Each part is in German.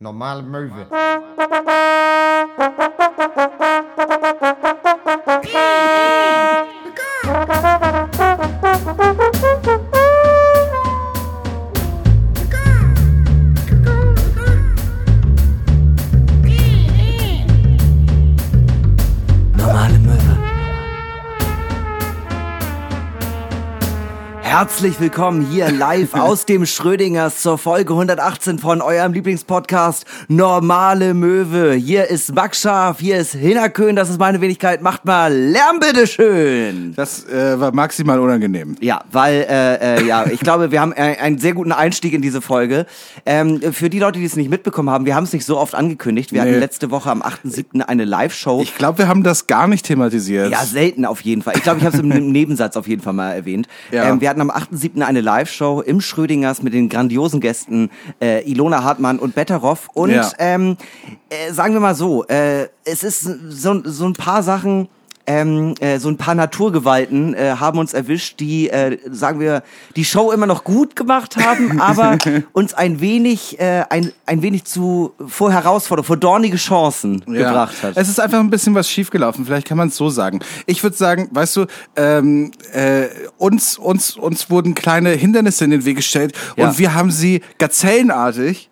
Normale Möwe. Herzlich willkommen hier live aus dem Schrödingers zur Folge 118 von eurem Lieblingspodcast Normale Möwe. Hier ist Max Scharf, hier ist Hinnerkön, das ist meine Wenigkeit. Macht mal Lärm, bitteschön. Das äh, war maximal unangenehm. Ja, weil, äh, äh, ja, ich glaube, wir haben einen sehr guten Einstieg in diese Folge. Ähm, für die Leute, die es nicht mitbekommen haben, wir haben es nicht so oft angekündigt. Wir Nee. hatten letzte Woche am 8.7. eine Live-Show. Ich glaube, wir haben das gar nicht thematisiert. Ja, selten auf jeden Fall. Ich glaube, ich habe es im Nebensatz auf jeden Fall mal erwähnt. Ja. Ähm, wir hatten am 8.7. eine Live-Show im Schrödingers mit den grandiosen Gästen äh, Ilona Hartmann und Betteroff. Und Ja. ähm, äh, sagen wir mal so, äh, es ist so, so ein paar Sachen... Ähm, äh, so ein paar Naturgewalten äh, haben uns erwischt, die, äh, sagen wir, die Show immer noch gut gemacht haben, aber uns ein wenig, äh, ein, ein wenig zu vor Herausforderungen, vor dornige Chancen Ja. gebracht hat. Es ist einfach ein bisschen was schiefgelaufen, vielleicht kann man es so sagen. Ich würde sagen, weißt du, ähm, äh, uns, uns, uns wurden kleine Hindernisse in den Weg gestellt Ja. und wir haben sie gazellenartig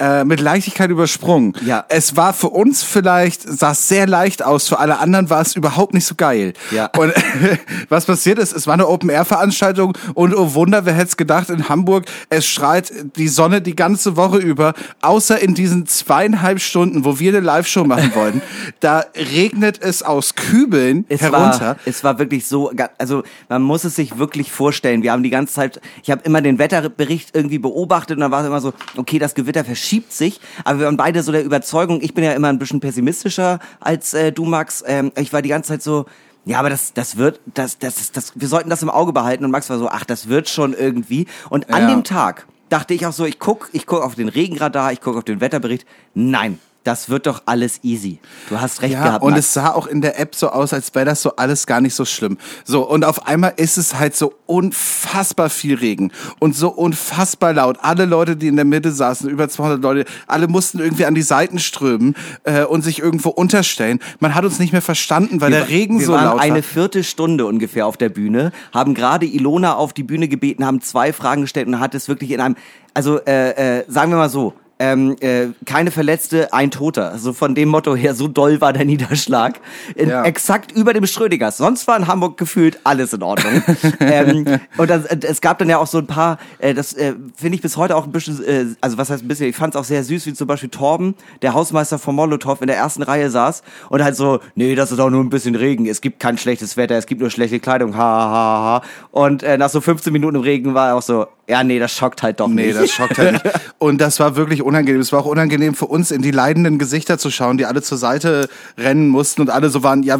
äh, mit Leichtigkeit übersprungen. Ja. Es war für uns vielleicht, sah es sehr leicht aus, für alle anderen war es überhaupt nicht so geil. Ja. Und was passiert ist, es war eine Open-Air-Veranstaltung und oh Wunder, wer hätte es gedacht, in Hamburg, es strahlt die Sonne die ganze Woche über, außer in diesen zweieinhalb Stunden, wo wir eine Live-Show machen wollten, da regnet es aus Kübeln es herunter. War, es war wirklich so, also man muss es sich wirklich vorstellen. Wir haben die ganze Zeit, ich habe immer den Wetterbericht irgendwie beobachtet und dann war es immer so, okay, das Gewitter verschiebt sich, aber wir waren beide so der Überzeugung, ich bin ja immer ein bisschen pessimistischer als äh, du, Max. Ähm, ich war die ganze Zeit so, ja, aber das, das wird, das, das, das, das, wir sollten das im Auge behalten. Und Max war so, ach, das wird schon irgendwie. Und an Ja. dem Tag dachte ich auch so, ich guck, ich guck auf den Regenradar, ich guck auf den Wetterbericht. Nein, das wird doch alles easy. Du hast recht Ja, gehabt. und Max. es sah auch in der App so aus, als wäre das so alles gar nicht so schlimm. So, und auf einmal ist es halt so unfassbar viel Regen und so unfassbar laut. Alle Leute, die in der Mitte saßen, über 200 Leute, alle mussten irgendwie an die Seiten strömen äh, und sich irgendwo unterstellen. Man hat uns nicht mehr verstanden, weil der Regen wir so waren laut eine war. Viertelstunde ungefähr auf der Bühne, haben gerade Ilona auf die Bühne gebeten, haben zwei Fragen gestellt und hat es wirklich in einem, also äh, äh, sagen wir mal so, ähm, äh, keine Verletzte, ein Toter. Also von dem Motto her, so doll war der Niederschlag. In, Ja. Exakt über dem Schrödingers. Sonst war in Hamburg gefühlt alles in Ordnung. ähm, und das, äh, es gab dann ja auch so ein paar, äh, das äh, finde ich bis heute auch ein bisschen, äh, also was heißt ein bisschen, ich fand es auch sehr süß, wie zum Beispiel Torben, der Hausmeister von Molotow, in der ersten Reihe saß und halt so, nee, das ist auch nur ein bisschen Regen, es gibt kein schlechtes Wetter, es gibt nur schlechte Kleidung, ha, ha, ha, ha. Und äh, nach so 15 Minuten im Regen war er auch so, ja, nee, das schockt halt doch Nee, nicht. das schockt halt nicht. Und das war wirklich unangenehm. Es war auch unangenehm für uns, in die leidenden Gesichter zu schauen, die alle zur Seite rennen mussten und alle so waren, ja,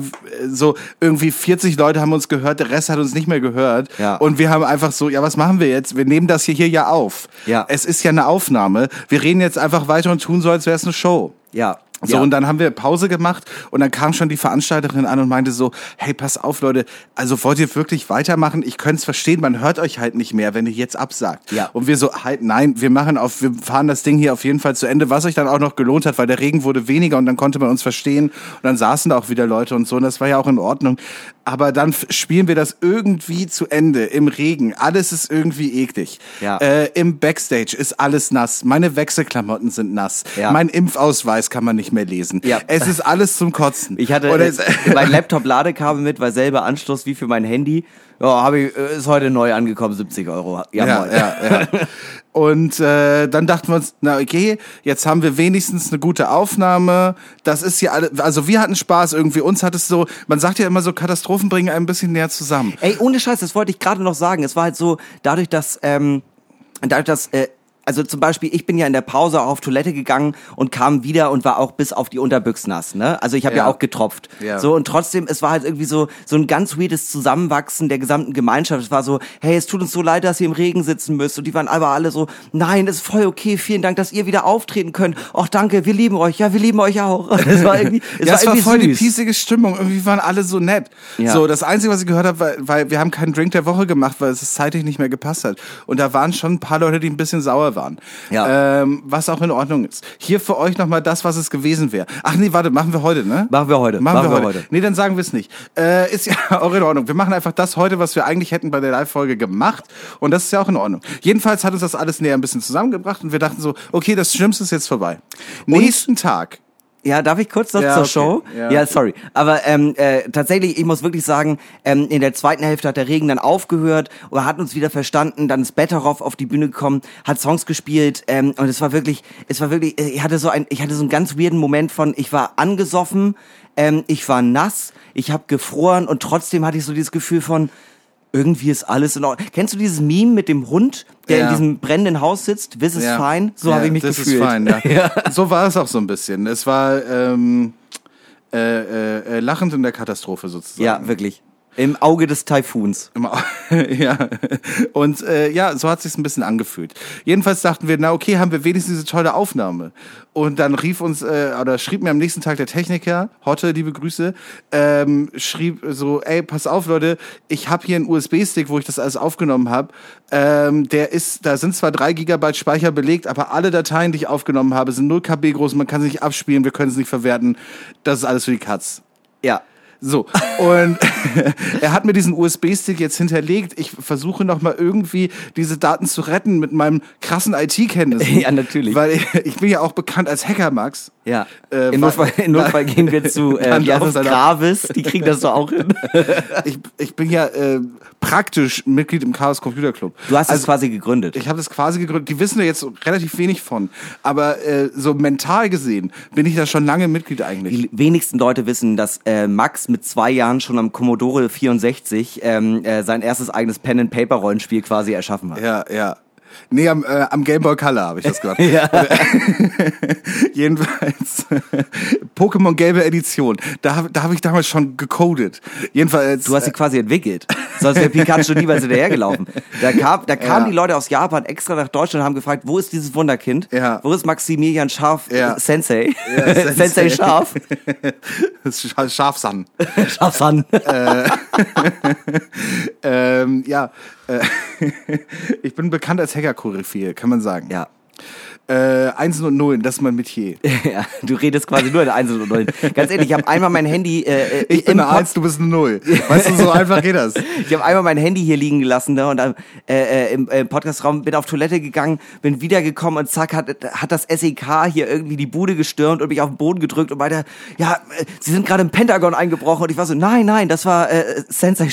so irgendwie 40 Leute haben uns gehört, der Rest hat uns nicht mehr gehört. Ja. Und wir haben einfach so, ja, was machen wir jetzt? Wir nehmen das hier, hier ja auf. Ja. Es ist ja eine Aufnahme. Wir reden jetzt einfach weiter und tun so, als wäre es eine Show. ja. So, ja. und dann haben wir Pause gemacht und dann kam schon die Veranstalterin an und meinte so, hey, pass auf, Leute, also wollt ihr wirklich weitermachen? Ich könnte es verstehen, man hört euch halt nicht mehr, wenn ihr jetzt absagt. Ja. Und wir so, halt, nein, wir machen auf, wir fahren das Ding hier auf jeden Fall zu Ende, was sich dann auch noch gelohnt hat, weil der Regen wurde weniger und dann konnte man uns verstehen und dann saßen da auch wieder Leute und so und das war ja auch in Ordnung. Aber dann spielen wir das irgendwie zu Ende im Regen. Alles ist irgendwie eklig. Ja. Äh, Im Backstage ist alles nass. Meine Wechselklamotten sind nass. Ja. Mein Impfausweis kann man nicht mehr lesen. Ja. Es ist alles zum Kotzen. Ich hatte Oder äh, es- mein Laptop Ladekabel mit, weil selber Anschluss wie für mein Handy. Ja, habe ich, äh, ist heute neu angekommen, 70 Euro. Ja, ja, ja, ja. Und äh, dann dachten wir uns, na okay, jetzt haben wir wenigstens eine gute Aufnahme. Das ist ja alle, also wir hatten Spaß irgendwie. Uns hat es so, man sagt ja immer so, Katastrophen bringen ein bisschen näher zusammen. Ey, ohne Scheiß, das wollte ich gerade noch sagen. Es war halt so, dadurch, dass, ähm, dadurch, dass, äh, also zum Beispiel, ich bin ja in der Pause auch auf Toilette gegangen und kam wieder und war auch bis auf die Unterbüchs nass, ne? Also ich habe ja. Ja. auch getropft. Ja. So und trotzdem, es war halt irgendwie so so ein ganz weirdes Zusammenwachsen der gesamten Gemeinschaft. Es war so, hey, es tut uns so leid, dass ihr im Regen sitzen müsst. Und die waren aber alle so, nein, ist voll okay, vielen Dank, dass ihr wieder auftreten könnt. Ach danke, wir lieben euch, ja, wir lieben euch auch. Es war irgendwie, es ja, war es war voll die süß. piesige Stimmung. Irgendwie waren alle so nett. Ja. So, das Einzige, was ich gehört habe, weil, weil wir haben keinen Drink der Woche gemacht, weil es zeitlich nicht mehr gepasst hat. Und da waren schon ein paar Leute, die ein bisschen sauer waren. Waren. Ja. Ähm, was auch in Ordnung ist. Hier für euch nochmal das, was es gewesen wäre. Ach nee, warte, machen wir heute, ne? Machen wir heute. Machen, wir, heute. Nee, dann sagen wir es nicht. Äh, ist ja auch in Ordnung. Wir machen einfach das heute, was wir eigentlich hätten bei der Live-Folge gemacht. Und das ist ja auch in Ordnung. Jedenfalls hat uns das alles näher ein bisschen zusammengebracht und wir dachten so, okay, das Schlimmste ist jetzt vorbei. Nächsten Tag Ja, darf ich kurz noch Ja, zur okay. Show? Ja. Ja, sorry. Aber ähm, äh, tatsächlich, ich muss wirklich sagen, ähm, in der zweiten Hälfte hat der Regen dann aufgehört oder hat uns wieder verstanden. Dann ist Betteroff auf die Bühne gekommen, hat Songs gespielt ähm, und es war wirklich, es war wirklich, äh, ich hatte so ein, ich hatte so einen ganz weirden Moment von, ich war angesoffen, ähm, ich war nass, ich habe gefroren und trotzdem hatte ich so dieses Gefühl von irgendwie ist alles in Ordnung. Kennst du dieses Meme mit dem Hund, der Ja. in diesem brennenden Haus sitzt? This is Ja. fine. So Ja, habe ich mich das gefühlt. ist fein, ja. So war es auch so ein bisschen. Es war ähm, äh, äh, äh, lachend in der Katastrophe sozusagen. Ja, wirklich. Im Auge des Taifuns. Im Au- ja. Und äh, ja, so hat sich's ein bisschen angefühlt. Jedenfalls dachten wir, na okay, haben wir wenigstens diese tolle Aufnahme. Und dann rief uns, äh, oder schrieb mir am nächsten Tag der Techniker, Hotte, liebe Grüße, ähm, schrieb so, ey, pass auf, Leute, ich habe hier einen USB-Stick, wo ich das alles aufgenommen habe. Ähm, der ist, da sind zwar drei Gigabyte Speicher belegt, aber alle Dateien, die ich aufgenommen habe, sind 0 KB groß, man kann sie nicht abspielen, wir können es nicht verwerten. Das ist alles für die Katz. Ja. So, und er hat mir diesen USB-Stick jetzt hinterlegt. Ich versuche noch mal irgendwie diese Daten zu retten mit meinem krassen IT-Kenntnissen. Ja, natürlich. Weil ich, ich bin ja auch bekannt als Hacker, Max. Ja. Äh, wa- Notfall, Im Notfall gehen wir zu äh, Gravis. Die kriegen das doch auch hin. Ich, ich bin ja äh, praktisch Mitglied im Chaos Computer Club. Du hast es also, quasi gegründet. ich habe das quasi gegründet. Die wissen da jetzt relativ wenig von. Aber äh, so mental gesehen bin ich da schon lange Mitglied eigentlich. Die wenigsten Leute wissen, dass äh, Max mit zwei Jahren schon am Commodore 64 ähm, äh, sein erstes eigenes Pen-and-Paper-Rollenspiel quasi erschaffen hat. Ja, ja. Nee, am, äh, am Game Boy Color habe ich das gemacht. Jedenfalls Pokémon Gelbe Edition. Da, da habe ich damals schon gecodet. Jedenfalls. Du hast sie quasi entwickelt. Sonst wäre Pikachu niemals hinterhergelaufen. Da, kam, da kamen Ja. die Leute aus Japan extra nach Deutschland und haben gefragt, wo ist dieses Wunderkind? Ja. Wo ist Maximilian Scharf Ja. äh, Sensei? Sensei. Sensei Scharf. das ist Scha- Schafsan. Scharfsan. ähm, ja, äh, ich bin bekannt als Hacker-Koryphäe, kann man sagen. ja. Äh, Einsen und Nullen, das ist mein Metier. Ja, du redest quasi nur in Einsen und Nullen. Ganz ehrlich, ich habe einmal mein Handy äh, Ich bin im eine Pod- Eins, du bist eine Null. Weißt du, so einfach geht das. Ich habe einmal mein Handy hier liegen gelassen ne, und äh, äh, im äh, Podcastraum bin auf Toilette gegangen, bin wiedergekommen und zack hat, hat das SEK hier irgendwie die Bude gestürmt und mich auf den Boden gedrückt und meinte, ja, äh, sie sind gerade im Pentagon eingebrochen und ich war so, nein, nein, das war äh, Sensei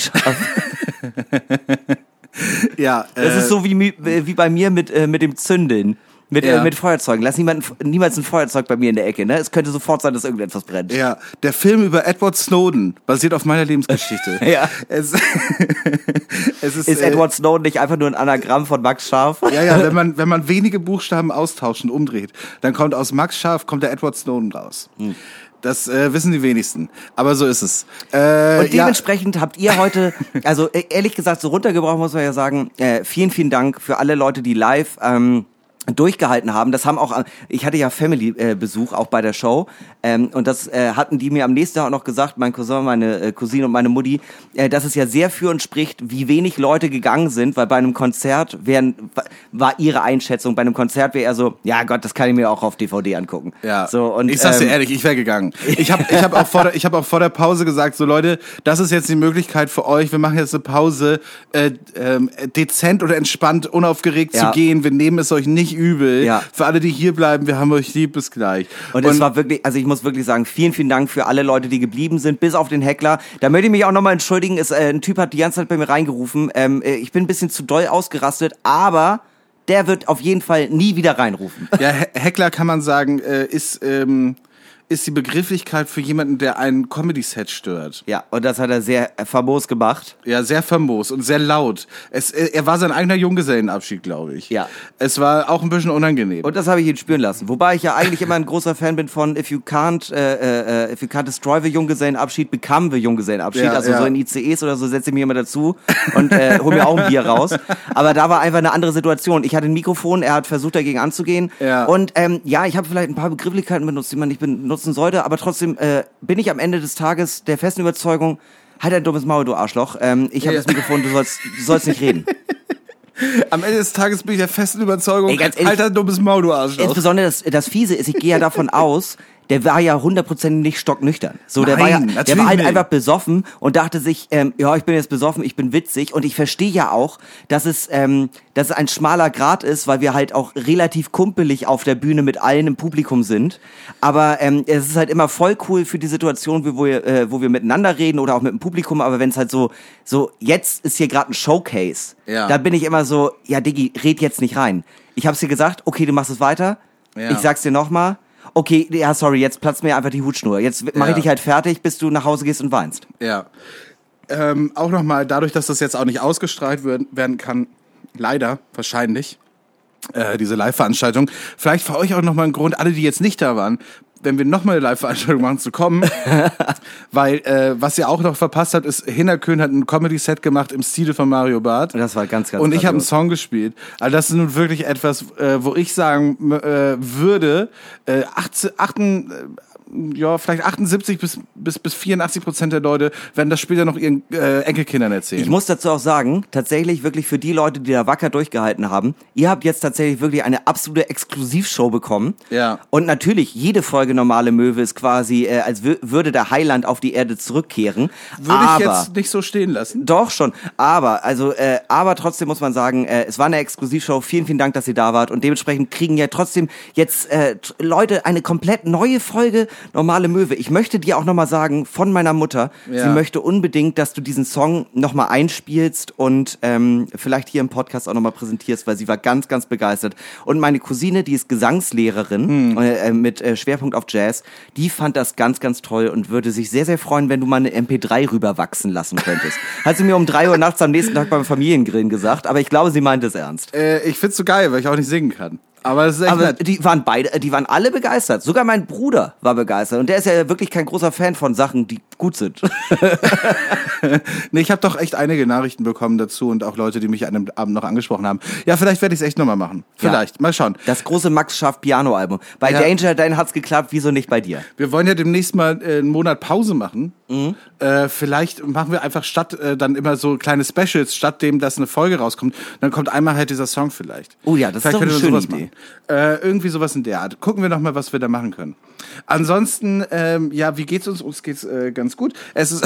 Ja, Das äh, ist so wie, wie bei mir mit, äh, mit dem Zündeln. Mit, Ja. äh, mit Feuerzeugen. Lass niemanden, niemals ein Feuerzeug bei mir in der Ecke. Ne? Es könnte sofort sein, dass irgendetwas brennt. Ja, der Film über Edward Snowden basiert auf meiner Lebensgeschichte. Ja. Es, es ist, Ist äh, Edward Snowden nicht einfach nur ein Anagramm von Max Scharf? Ja, ja, wenn man, wenn man wenige Buchstaben austauscht und umdreht, dann kommt aus Max Scharf kommt der Edward Snowden raus. Hm. Das äh, wissen die wenigsten. Aber so ist es. Äh, Und dementsprechend habt ihr heute, also e- ehrlich gesagt, so runtergebrochen muss man ja sagen, äh, vielen, vielen Dank für alle Leute, die live ähm, durchgehalten haben. Das haben auch, äh, ich hatte ja Family-Besuch auch bei der Show ähm, und das äh, hatten die mir am nächsten Tag auch noch gesagt, mein Cousin, meine äh, Cousine und meine Mutti, äh, dass es ja sehr für uns spricht, wie wenig Leute gegangen sind, weil bei einem Konzert wären, wa- war ihre Einschätzung, bei einem Konzert wäre eher so, ja Gott, das kann ich mir auch auf DVD angucken. Ja, so, und, ich sag's dir ähm, ehrlich, ich wäre gegangen. Ich habe ich hab auch, vor der- ich hab auch vor der Pause gesagt, so Leute, das ist jetzt die Möglichkeit für euch, wir machen jetzt eine Pause, äh, ähm, dezent oder entspannt, unaufgeregt Ja. zu gehen, wir nehmen es euch nicht übel. Ja. Für alle, die hier bleiben, wir haben euch lieb, bis gleich. Und, es war wirklich, also ich muss wirklich sagen, vielen, vielen Dank für alle Leute, die geblieben sind, bis auf den Heckler. Da möchte ich mich auch nochmal entschuldigen. Es, äh, ein Typ hat die ganze Zeit bei mir reingerufen. Ähm, äh, ich bin ein bisschen zu doll ausgerastet, aber der wird auf jeden Fall nie wieder reinrufen. Ja, He- Heckler kann man sagen, äh, ist, ähm, ist die Begrifflichkeit für jemanden, der ein Comedy-Set stört. Ja, und das hat er sehr äh, famos gemacht. Ja, sehr famos und sehr laut. Es, äh, er war sein eigener Junggesellenabschied, glaube ich. Ja. Es war auch ein bisschen unangenehm. Und das habe ich ihn spüren lassen. Wobei ich ja eigentlich immer ein großer Fan bin von If you can't, äh, äh, if you can't destroy the Junggesellenabschied, become the Junggesellenabschied. Ja, also ja. so in ICEs oder so setze ich mich immer dazu und äh, hol mir auch ein Bier raus. Aber da war einfach eine andere Situation. Ich hatte ein Mikrofon, er hat versucht dagegen anzugehen. Ja. Und ähm, ja, ich habe vielleicht ein paar Begrifflichkeiten benutzt, die man nicht benutzen sollte, aber trotzdem äh, bin ich am Ende des Tages der festen Überzeugung, halt ein dummes Maul, du Arschloch. Ähm, ich habe Ja. das Mikrofon, du sollst, du sollst nicht reden. Am Ende des Tages bin ich der festen Überzeugung, Ey, ganz ehrlich, alter dummes Maul, du Arschloch. Insbesondere das, das Fiese ist, ich gehe ja davon aus, der war ja hundertprozentig nicht stocknüchtern. So, der war ja, Nein, der war halt nicht. einfach besoffen und dachte sich, ähm, ja, ich bin jetzt besoffen, ich bin witzig und ich verstehe ja auch, dass es, ähm, dass es ein schmaler Grad ist, weil wir halt auch relativ kumpelig auf der Bühne mit allen im Publikum sind. Aber ähm, es ist halt immer voll cool für die Situation, wo wir, äh, wo wir miteinander reden oder auch mit dem Publikum. Aber wenn es halt so, so jetzt ist hier gerade ein Showcase, Ja. da bin ich immer so, ja, Diggi, red jetzt nicht rein. Ich hab's dir gesagt, okay, du machst es weiter. Ja. Ich sag's dir nochmal. Okay, ja, sorry, jetzt platzt mir einfach die Hutschnur. Jetzt mache ich dich halt fertig, bis du nach Hause gehst und weinst. Ja. Ähm, auch nochmal, dadurch, dass das jetzt auch nicht ausgestrahlt werden, werden kann, leider, wahrscheinlich, äh, diese Live-Veranstaltung, vielleicht für euch auch nochmal ein Grund, alle, die jetzt nicht da waren, wenn wir nochmal eine Live-Veranstaltung machen, zu kommen. Weil, äh, was ihr auch noch verpasst habt, ist, Hinnerkön hat ein Comedy-Set gemacht im Stile von Mario Barth. Das war ganz, ganz Und ich habe einen. Song gespielt. Also das ist nun wirklich etwas, äh, wo ich sagen äh, würde, äh, 18, 8, äh, ja, vielleicht 78 bis, bis, bis 84 Prozent der Leute werden das später noch ihren äh, Enkelkindern erzählen. Ich muss dazu auch sagen, tatsächlich wirklich für die Leute, die da wacker durchgehalten haben, ihr habt jetzt tatsächlich wirklich eine absolute Exklusivshow bekommen. Ja. Und natürlich, jede Folge Normale Möwe ist quasi, äh, als wür würde der Heiland auf die Erde zurückkehren. würde ich aber, jetzt nicht so stehen lassen. Doch schon, aber also äh, aber trotzdem muss man sagen, äh, es war eine Exklusivshow. Vielen vielen Dank, dass ihr da wart und dementsprechend kriegen ja trotzdem jetzt äh, Leute eine komplett neue Folge normale Möwe. Ich möchte dir auch noch mal sagen von meiner Mutter, Ja. sie möchte unbedingt, dass du diesen Song noch mal einspielst und ähm, vielleicht hier im Podcast auch noch mal präsentierst, weil sie war ganz ganz begeistert. Und meine Cousine, die ist Gesangslehrerin äh, äh, mit äh, Schwerpunkt auf Jazz, die fand das ganz ganz toll und würde sich sehr sehr freuen, wenn du mal eine MP3 rüberwachsen lassen könntest. Hat sie mir um drei Uhr nachts am nächsten Tag beim Familiengrillen gesagt, aber ich glaube, sie meint es ernst. Äh, ich find's so geil, weil ich auch nicht singen kann. Aber das ist echt Aber nett. die waren beide, die waren alle begeistert. Sogar mein Bruder war begeistert und der ist ja wirklich kein großer Fan von Sachen, die gut sind. Nee, ich habe doch echt einige Nachrichten bekommen dazu und auch Leute, die mich an dem Abend noch angesprochen haben. Ja, vielleicht werde ich es echt nochmal machen. Vielleicht. Mal schauen. Das große Max Schaff Piano Album. Bei Ja. Danger Dan hat's geklappt, wieso nicht bei dir? Wir wollen ja demnächst mal äh, einen Monat Pause machen. Mhm. Äh, vielleicht machen wir einfach statt äh, dann immer so kleine Specials, statt dem, dass eine Folge rauskommt, dann kommt einmal halt dieser Song vielleicht. Oh ja, das ist vielleicht doch eine schöne sowas Machen. Äh, irgendwie sowas in der Art. Gucken wir noch mal, was wir da machen können. Ansonsten, ähm, ja, wie geht's uns? Uns geht's äh, ganz gut. Es ist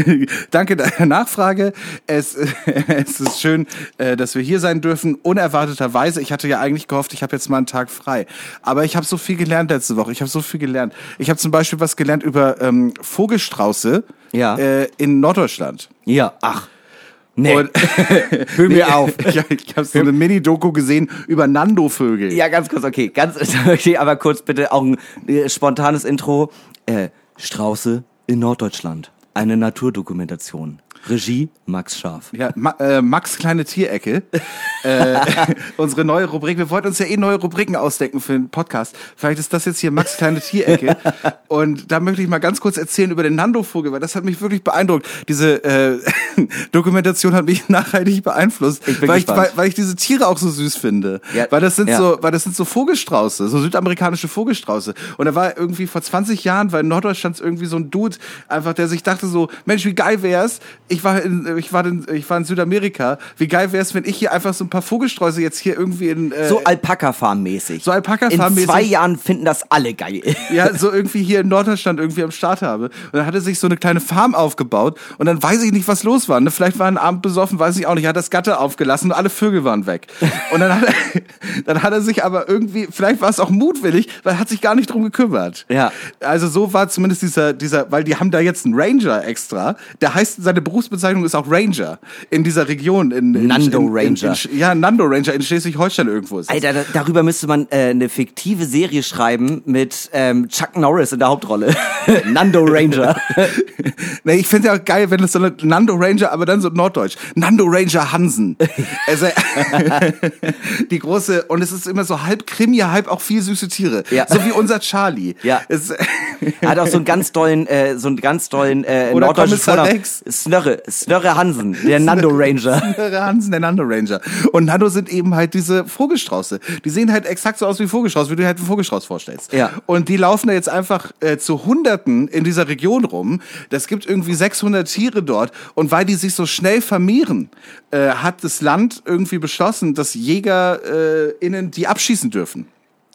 danke der Nachfrage. Es, es ist schön, äh, dass wir hier sein dürfen. Unerwarteterweise. Ich hatte ja eigentlich gehofft, ich habe jetzt mal einen Tag frei. Aber ich habe so viel gelernt letzte Woche. Ich habe so viel gelernt. Ich habe zum Beispiel was gelernt über ähm, Vogelstrauße Ja. äh, in Norddeutschland. Ja, ach. Nee. Und Hör mir auf. ich ich habe so eine Mini-Doku gesehen über Nando-Vögel. Ja, ganz kurz, okay. Ganz, okay, aber kurz bitte auch ein äh, spontanes Intro. Äh, Strauße in Norddeutschland. Eine Naturdokumentation. Regie Max Scharf. Ja, Ma äh, Max kleine Tierecke. äh, unsere neue Rubrik. Wir wollten uns ja eh neue Rubriken ausdenken für den Podcast. Vielleicht ist das jetzt hier Max kleine Tierecke. Und da möchte ich mal ganz kurz erzählen über den Nando-Vogel, weil das hat mich wirklich beeindruckt. Diese äh, Dokumentation hat mich nachhaltig beeinflusst, Ich weil, ich, weil, weil ich diese Tiere auch so süß finde. Ja, Weil das sind ja. so, weil das sind so Vogelstrauße, so südamerikanische Vogelstrauße. Und da war irgendwie vor 20 Jahren, weil in Norddeutschland irgendwie so ein Dude einfach, der sich dachte so, Mensch, wie geil wär's? Ich war in, ich war in, ich war in Südamerika. Wie geil wär's, wenn ich hier einfach so ein paar Vogelstrauße jetzt hier irgendwie in, äh, So Alpaka-Farm-mäßig. So Alpaka-Farm-mäßig. In zwei Jahren finden das alle geil. ja, so irgendwie hier in Norddeutschland irgendwie am Start habe. Und dann hat er sich so eine kleine Farm aufgebaut und dann weiß ich nicht, was los war. Ne? Vielleicht war er ein Abend besoffen, weiß ich auch nicht. Er hat das Gatter aufgelassen und alle Vögel waren weg. Und dann hat er, dann hat er sich aber irgendwie, vielleicht war es auch mutwillig, weil er hat sich gar nicht drum gekümmert. Ja. Also so war zumindest dieser, dieser, weil die haben da jetzt einen Ranger extra. Der heißt, seine Berufsbezeichnung ist auch Ranger in dieser Region. In, in, Nando in, in, Ranger. In, ja, Nando Ranger in Schleswig-Holstein irgendwo ist. Alter, da, darüber müsste man äh, eine fiktive Serie schreiben mit ähm, Chuck Norris in der Hauptrolle. Nando Ranger. Nee, ich finde ja auch geil, wenn es so eine Nando Ranger, aber dann so norddeutsch. Nando Ranger Hansen. Also, die große, und es ist immer so halb Krimi, halb auch viel süße Tiere. Ja. So wie unser Charlie. Ja. Es, hat auch so einen ganz dollen, äh, so einen ganz dollen äh, norddeutschen Kommissar Vornamen. Snörre, Snörre Hansen, der Nando Ranger. Der Hansen, der Nando Ranger. Und Nando sind eben halt diese Vogelstrauße. Die sehen halt exakt so aus wie Vogelstrauß, wie du dir halt einen Vogelstrauß vorstellst. Ja. Und die laufen da jetzt einfach äh, zu Hunderten in dieser Region rum. Das gibt irgendwie 600 Tiere dort. Und weil die sich so schnell vermehren, äh, hat das Land irgendwie beschlossen, dass Jäger äh, innen die abschießen dürfen.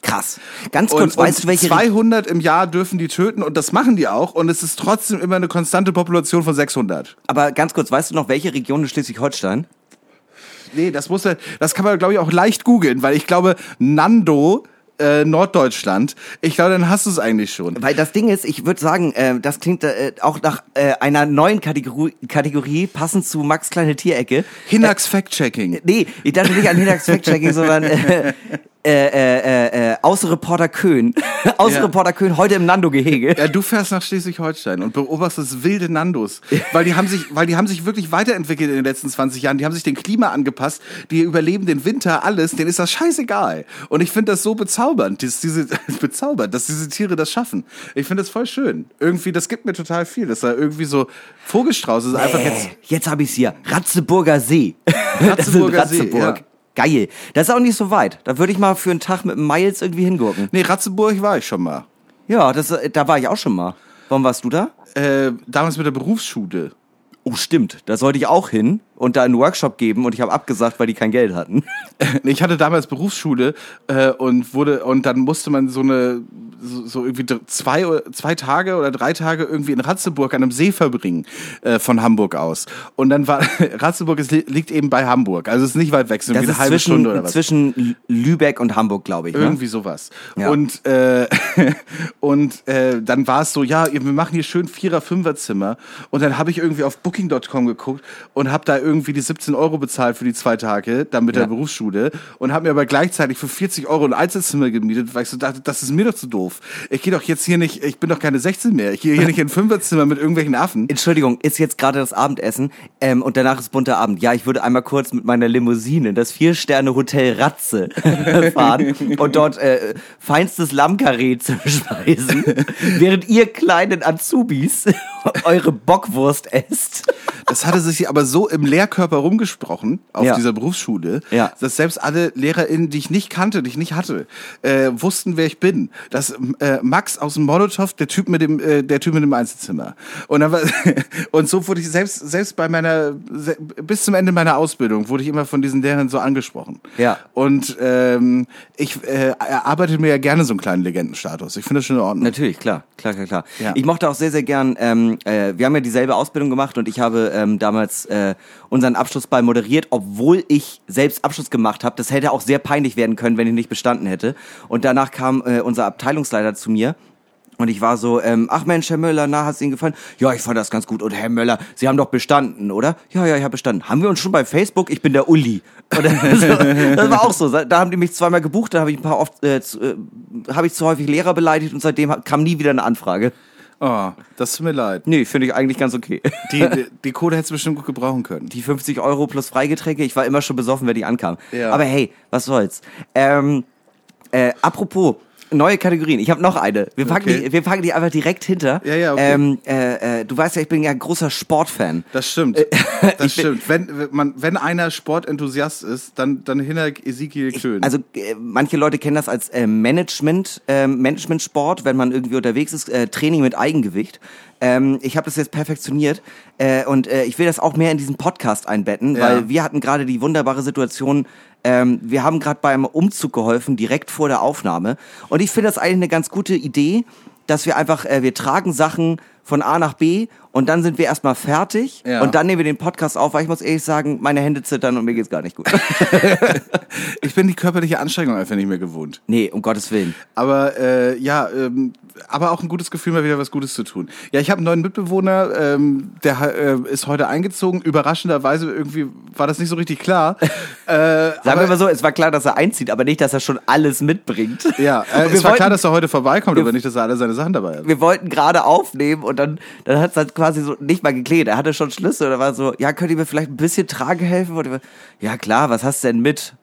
Krass. Ganz kurz, Und, weißt du, welche 200 im Jahr dürfen die töten und das machen die auch. Und es ist trotzdem immer eine konstante Population von 600. Aber ganz kurz, weißt du noch, welche Region in Schleswig-Holstein? Nee, das muss das kann man, glaube ich, auch leicht googeln, weil ich glaube, Nando, äh, Norddeutschland, ich glaube, dann hast du es eigentlich schon. Weil das Ding ist, ich würde sagen, äh, das klingt äh, auch nach äh, einer neuen Kategorie, Kategorie, passend zu Max kleine Tierecke. Hinax Fact-Checking. Nee, ich dachte nicht an Hinax Fact-Checking, sondern äh, äh, äh, äh, Außenreporter Köhn. Außenreporter Köhn heute im Nando-Gehege. Ja, du fährst nach Schleswig-Holstein und beobachtest wilde Nandos, weil die haben sich, weil die haben sich wirklich weiterentwickelt in den letzten 20 Jahren. Die haben sich dem Klima angepasst, die überleben den Winter, alles. Denen ist das scheißegal. Und ich finde das so bezaubernd, dass diese bezaubernd, dass diese Tiere das schaffen. Ich finde das voll schön. Irgendwie, das gibt mir total viel. Das ist da irgendwie so Vogelstrauß ist einfach jetzt. Äh, jetzt habe ich's hier. Ratzeburger See. Ratzeburger See, Ratzeburg. ja. Geil. Das ist auch nicht so weit. Da würde ich mal für einen Tag mit dem Miles irgendwie hingucken. Nee, Ratzeburg war ich schon mal. Ja, das, äh, da war ich auch schon mal. Warum warst du da? Äh, damals mit der Berufsschule. Oh, stimmt. Da sollte ich auch hin und da einen Workshop geben und ich habe abgesagt, weil die kein Geld hatten. Ich hatte damals Berufsschule äh, und wurde und dann musste man so eine so, so irgendwie zwei zwei Tage oder drei Tage irgendwie in Ratzeburg an einem See verbringen äh, von Hamburg aus. Und dann war Ratzeburg ist, liegt eben bei Hamburg, also es ist nicht weit weg, so Das irgendwie ist eine halbe zwischen, Stunde oder was. zwischen Lü- Lübeck und Hamburg, glaube ich. Ne? Irgendwie sowas. Ja. Und, äh, und äh, dann war es so, ja, wir machen hier schön Vierer-, Fünfer-Zimmer. Und dann habe ich irgendwie auf Booking.com geguckt und habe da irgendwie die 17 Euro bezahlt für die zwei Tage, dann mit Ja. der Berufsschule. Und habe mir aber gleichzeitig für 40 Euro ein Einzelzimmer gemietet, weil ich so dachte, das ist mir doch zu doof. Ich gehe doch jetzt hier nicht, ich bin doch keine 16 mehr. Ich gehe hier nicht in ein Fünferzimmer mit irgendwelchen Affen. Entschuldigung, ist jetzt gerade das Abendessen ähm, und danach ist bunter Abend. Ja, ich würde einmal kurz mit meiner Limousine in das Vier-Sterne-Hotel Ratze fahren und dort äh, feinstes Lammkarree zu speisen, während ihr kleinen Azubis eure Bockwurst esst. Das hatte sich aber so im Lehrkörper rumgesprochen auf Ja. dieser Berufsschule, Ja. dass selbst alle LehrerInnen, die ich nicht kannte, die ich nicht hatte, äh, wussten, wer ich bin. Das äh, Max aus dem Molotow, der Typ mit dem, äh, der Typ mit dem Einzelzimmer. Und dann war, und so wurde ich selbst selbst bei meiner bis zum Ende meiner Ausbildung wurde ich immer von diesen Lehrern so angesprochen. Ja. Und ähm, ich äh, erarbeite mir ja gerne so einen kleinen Legendenstatus. Ich finde das schon in Ordnung. Natürlich, klar, klar, klar, klar. Ja. Ich mochte auch sehr, sehr gern, ähm, äh, wir haben ja dieselbe Ausbildung gemacht und ich habe ähm, damals äh, unseren Abschlussball moderiert, obwohl ich selbst Abschluss gemacht habe. Das hätte auch sehr peinlich werden können, wenn ich nicht bestanden hätte. Und danach kam äh, unser Abteilungsleiter zu mir und ich war so, ähm, ach Mensch, Herr Möller, na, hat's Ihnen gefallen? Ja, ich fand das ganz gut. Und Herr Möller, Sie haben doch bestanden, oder? Ja, ja, ich habe bestanden. Haben wir uns schon bei Facebook? Ich bin der Uli. Oder so, das war auch so. Da haben die mich zweimal gebucht, da habe ich ein paar oft, äh, äh, habe ich zu häufig Lehrer beleidigt und seitdem kam nie wieder eine Anfrage. Oh, das tut mir leid. Nee, finde ich eigentlich ganz okay. Die, die, die Kohle hättest du bestimmt gut gebrauchen können. Die 50 Euro plus Freigetränke, ich war immer schon besoffen, wenn die ankam. Ja. Aber hey, was soll's. Ähm, äh, apropos, neue Kategorien. Ich habe noch eine. Wir packen, Okay. die, wir packen die einfach direkt hinter. Ja, ja, okay. ähm, äh, äh, du weißt ja, ich bin ja ein großer Sportfan. Das stimmt. Äh, Das stimmt. Wenn, wenn man, wenn einer Sportenthusiast ist, dann, dann hinter Ezekiel Köhn. Also äh, manche Leute kennen das als äh, Management, äh, Management-Sport, wenn man irgendwie unterwegs ist, Training mit Eigengewicht. Ähm, ich habe das jetzt perfektioniert äh, und äh, ich will das auch mehr in diesen Podcast einbetten, Ja. weil wir hatten gerade die wunderbare Situation, ähm, wir haben gerade beim Umzug geholfen, direkt vor der Aufnahme. Und ich finde das eigentlich eine ganz gute Idee, dass wir einfach, äh, wir tragen Sachen von A nach B und dann sind wir erstmal fertig Ja. und dann nehmen wir den Podcast auf, weil ich muss ehrlich sagen, meine Hände zittern und mir geht's gar nicht gut. ich bin die körperliche Anstrengung einfach nicht mehr gewohnt. nee, um Gottes Willen. Aber äh, ja, ähm, aber auch ein gutes Gefühl, mal wieder was Gutes zu tun. Ja, ich habe einen neuen Mitbewohner, ähm, der äh, ist heute eingezogen. Überraschenderweise irgendwie war das nicht so richtig klar. äh, Sagen wir mal so, es war klar, dass er einzieht, aber nicht, dass er schon alles mitbringt. Ja, äh, es war klar, wollten- dass er heute vorbeikommt, wir- aber nicht, dass er alle seine Sachen dabei hat. Wir wollten gerade aufnehmen und dann, dann hat es halt quasi so nicht mal geklärt. Er hatte schon Schlüssel oder war so, ja, könnt ihr mir vielleicht ein bisschen tragen helfen? Und ich war, ja klar, was hast du denn mit?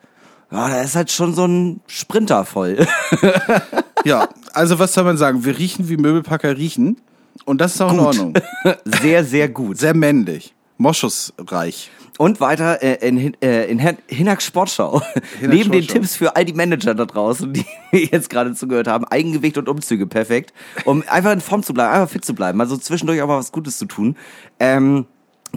Ja, da ist halt schon so ein Sprinter voll. Ja, also was soll man sagen? Wir riechen wie Möbelpacker riechen. Und das ist auch in Ordnung. Sehr, sehr gut. Sehr männlich. Moschusreich. Und weiter äh, in, äh, in Hin- Hinak Sportschau. Hinak Neben den. Tipps für all die Manager da draußen, die jetzt gerade zugehört haben, Eigengewicht und Umzüge perfekt, um einfach in Form zu bleiben, einfach fit zu bleiben, also zwischendurch auch mal was Gutes zu tun. Ähm,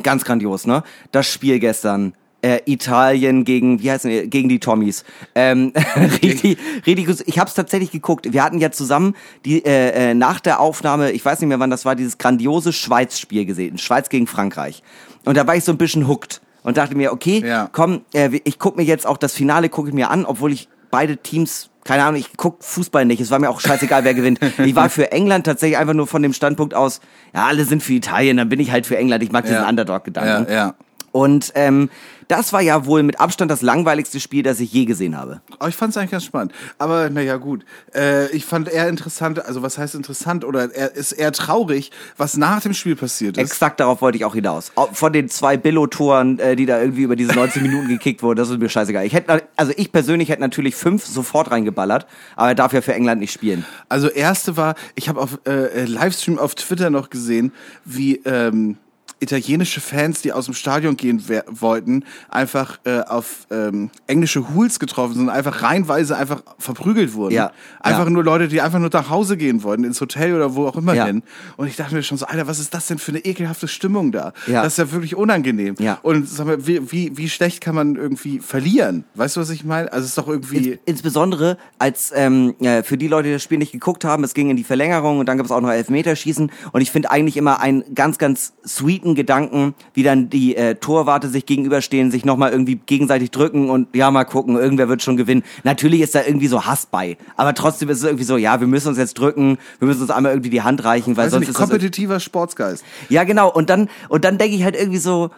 ganz grandios, ne? Das Spiel gestern. Äh, Italien gegen, wie heißen die, gegen die Tommies. Ähm, richtig, richtig. Ich habe es tatsächlich geguckt. Wir hatten ja zusammen die äh, äh, nach der Aufnahme, ich weiß nicht mehr wann das war, dieses grandiose Schweiz-Spiel gesehen. Schweiz gegen Frankreich. Und da war ich so ein bisschen hooked und dachte mir, okay, Ja. komm, äh, ich guck mir jetzt auch das Finale, gucke ich mir an, obwohl ich beide Teams, keine Ahnung, ich guck Fußball nicht. Es war mir auch scheißegal, wer gewinnt. Ich war für England tatsächlich einfach nur von dem Standpunkt aus, ja, alle sind für Italien, dann bin ich halt für England. Ich mag diesen Ja. Underdog-Gedanken. Ja, ja. Und ähm, das war ja wohl mit Abstand das langweiligste Spiel, das ich je gesehen habe. Aber ich fand es eigentlich ganz spannend. Aber naja, gut. Äh, ich fand eher interessant, also was heißt interessant oder er ist eher traurig, was nach dem Spiel passiert ist. Exakt darauf wollte ich auch hinaus. Au- Von den zwei Billo-Toren, äh, die da irgendwie über diese 19 Minuten gekickt wurden, das ist mir scheißegal. Ich hätte, also ich persönlich hätte natürlich fünf sofort reingeballert, aber er darf ja für England nicht spielen. Also erste war, ich habe auf äh, Livestream auf Twitter noch gesehen, wie ähm, italienische Fans, die aus dem Stadion gehen wollten, einfach äh, auf ähm, englische Hools getroffen sind, einfach reihenweise einfach verprügelt wurden. Ja, Einfach ja. nur Leute, die einfach nur nach Hause gehen wollten, ins Hotel oder wo auch immer Ja. hin. Und ich dachte mir schon so, Alter, was ist das denn für eine ekelhafte Stimmung da? Ja. Das ist ja wirklich unangenehm. Ja. Und sag mal, wie, wie, wie schlecht kann man irgendwie verlieren? Weißt du, was ich meine? Also es ist doch irgendwie... Ins, insbesondere als ähm, äh, für die Leute, die das Spiel nicht geguckt haben, es ging in die Verlängerung und dann gab es auch noch Elfmeterschießen und ich finde eigentlich immer einen ganz, ganz sweeten Gedanken, wie dann die äh, Torwarte sich gegenüberstehen, sich nochmal irgendwie gegenseitig drücken und ja, mal gucken, irgendwer wird schon gewinnen. Natürlich ist da irgendwie so Hass bei, aber trotzdem ist es irgendwie so, ja, wir müssen uns jetzt drücken, wir müssen uns einmal irgendwie die Hand reichen, weil Weiß sonst nicht, ist kompetitiver Sportsgeist. ja, genau. Und dann, und dann denke ich halt irgendwie so,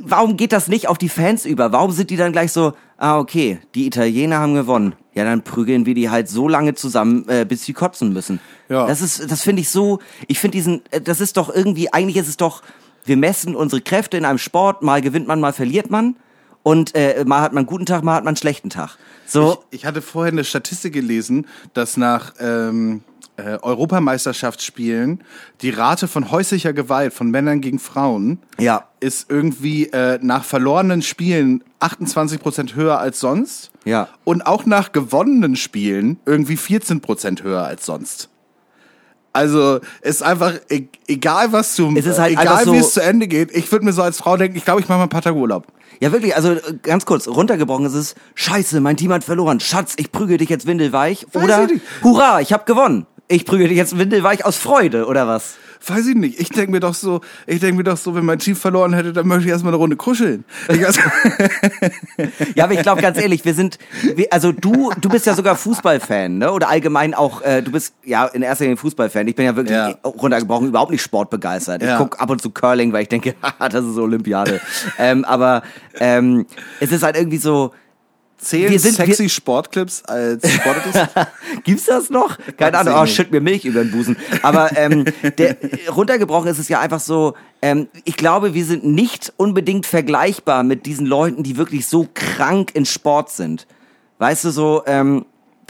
warum geht das nicht auf die Fans über? Warum sind die dann gleich so, ah, okay, die Italiener haben gewonnen. Ja, dann prügeln wir die halt so lange zusammen, äh, bis sie kotzen müssen. Ja. Das ist, das finde ich so, ich finde diesen, äh, das ist doch irgendwie, eigentlich ist es doch, wir messen unsere Kräfte in einem Sport, mal gewinnt man, mal verliert man. Und äh, mal hat man einen guten Tag, mal hat man einen schlechten Tag. So, Ich, ich hatte vorher eine Statistik gelesen, dass nach ähm, äh, Europameisterschaftsspielen die Rate von häuslicher Gewalt von Männern gegen Frauen ja, ist irgendwie äh, nach verlorenen Spielen 28 Prozent höher als sonst. Ja. Und auch nach gewonnenen Spielen irgendwie 14 Prozent höher als sonst. Also ist einfach e egal was zum Es ist halt egal so- wie es zu Ende geht. Ich würde mir so als Frau denken, ich glaube, ich mache mal ein paar Tage Urlaub. Ja, wirklich, also äh, ganz kurz, runtergebrochen ist es, scheiße, mein Team hat verloren, Schatz, ich prügel dich jetzt windelweich. Weiß oder, ich hurra, ich hab gewonnen. Ich prügel dich jetzt windelweich aus Freude, oder was? Weiß ich nicht. Ich denke mir doch so, ich denke mir doch so, wenn mein Team verloren hätte, dann möchte ich erstmal eine Runde kuscheln. Ich, Ja, aber ich glaube ganz ehrlich, wir sind, also du, du bist ja sogar Fußballfan, ne? Oder allgemein auch, äh, du bist ja in erster Linie Fußballfan. Ich bin ja wirklich Ja. runtergebrochen, überhaupt nicht sportbegeistert. Ich Ja. guck ab und zu Curling, weil ich denke, das ist Olympiade. ähm, aber ähm, es ist halt irgendwie so, zählen Wir sind- sexy Sportclips als Sportartist? Gibt's das noch? Keine Ahnung, oh, schütt mir Milch über den Busen. Aber ähm, der, runtergebrochen ist es ja einfach so, ähm, ich glaube, wir sind nicht unbedingt vergleichbar mit diesen Leuten, die wirklich so krank in Sport sind. Weißt du, so, ähm,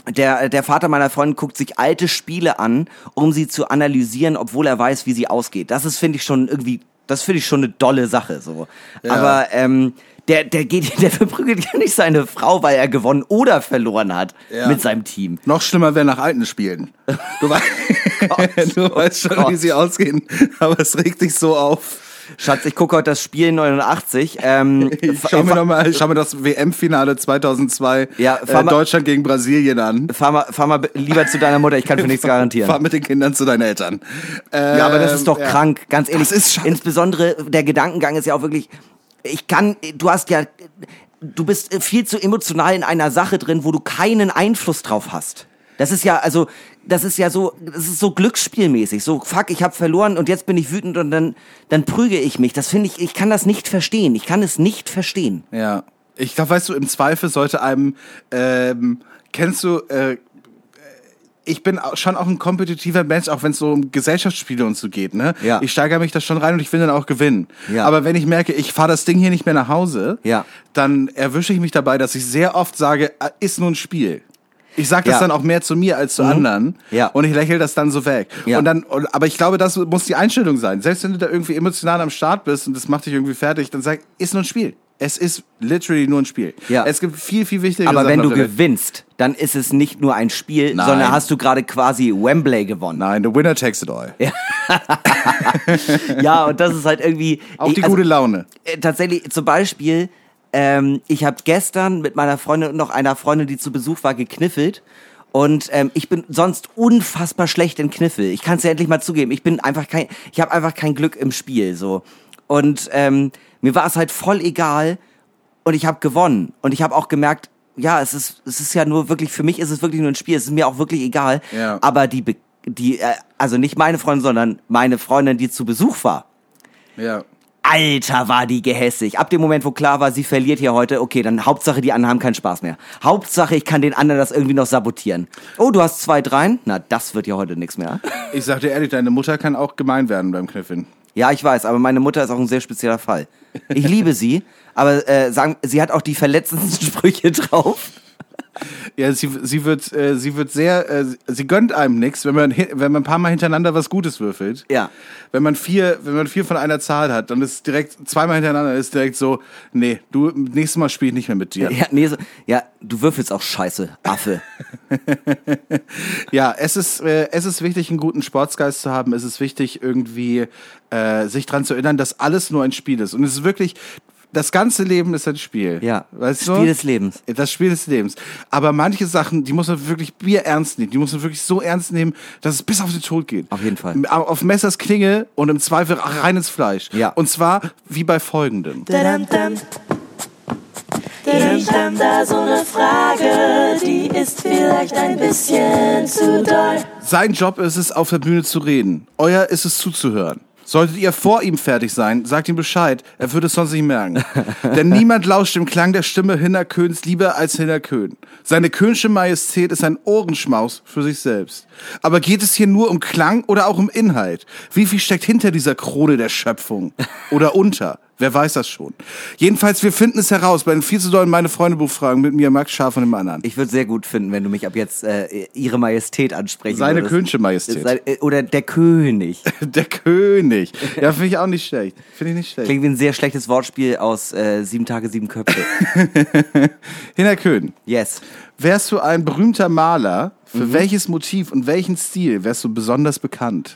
der, der Vater meiner Freundin guckt sich alte Spiele an, um sie zu analysieren, obwohl er weiß, wie sie ausgeht. Das ist, finde ich, schon irgendwie, das finde ich schon eine dolle Sache, so. Aber, ähm, der, der geht, der verprügelt ja nicht seine Frau, weil er gewonnen oder verloren hat Ja. mit seinem Team. Noch schlimmer wäre nach alten Spielen. Du, wei du weißt schon, Gott. wie sie ausgehen, aber es regt dich so auf. Schatz, ich gucke heute das Spiel 89. Ähm, Ich schau mir noch mal, schau mir das WM-Finale 2002 Ja, äh, mal- Deutschland gegen Brasilien an. Fahr mal, fahr mal lieber zu deiner Mutter, ich kann für nichts garantieren. Fahr mit den Kindern zu deinen Eltern. Ähm, Ja, aber das ist doch ja. krank, ganz ehrlich. Das ist scheiße. Insbesondere der Gedankengang ist ja auch wirklich, ich kann, du hast ja, du bist viel zu emotional in einer Sache drin, wo du keinen Einfluss drauf hast. Das ist ja, also, das ist ja so, das ist so glücksspielmäßig. So, fuck, ich habe verloren und jetzt bin ich wütend und dann, dann prüge ich mich. Das finde ich, ich kann das nicht verstehen. Ich kann es nicht verstehen. Ja. Ich glaube, weißt du, im Zweifel sollte einem, ähm, kennst du, äh, ich bin schon auch ein kompetitiver Mensch, auch wenn es so um Gesellschaftsspiele und so geht. Ne? Ja. Ich steigere mich da schon rein und ich will dann auch gewinnen. Ja. Aber wenn ich merke, ich fahre das Ding hier nicht mehr nach Hause, Ja. dann erwische ich mich dabei, dass ich sehr oft sage, äh, ist nur ein Spiel. Ich sage das Ja. Mhm. dann auch mehr zu mir als zu anderen Ja. und ich lächle das dann so weg. Ja. Und dann, aber ich glaube, das muss die Einstellung sein. Selbst wenn du da irgendwie emotional am Start bist und das macht dich irgendwie fertig, dann sag, ist nur ein Spiel. Es ist literally nur ein Spiel. Ja. Es gibt viel, viel wichtigere Aber Sachen wenn du gewinnst, dann ist es nicht nur ein Spiel, Nein. sondern hast du gerade quasi Wembley gewonnen. Nein, the winner takes it all. Ja, und das ist halt irgendwie. Auch die also, gute Laune. äh, tatsächlich, zum Beispiel, ähm, ich habe gestern mit meiner Freundin und noch einer Freundin, die zu Besuch war, gekniffelt. Und ähm, ich bin sonst unfassbar schlecht in Kniffel. Ich kann es ja endlich mal zugeben. Ich bin einfach kein, ich habe einfach kein Glück im Spiel so. Und ähm, mir war es halt voll egal. Und ich habe gewonnen. Und ich habe auch gemerkt, ja, es ist, es ist ja nur wirklich für mich ist es wirklich nur ein Spiel. Es ist mir auch wirklich egal. Ja. Aber die, die, äh, also nicht meine Freundin, sondern meine Freundin, die zu Besuch war. Ja. Alter, war die gehässig. Ab dem Moment, wo klar war, sie verliert hier heute, okay, dann Hauptsache, die anderen haben keinen Spaß mehr. Hauptsache, ich kann den anderen das irgendwie noch sabotieren. Oh, du hast zwei dreien? Na, das wird ja heute nichts mehr. Ich sag dir ehrlich, deine Mutter kann auch gemein werden beim Kniffeln. Ja, ich weiß, aber meine Mutter ist auch ein sehr spezieller Fall. Ich liebe sie, aber äh, sagen, sie hat auch die verletzendsten Sprüche drauf. Ja, sie, sie wird, äh, sie wird sehr, äh, sie gönnt einem nichts, wenn man, wenn man ein paar Mal hintereinander was Gutes würfelt. Ja. Wenn man vier, wenn man vier von einer Zahl hat, dann ist direkt, zweimal hintereinander ist direkt so, nee, du, nächstes Mal spiele ich nicht mehr mit dir. Ja, nee, so, ja, du würfelst auch scheiße, Affe. Ja, es ist, äh, es ist wichtig, einen guten Sportsgeist zu haben. Es ist wichtig, irgendwie äh, sich dran zu erinnern, dass alles nur ein Spiel ist. Und es ist wirklich, das ganze Leben ist ein Spiel. Ja, weißt du? Spiel des Lebens. Das Spiel des Lebens. Aber manche Sachen, die muss man wirklich Bier ernst nehmen. Die muss man wirklich so ernst nehmen, dass es bis auf den Tod geht. Auf jeden Fall. Auf Messers Klinge und im Zweifel rein ins Fleisch. Ja. Und zwar wie bei folgendem. Ich hab da so eine Frage, die ist vielleicht ein bisschen zu doll. Sein Job ist es, auf der Bühne zu reden. Euer ist es zuzuhören. Solltet ihr vor ihm fertig sein, sagt ihm Bescheid, er würde es sonst nicht merken. Denn niemand lauscht dem Klang der Stimme Hinner Köhns lieber als Hinner Köhn. Seine Köhnsche Majestät ist ein Ohrenschmaus für sich selbst. Aber geht es hier nur um Klang oder auch um Inhalt? Wie viel steckt hinter dieser Krone der Schöpfung? Oder unter? Wer weiß das schon? Jedenfalls, wir finden es heraus bei den viel zu dollen meine Freunde Buchfragen mit mir, Max Scharf und dem anderen. Ich würde sehr gut finden, wenn du mich ab jetzt äh, ihre Majestät ansprechen Seine würdest. Majestät. Sei- äh, Oder der König. Der König. Ja, finde ich auch nicht schlecht. Finde ich nicht schlecht. Klingt wie ein sehr schlechtes Wortspiel aus äh, Sieben Tage, Sieben Köpfe. Hinner Köhn, Yes. Wärst du ein berühmter Maler, Mhm. für welches Motiv und welchen Stil wärst du besonders bekannt?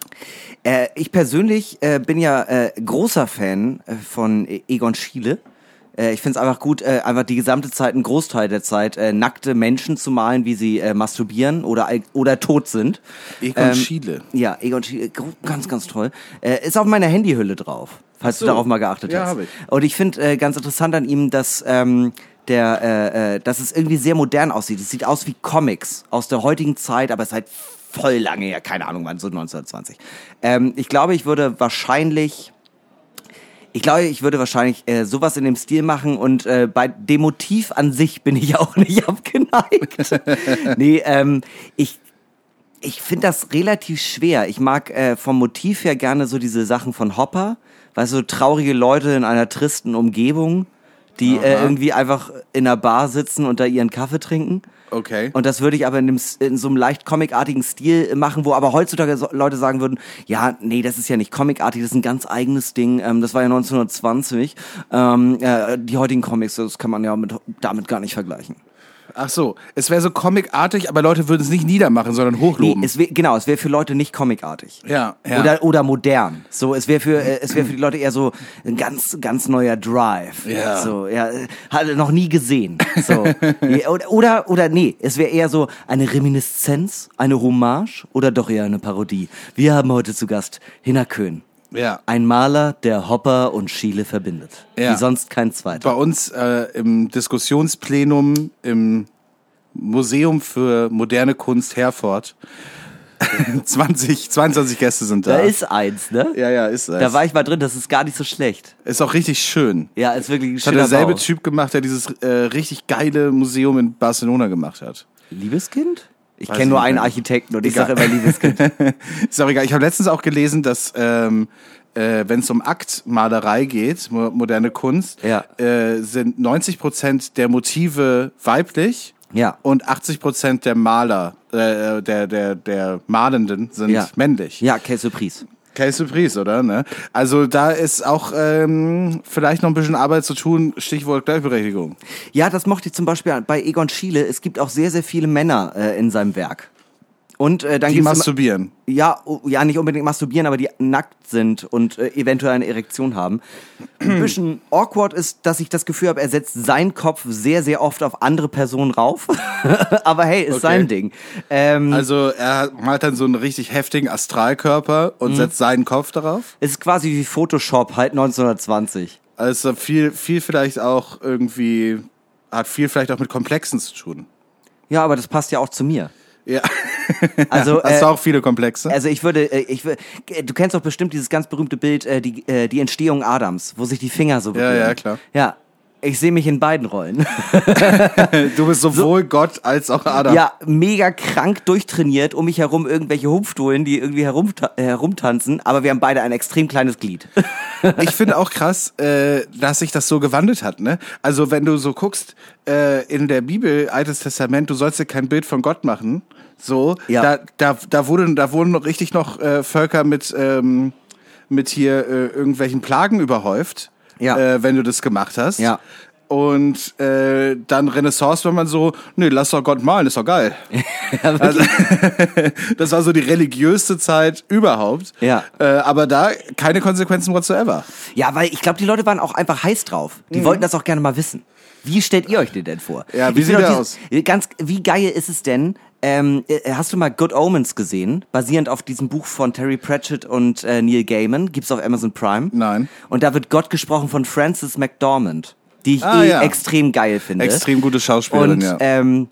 Äh, ich persönlich äh, bin ja äh, großer Fan äh, von E- Egon Schiele. Äh, ich finde es einfach gut, äh, einfach die gesamte Zeit, einen Großteil der Zeit, nackte Menschen zu malen, wie sie masturbieren oder, oder tot sind. Egon Schiele. Ja, Egon Schiele, ganz, ganz toll. Ist auf meiner Handyhülle drauf, falls so. du darauf mal geachtet Ja, hast. ich. Und ich finde äh, ganz interessant an ihm, dass ähm, der, äh, äh, dass es irgendwie sehr modern aussieht. Es sieht aus wie Comics aus der heutigen Zeit, aber es ist halt voll lange her, keine Ahnung wann, so 1920. Ähm, ich glaube, ich würde wahrscheinlich ich glaube, ich würde wahrscheinlich äh, sowas in dem Stil machen und äh, bei dem Motiv an sich bin ich auch nicht abgeneigt. nee, ähm, ich ich finde das relativ schwer. Ich mag äh, vom Motiv her gerne so diese Sachen von Hopper, weißt du, so traurige Leute in einer tristen Umgebung, die äh, irgendwie einfach in einer Bar sitzen und da ihren Kaffee trinken. Okay. Und das würde ich aber in, dem, in so einem leicht comicartigen Stil machen, wo aber heutzutage so Leute sagen würden, ja, nee, das ist ja nicht comicartig, das ist ein ganz eigenes Ding. Ähm, das war ja 1920. Ähm, äh, die heutigen Comics, das kann man ja mit, damit gar nicht vergleichen. Ach so, es wäre so comicartig, aber Leute würden es nicht niedermachen, sondern Nee, hochloben. es wär, genau, es wäre für Leute nicht comicartig. ja, ja. Oder, oder modern. So, es wäre für, äh, es wäre für die Leute eher so ein ganz, ganz neuer Drive. Ja. So, ja, hat er noch nie gesehen. So. Oder, oder, oder nee, es wäre eher so eine Reminiszenz, eine Hommage oder doch eher eine Parodie. Wir haben heute zu Gast Hinner Köhn. Ja. Ein Maler, der Hopper und Schiele verbindet. Ja. Wie sonst kein zweiter. Bei uns äh, im Diskussionsplenum im Museum für moderne Kunst Herford 20, 22 Gäste sind da. Da ist eins, ne? ja, ja, ist es. Da war ich mal drin, das ist gar nicht so schlecht. ist auch richtig schön. Ja, ist wirklich ein Das hat schöner derselbe Bau. Typ gemacht, der dieses äh, richtig geile Museum in Barcelona gemacht hat. Liebeskind? Ich kenne nur einen. Architekten und ich sage immer liebes Kind. Ist auch egal. Ich habe letztens auch gelesen, dass ähm, äh, wenn es um Aktmalerei geht, mo moderne Kunst, Ja. äh, sind 90 Prozent der Motive weiblich Ja. und 80 Prozent der Maler, äh, der, der, der Malenden sind Ja. männlich. Ja, Surprise. Case Surprise, oder? Ne? Also da ist auch ähm, vielleicht noch ein bisschen Arbeit zu tun, Stichwort Gleichberechtigung. Ja, das mochte ich zum Beispiel bei Egon Schiele. Es gibt auch sehr, sehr viele Männer äh, in seinem Werk. Und äh, dann Die gibt's immer- masturbieren. ja, oh, ja, nicht unbedingt masturbieren, aber die nackt sind und äh, eventuell eine Erektion haben. Ein bisschen awkward ist, dass ich das Gefühl habe, er setzt seinen Kopf sehr, sehr oft auf andere Personen rauf. aber hey, ist Okay. sein Ding. Ähm, Also er malt dann so einen richtig heftigen Astralkörper Mhm. und setzt seinen Kopf darauf. es ist quasi wie Photoshop, halt 1920. Also viel, viel vielleicht auch irgendwie, hat viel vielleicht auch mit Komplexen zu tun. Ja, aber das passt ja auch zu mir. Ja. Also, Hast äh, du auch viele Komplexe? Also ich würde, äh, ich wür- du kennst doch bestimmt dieses ganz berühmte Bild, äh, die, äh, die Entstehung Adams, wo sich die Finger so berühren. ja, klar. Ja, ich sehe mich in beiden Rollen. du bist sowohl Gott als auch Adam. ja, mega krank durchtrainiert, um mich herum irgendwelche Hupfdohlen, die irgendwie herumta herumtanzen, aber wir haben beide ein extrem kleines Glied. Ich finde auch krass, äh, dass sich das so gewandelt hat. Ne? Also wenn du so guckst äh, in der Bibel, Altes Testament, du sollst dir kein Bild von Gott machen. So, Ja. da, da, da, wurde, da wurden noch richtig noch äh, Völker mit, ähm, mit hier äh, irgendwelchen Plagen überhäuft, Ja. äh, wenn du das gemacht hast. Ja. Und äh, dann Renaissance, wenn man so, nee, lass doch Gott malen, ist doch geil. also, das war so die religiöste Zeit überhaupt. Ja. Äh, aber da keine Konsequenzen whatsoever. Ja, weil ich glaube, die Leute waren auch einfach heiß drauf. Die wollten das auch gerne mal wissen. Wie stellt ihr euch den denn vor? Mhm. Ja, wie Ich sieht der dieses- Ganz, wie geil ist es denn? Ähm, äh, hast du mal Good Omens gesehen? Basierend auf diesem Buch von Terry Pratchett und äh, Neil Gaiman. Gibt's auf Amazon Prime. Nein. Und da wird Gott gesprochen von Frances McDormand, die ich Ah, eh ja. extrem geil finde. Extrem gute Schauspielerin, Und ja. ähm,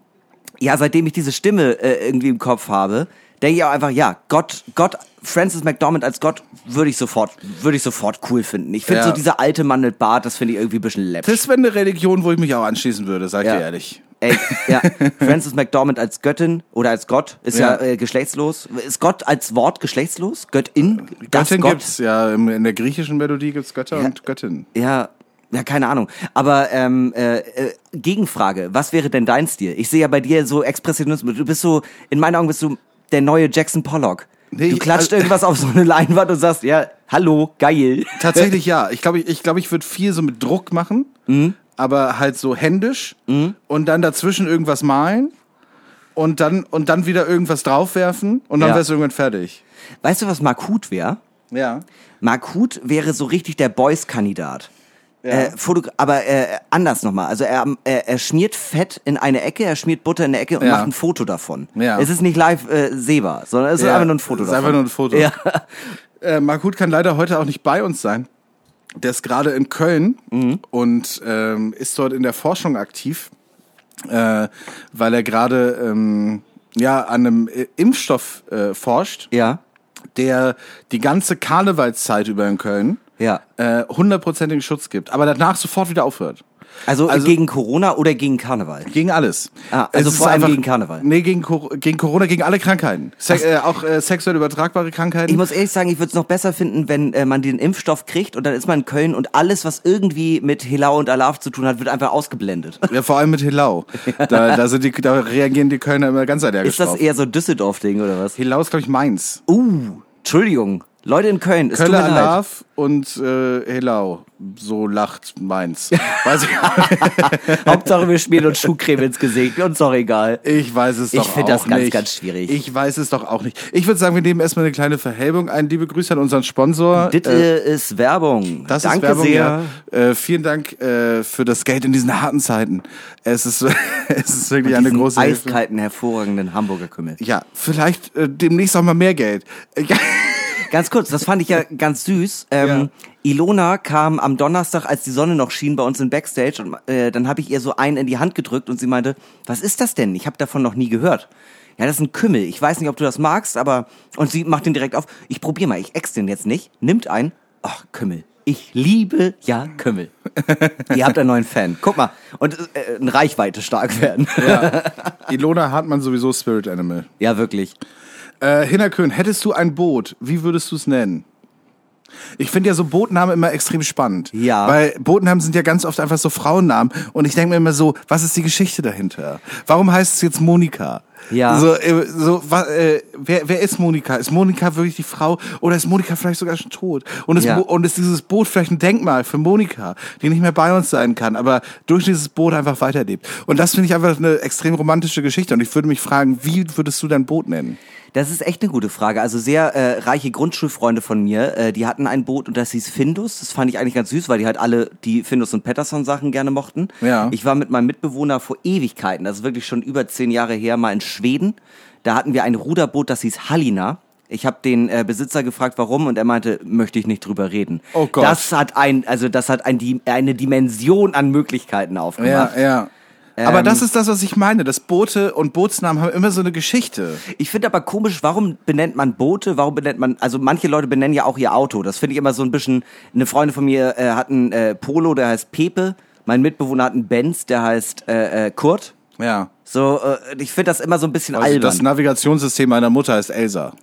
ja, seitdem ich diese Stimme äh, irgendwie im Kopf habe, denke ich auch einfach, ja, Gott, Gott, Francis McDormand als Gott würde ich sofort, würde ich sofort cool finden. Ich finde Ja. so dieser alte Mann mit Bart, das finde ich irgendwie ein bisschen läppisch. Das wäre eine Religion, wo ich mich auch anschließen würde, sag ich Ja. dir ehrlich. Ey, ja, Francis McDormand als Göttin oder als Gott ist ja, Ja. äh, geschlechtslos. Ist Gott als Wort geschlechtslos? Göttin? Das Göttin Gott? gibt's, ja. In der griechischen Melodie gibt's Götter und Göttin. Ja, ja, keine Ahnung. Aber ähm, äh, äh, Gegenfrage, was wäre denn dein Stil? Ich sehe ja bei dir so Expressionismus. Du bist so, in meinen Augen bist du der neue Jackson Pollock. Nee, du ich- klatscht also- irgendwas auf so eine Leinwand und sagst, ja, hallo, geil. Tatsächlich ja. Ich glaube, ich, ich, glaub, ich würde viel so mit Druck machen, Mhm. Aber halt so händisch und dann dazwischen irgendwas malen und dann, und dann wieder irgendwas draufwerfen und dann Ja. wär's irgendwann fertig. Weißt du, was Markut wäre? Ja. Markut wäre so richtig der Boys-Kandidat. Äh, Foto aber äh, anders nochmal. Also er, er, er schmiert Fett in eine Ecke, er schmiert Butter in eine Ecke und Ja. macht ein Foto davon. Ja. Es ist nicht live äh, sehbar, sondern es ist Ja, einfach nur ein Foto es ist davon. einfach nur ein Foto. Ja. Äh, Markut kann leider heute auch nicht bei uns sein. Der ist gerade in Köln Mhm. und ähm, ist dort in der Forschung aktiv, äh, weil er gerade ähm, ja an einem äh, Impfstoff äh, forscht, ja. der die ganze Karnevalszeit über in Köln Ja. äh, hundertprozentigen Schutz gibt, aber danach sofort wieder aufhört. Also, Also- gegen Corona oder gegen Karneval? Gegen alles. Ah, also Es vor allem gegen Karneval. Nee, gegen, gegen Corona, gegen alle Krankheiten. Se äh, auch äh, sexuell übertragbare Krankheiten. Ich muss ehrlich sagen, ich würde es noch besser finden, wenn äh, man den Impfstoff kriegt und dann ist man in Köln und alles, was irgendwie mit Hilau und Alaf zu tun hat, wird einfach ausgeblendet. Ja, vor allem mit Hilau. Da, da, sind die, da reagieren die Kölner immer ganz allergisch Ist das drauf. eher so Düsseldorf-Ding oder was? Hilau ist, glaube ich, Mainz. Uh, Entschuldigung. Leute in Köln, es tut Köller mir leid. Alarv und äh, Hilau. So lacht Mainz. weiß ich, Hauptsache wir schmieren uns Schuhcreme ins Gesicht, uns doch egal. ich weiß es Ich doch auch das ganz, nicht. ganz schwierig. Ich weiß es doch auch nicht. Ich würde sagen, wir nehmen erstmal eine kleine Verhelbung ein. Liebe Grüße an unseren Sponsor. Das Äh, ist Werbung. Das Danke ist Werbung, sehr. ja. Äh, vielen Dank äh, für das Geld in diesen harten Zeiten. Es ist, es ist wirklich eine große Hilfe. eiskalten, hervorragenden Hamburger Kümmel. Ja, vielleicht äh, demnächst auch mal mehr Geld. Äh, ja. Ganz kurz, das fand ich ja ganz süß. Ähm, Ja. Ilona kam am Donnerstag, als die Sonne noch schien, bei uns in Backstage und äh, dann habe ich ihr so einen in die Hand gedrückt und sie meinte, was ist das denn? Ich habe davon noch nie gehört. Ja, das ist ein Kümmel. Ich weiß nicht, ob du das magst, aber und sie macht den direkt auf. Ich probier mal. Ich ex den jetzt nicht. Nimmt einen. Ach, Kümmel. Ich liebe ja Kümmel. Ihr habt einen neuen Fan. Guck mal. Und äh, in Reichweite stark werden. Ja. Ilona Hartmann sowieso Spirit Animal. Ja, wirklich. Äh, Hinnerkön, hättest du ein Boot, wie würdest du es nennen? Ich finde ja so Bootnamen immer extrem spannend. Ja. Weil Bootnamen sind ja ganz oft einfach so Frauennamen. Und ich denke mir immer so, was ist die Geschichte dahinter? Warum heißt es jetzt Monika? Ja. So, äh, so äh, wer, wer ist Monika? Ist Monika wirklich die Frau oder ist Monika vielleicht sogar schon tot? Und ist, Ja. Und ist dieses Boot vielleicht ein Denkmal für Monika, die nicht mehr bei uns sein kann, aber durch dieses Boot einfach weiterlebt? Und das finde ich einfach eine extrem romantische Geschichte. Und ich würde mich fragen, wie würdest du dein Boot nennen? Das ist echt eine gute Frage. Also sehr äh, reiche Grundschulfreunde von mir, äh, die hatten ein Boot und das hieß Findus. Das fand ich eigentlich ganz süß, weil die halt alle die Findus und Patterson Sachen gerne mochten. Ja. Ich war mit meinem Mitbewohner vor Ewigkeiten, das ist wirklich schon über zehn Jahre her, mal in Schweden. Da hatten wir ein Ruderboot, das hieß Hallina. Ich habe den äh, Besitzer gefragt, warum, und er meinte, möchte ich nicht drüber reden. Oh Gott. Das hat ein, also das hat ein, eine Dimension an Möglichkeiten aufgemacht. ja. Aber Ähm, das ist das, was ich meine. Das Boote und Bootsnamen haben immer so eine Geschichte. Ich finde aber komisch, warum benennt man Boote? Warum benennt man, also manche Leute benennen ja auch ihr Auto. Das finde ich immer so ein bisschen, eine Freundin von mir äh, hat einen äh, Polo, der heißt Pepe. Mein Mitbewohner hat einen Benz, der heißt äh, äh, Kurt. Ja. So, äh, ich finde das immer so ein bisschen Also albern. das Navigationssystem meiner Mutter heißt Elsa.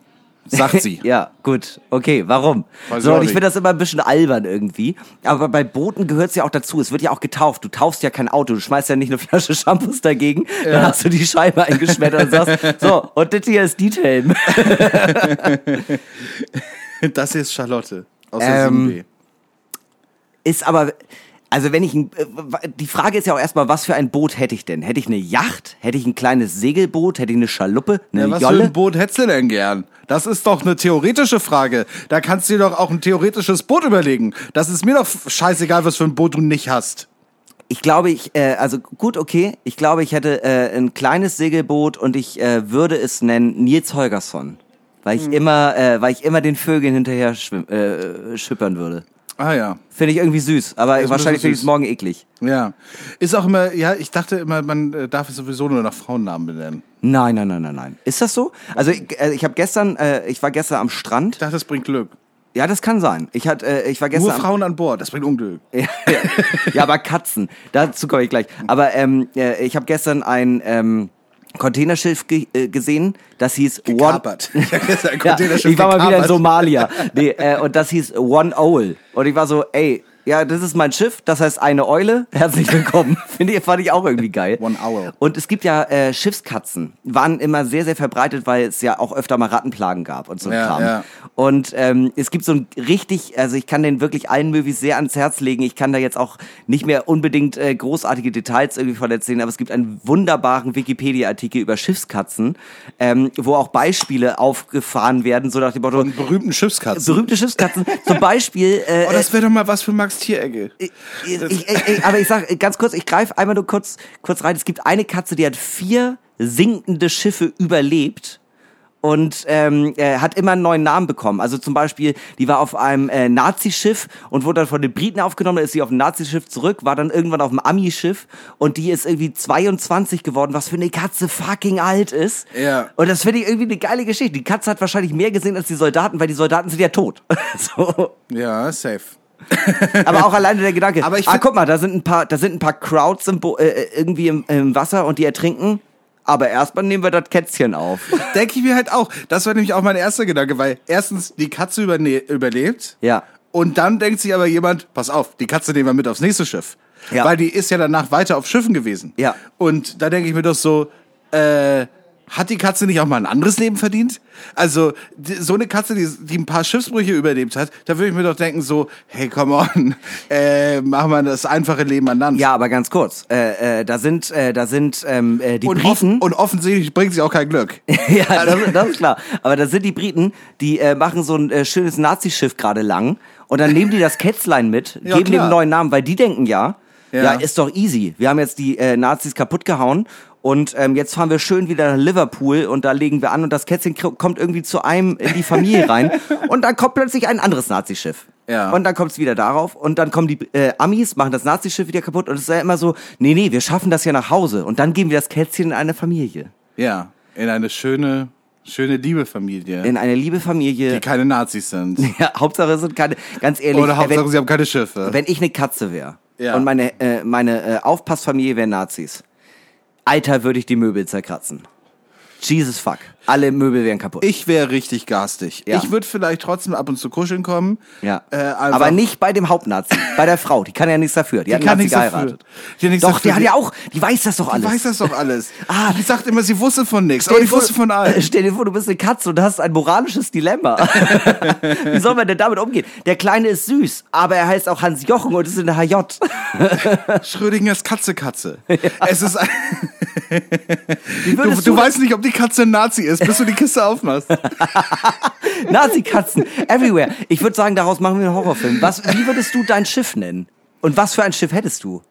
Sagt sie. ja, gut. Okay, warum? Weiß so, ich und finde das immer ein bisschen albern irgendwie. Aber bei Booten gehört es ja auch dazu. Es wird ja auch getauft. Du taufst ja kein Auto. Du schmeißt ja nicht eine Flasche Shampoos dagegen. Dann hast du die Scheibe eingeschmettert und sagst, so, und das hier ist Detail. Das hier ist Charlotte aus der Ähm, 7B. Ist aber, also wenn ich, ein- äh, die Frage ist ja auch erstmal, was für ein Boot hätte ich denn? Hätte ich eine Yacht? Hätte ich ein kleines Segelboot? Hätte ich eine Schaluppe? Eine Ja, was für Jolle? ein Boot hättest du denn gern? Das ist doch eine theoretische Frage. Da kannst du dir doch auch ein theoretisches Boot überlegen. Das ist mir doch scheißegal, was für ein Boot du nicht hast. Ich glaube, ich, äh, also gut, okay. Ich glaube, ich hätte äh, ein kleines Segelboot und ich äh, würde es nennen Nils Holgersson. Weil Hm. ich immer, äh, weil ich immer den Vögeln hinterher schwimm, äh, schippern würde. Ah ja. Finde ich irgendwie süß, aber ein wahrscheinlich finde ich es morgen eklig. Ja. Ist auch immer, ja, ich dachte immer, man äh, darf es sowieso nur nach Frauennamen benennen. Nein, nein, nein, nein, nein. Ist das so? Also ich, äh, ich habe gestern, äh, ich war gestern am Strand. Ich dachte, das bringt Glück. Ja, das kann sein. Ich hatte, äh, ich war gestern. Nur Frauen an Bord, das bringt Unglück. Ja, ja. ja, aber Katzen. Dazu komme ich gleich. Aber ähm, äh, ich habe gestern ein ähm, Containerschiff ge äh, gesehen, das hieß Gekapert. Ich hab gestern ein Ja, ich war mal wieder in. Somalia. Nee, äh, und das hieß One Owl. Und ich war so, ey, ja, das ist mein Schiff, das heißt eine Eule. Herzlich willkommen. Finde ich, fand ich auch irgendwie geil. One Owl. Und es gibt ja äh, Schiffskatzen, waren immer sehr, sehr verbreitet, weil es ja auch öfter mal Rattenplagen gab und so Ja, Kram. ja. Und ähm, es gibt so ein richtig, also ich kann den wirklich allen Movies sehr ans Herz legen. Ich kann da jetzt auch nicht mehr unbedingt äh, großartige Details irgendwie von erzählen, aber es gibt einen wunderbaren Wikipedia-Artikel über Schiffskatzen, ähm, wo auch Beispiele aufgefahren werden, so nach dem Motto, Von berühmten Schiffskatzen. berühmte Schiffskatzen, zum Beispiel, äh, Oh, das wäre doch mal was für Max Tieregge. ich, ich, ich, aber ich sag ganz kurz, ich greife einmal nur kurz, kurz rein. Es gibt eine Katze, die hat vier sinkende Schiffe überlebt und ähm, äh, hat immer einen neuen Namen bekommen. Also zum Beispiel, die war auf einem äh, Nazi-Schiff und wurde dann von den Briten aufgenommen, dann ist sie auf ein Nazi-Schiff zurück, war dann irgendwann auf einem Ami-Schiff und die ist irgendwie 22 geworden, was für eine Katze fucking alt ist. Ja. Und das finde ich irgendwie eine geile Geschichte. Die Katze hat wahrscheinlich mehr gesehen als die Soldaten, weil die Soldaten sind ja tot. so. Ja, safe. Aber auch alleine der Gedanke. Aber ich ah, guck mal, da sind ein paar, da sind ein paar Crowds im Bo äh, irgendwie im, im Wasser und die ertrinken. Aber erstmal nehmen wir das Kätzchen auf. Denke ich mir halt auch. Das war nämlich auch mein erster Gedanke, weil erstens die Katze überlebt. Ja. Und dann denkt sich aber jemand, pass auf, die Katze nehmen wir mit aufs nächste Schiff. Ja. Weil die ist ja danach weiter auf Schiffen gewesen. Ja. Und da denke ich mir doch so, äh, hat die Katze nicht auch mal ein anderes Leben verdient? Also, die, so eine Katze, die, die ein paar Schiffsbrüche überlebt hat, da würde ich mir doch denken so, hey, come on, äh, mach mal das einfache Leben an Land. Ja, aber ganz kurz. Äh, äh, da sind, äh, da sind ähm, äh, die Und, Briten. offen, und offensichtlich bringt sie auch kein Glück. ja, das, das ist klar. Aber da sind die Briten, die äh, machen so ein äh, schönes Nazi-Schiff gerade lang und dann nehmen die das Kätzlein mit, Ja, geben dem klar. einen neuen Namen, weil die denken ja, ja, Ja. ist doch easy. Wir haben jetzt die äh, Nazis kaputt gehauen und ähm, jetzt fahren wir schön wieder nach Liverpool und da legen wir an und das Kätzchen kommt irgendwie zu einem in die Familie rein und dann kommt plötzlich ein anderes Nazischiff. Ja. Und dann kommt es wieder darauf und dann kommen die äh, Amis, machen das Nazischiff wieder kaputt und es ist ja immer so, nee, nee, wir schaffen das ja nach Hause und dann geben wir das Kätzchen in eine Familie. Ja, in eine schöne Schöne liebe Familie. in eine liebe Familie. die keine Nazis sind. Ja, Hauptsache es sind keine, ganz ehrlich, Oder äh, Hauptsache, wenn, sie haben keine Schiffe. wenn ich eine Katze wäre Ja. und meine, äh, meine äh, Aufpassfamilie wären Nazis, Alter, würde ich die Möbel zerkratzen. Jesus fuck. Alle Möbel wären kaputt. Ich wäre richtig garstig. Ja. Ich würde vielleicht trotzdem ab und zu kuscheln kommen. ja. Äh, Aber nicht bei dem Hauptnazi, bei der Frau. Die kann ja nichts dafür. Die, hat einen kann Nazi nichts dafür. geheiratet. Die hat nichts Doch, dafür. die hat ja auch, die weiß das doch Die alles. weiß das doch alles. Ah. die sagt immer, sie wusste von nichts. Aber ich vor- wusste von allem. Stell dir vor, du bist eine Katze und hast ein moralisches Dilemma. Wie soll man denn damit umgehen? Der Kleine ist süß, aber er heißt auch Hans Jochen und ist in der HJ. Schrödingers Katze Katze. Es ist du du, weißt nicht, ob die Katze ein Nazi ist, bis du die Kiste aufmachst. Nazi-Katzen, everywhere. Ich würde sagen, daraus machen wir einen Horrorfilm. Was, wie würdest du dein Schiff nennen? Und was für ein Schiff hättest du?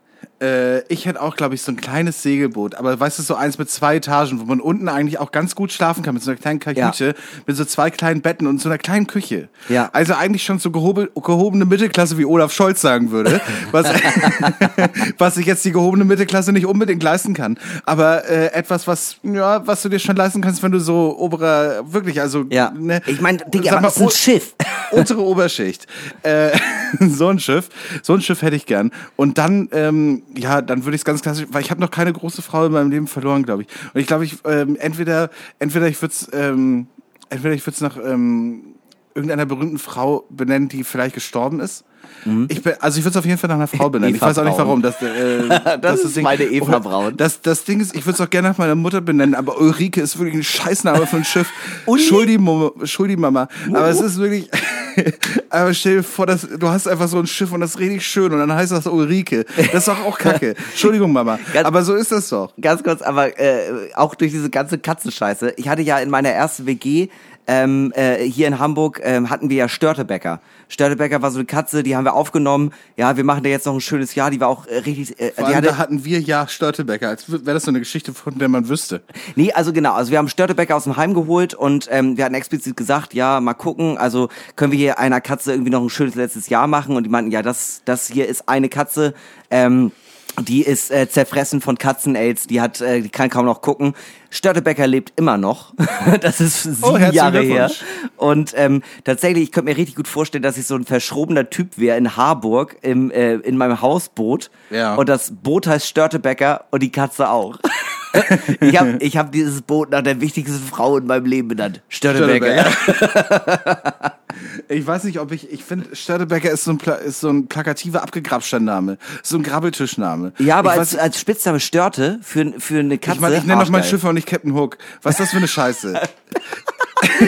Äh, ich hätte auch, glaube ich, so ein kleines Segelboot. Aber weißt du, so eins mit zwei Etagen, wo man unten eigentlich auch ganz gut schlafen kann, mit so einer kleinen Kajüte, mit so zwei kleinen Betten und so einer kleinen Küche. Ja. Also eigentlich schon so gehobene Mittelklasse, wie Olaf Scholz sagen würde. Was, was sich jetzt die gehobene Mittelklasse nicht unbedingt leisten kann. Aber äh, etwas, was, ja, was du dir schon leisten kannst, wenn du so oberer, wirklich, also, Ja. ne, Ich meine, Digga, aber mal, das ist ein Schiff. Untere Oberschicht. Äh, so ein Schiff, so ein Schiff hätte ich gern. Und dann, ähm, ja, dann würde ich es ganz klassisch, weil ich habe noch keine große Frau in meinem Leben verloren, glaube ich. Und ich glaube, ich ähm, entweder, entweder ich würde es, ähm, entweder ich würde es nach ähm, irgendeiner berühmten Frau benennen, die vielleicht gestorben ist. Ich be also ich würde es auf jeden Fall nach einer Frau benennen. ich Eva weiß auch nicht warum. Das, äh, das, ist meine Eva Braun. Das, das Ding ist, ich würde es auch gerne nach meiner Mutter benennen, aber Ulrike ist wirklich ein Scheißname für ein Schiff. Schuldi Mama, Schuldi Mama. Aber es ist wirklich, aber stell dir vor, dass, du hast einfach so ein Schiff und das ist richtig schön und dann heißt das Ulrike. Das ist doch auch kacke. Entschuldigung, Mama. Ganz- Aber so ist das doch. Ganz kurz, aber äh, auch durch diese ganze Katzenscheiße. Ich hatte ja in meiner ersten WG ähm, äh, hier in Hamburg ähm, hatten wir ja Störtebecker. Störtebecker war so eine Katze, die haben wir aufgenommen. Ja, wir machen da jetzt noch ein schönes Jahr. Die war auch äh, richtig. Äh, Vor allem, hatte, da hatten wir ja Störtebecker, als wäre das so eine Geschichte, von der man wüsste. Nee, also genau, also wir haben Störtebecker aus dem Heim geholt und ähm, wir hatten explizit gesagt, ja, mal gucken, also können wir hier einer Katze irgendwie noch ein schönes letztes Jahr machen und die meinten, ja, das, das hier ist eine Katze, ähm, die ist äh, zerfressen von Katzen-Aids, die hat, äh, die kann kaum noch gucken. Störtebecker lebt immer noch. das ist sieben Oh, Jahre her. Und ähm, tatsächlich, ich könnte mir richtig gut vorstellen, dass ich so ein verschrobener Typ wäre in Harburg im, äh, in meinem Hausboot. Ja. Und das Boot heißt Störtebecker und die Katze auch. ich habe ich hab dieses Boot nach der wichtigsten Frau in meinem Leben benannt. Störtebecker. Ich weiß nicht, ob ich, ich finde, Störtebecker ist so ein, Pla ist so ein plakativer, abgegrapschter Name. So ein Grabbeltischname. Ja, aber ich als, weiß, als Spitzname Störte für, für eine Katze. ich meine, ich nenne doch mein. Schiff auch nicht Captain Hook. Was ist das für eine Scheiße?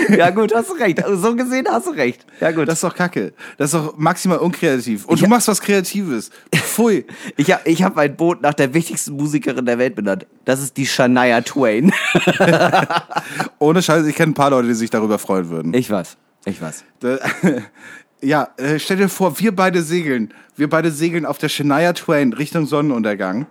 Ja gut, hast du recht. Also so gesehen hast du recht. Ja gut. Das ist doch kacke. Das ist doch maximal unkreativ. Und Ich- du machst was Kreatives. Pfui. ich habe ich hab mein Boot nach der wichtigsten Musikerin der Welt benannt. Das ist die Shania Twain. Ohne Scheiße, ich kenne ein paar Leute, die sich darüber freuen würden. Ich weiß. Ich weiß. Da- Ja, äh, stell dir vor, wir beide segeln. Wir beide segeln auf der Shania Twain Richtung Sonnenuntergang.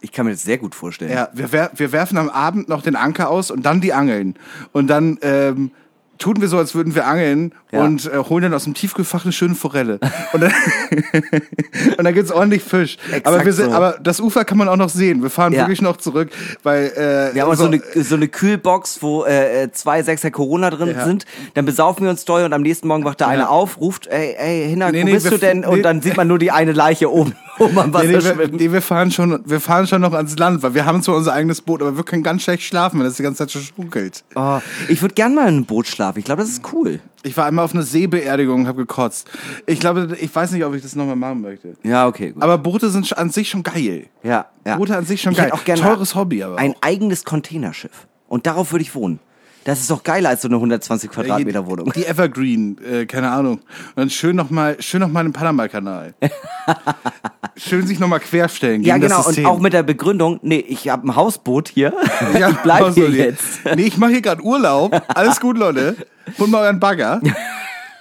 Ich kann mir das sehr gut vorstellen. Ja, wir, wer wir werfen am Abend noch den Anker aus und dann die Angeln. Und dann ähm, tun wir so, als würden wir angeln Ja. und äh, holen dann aus dem Tiefkühlfach eine schöne Forelle. Und dann, und dann gibt's ordentlich Fisch. Exakt aber, wir sind, so. aber das Ufer kann man auch noch sehen. Wir fahren Ja. wirklich noch zurück, weil äh, Wir haben auch so, eine, so eine Kühlbox, wo äh, äh, zwei Sechser Corona drin Ja. sind. Dann besaufen wir uns doll und am nächsten Morgen wacht da einer auf, ruft, ey, ey, Hinner, Nee, wo nee, bist du denn? f- Und nee. dann sieht man nur die eine Leiche oben, oben am Wasser Nee, nee, wir, nee, wir fahren schon, wir fahren schon noch ans Land, weil wir haben zwar unser eigenes Boot, aber wir können ganz schlecht schlafen, wenn das die ganze Zeit schon schunkelt. Oh, ich würde gern mal in einem Boot schlafen. Ich glaube, das ist cool. Ich war einmal auf einer Seebeerdigung und habe gekotzt. Ich glaube, ich weiß nicht, ob ich das nochmal machen möchte. Ja, okay, gut. Aber Boote sind an sich schon geil. ja, ja. Boote an sich schon ich geil. hätte auch gerne Teures Hobby aber Ein auch. eigenes Containerschiff. Und darauf würde ich wohnen. Das ist doch geiler als so eine 120 Quadratmeter Wohnung. Die Evergreen, äh, keine Ahnung. Und dann schön nochmal, schön noch mal den Panama-Kanal. schön sich nochmal querstellen gegen Ja, genau. das Und System. auch mit der Begründung, nee, ich habe ein Hausboot hier. ja, ich bleib hier jetzt. Nee, ich mache hier gerade Urlaub. Alles gut, Leute. Holt mal euren Bagger.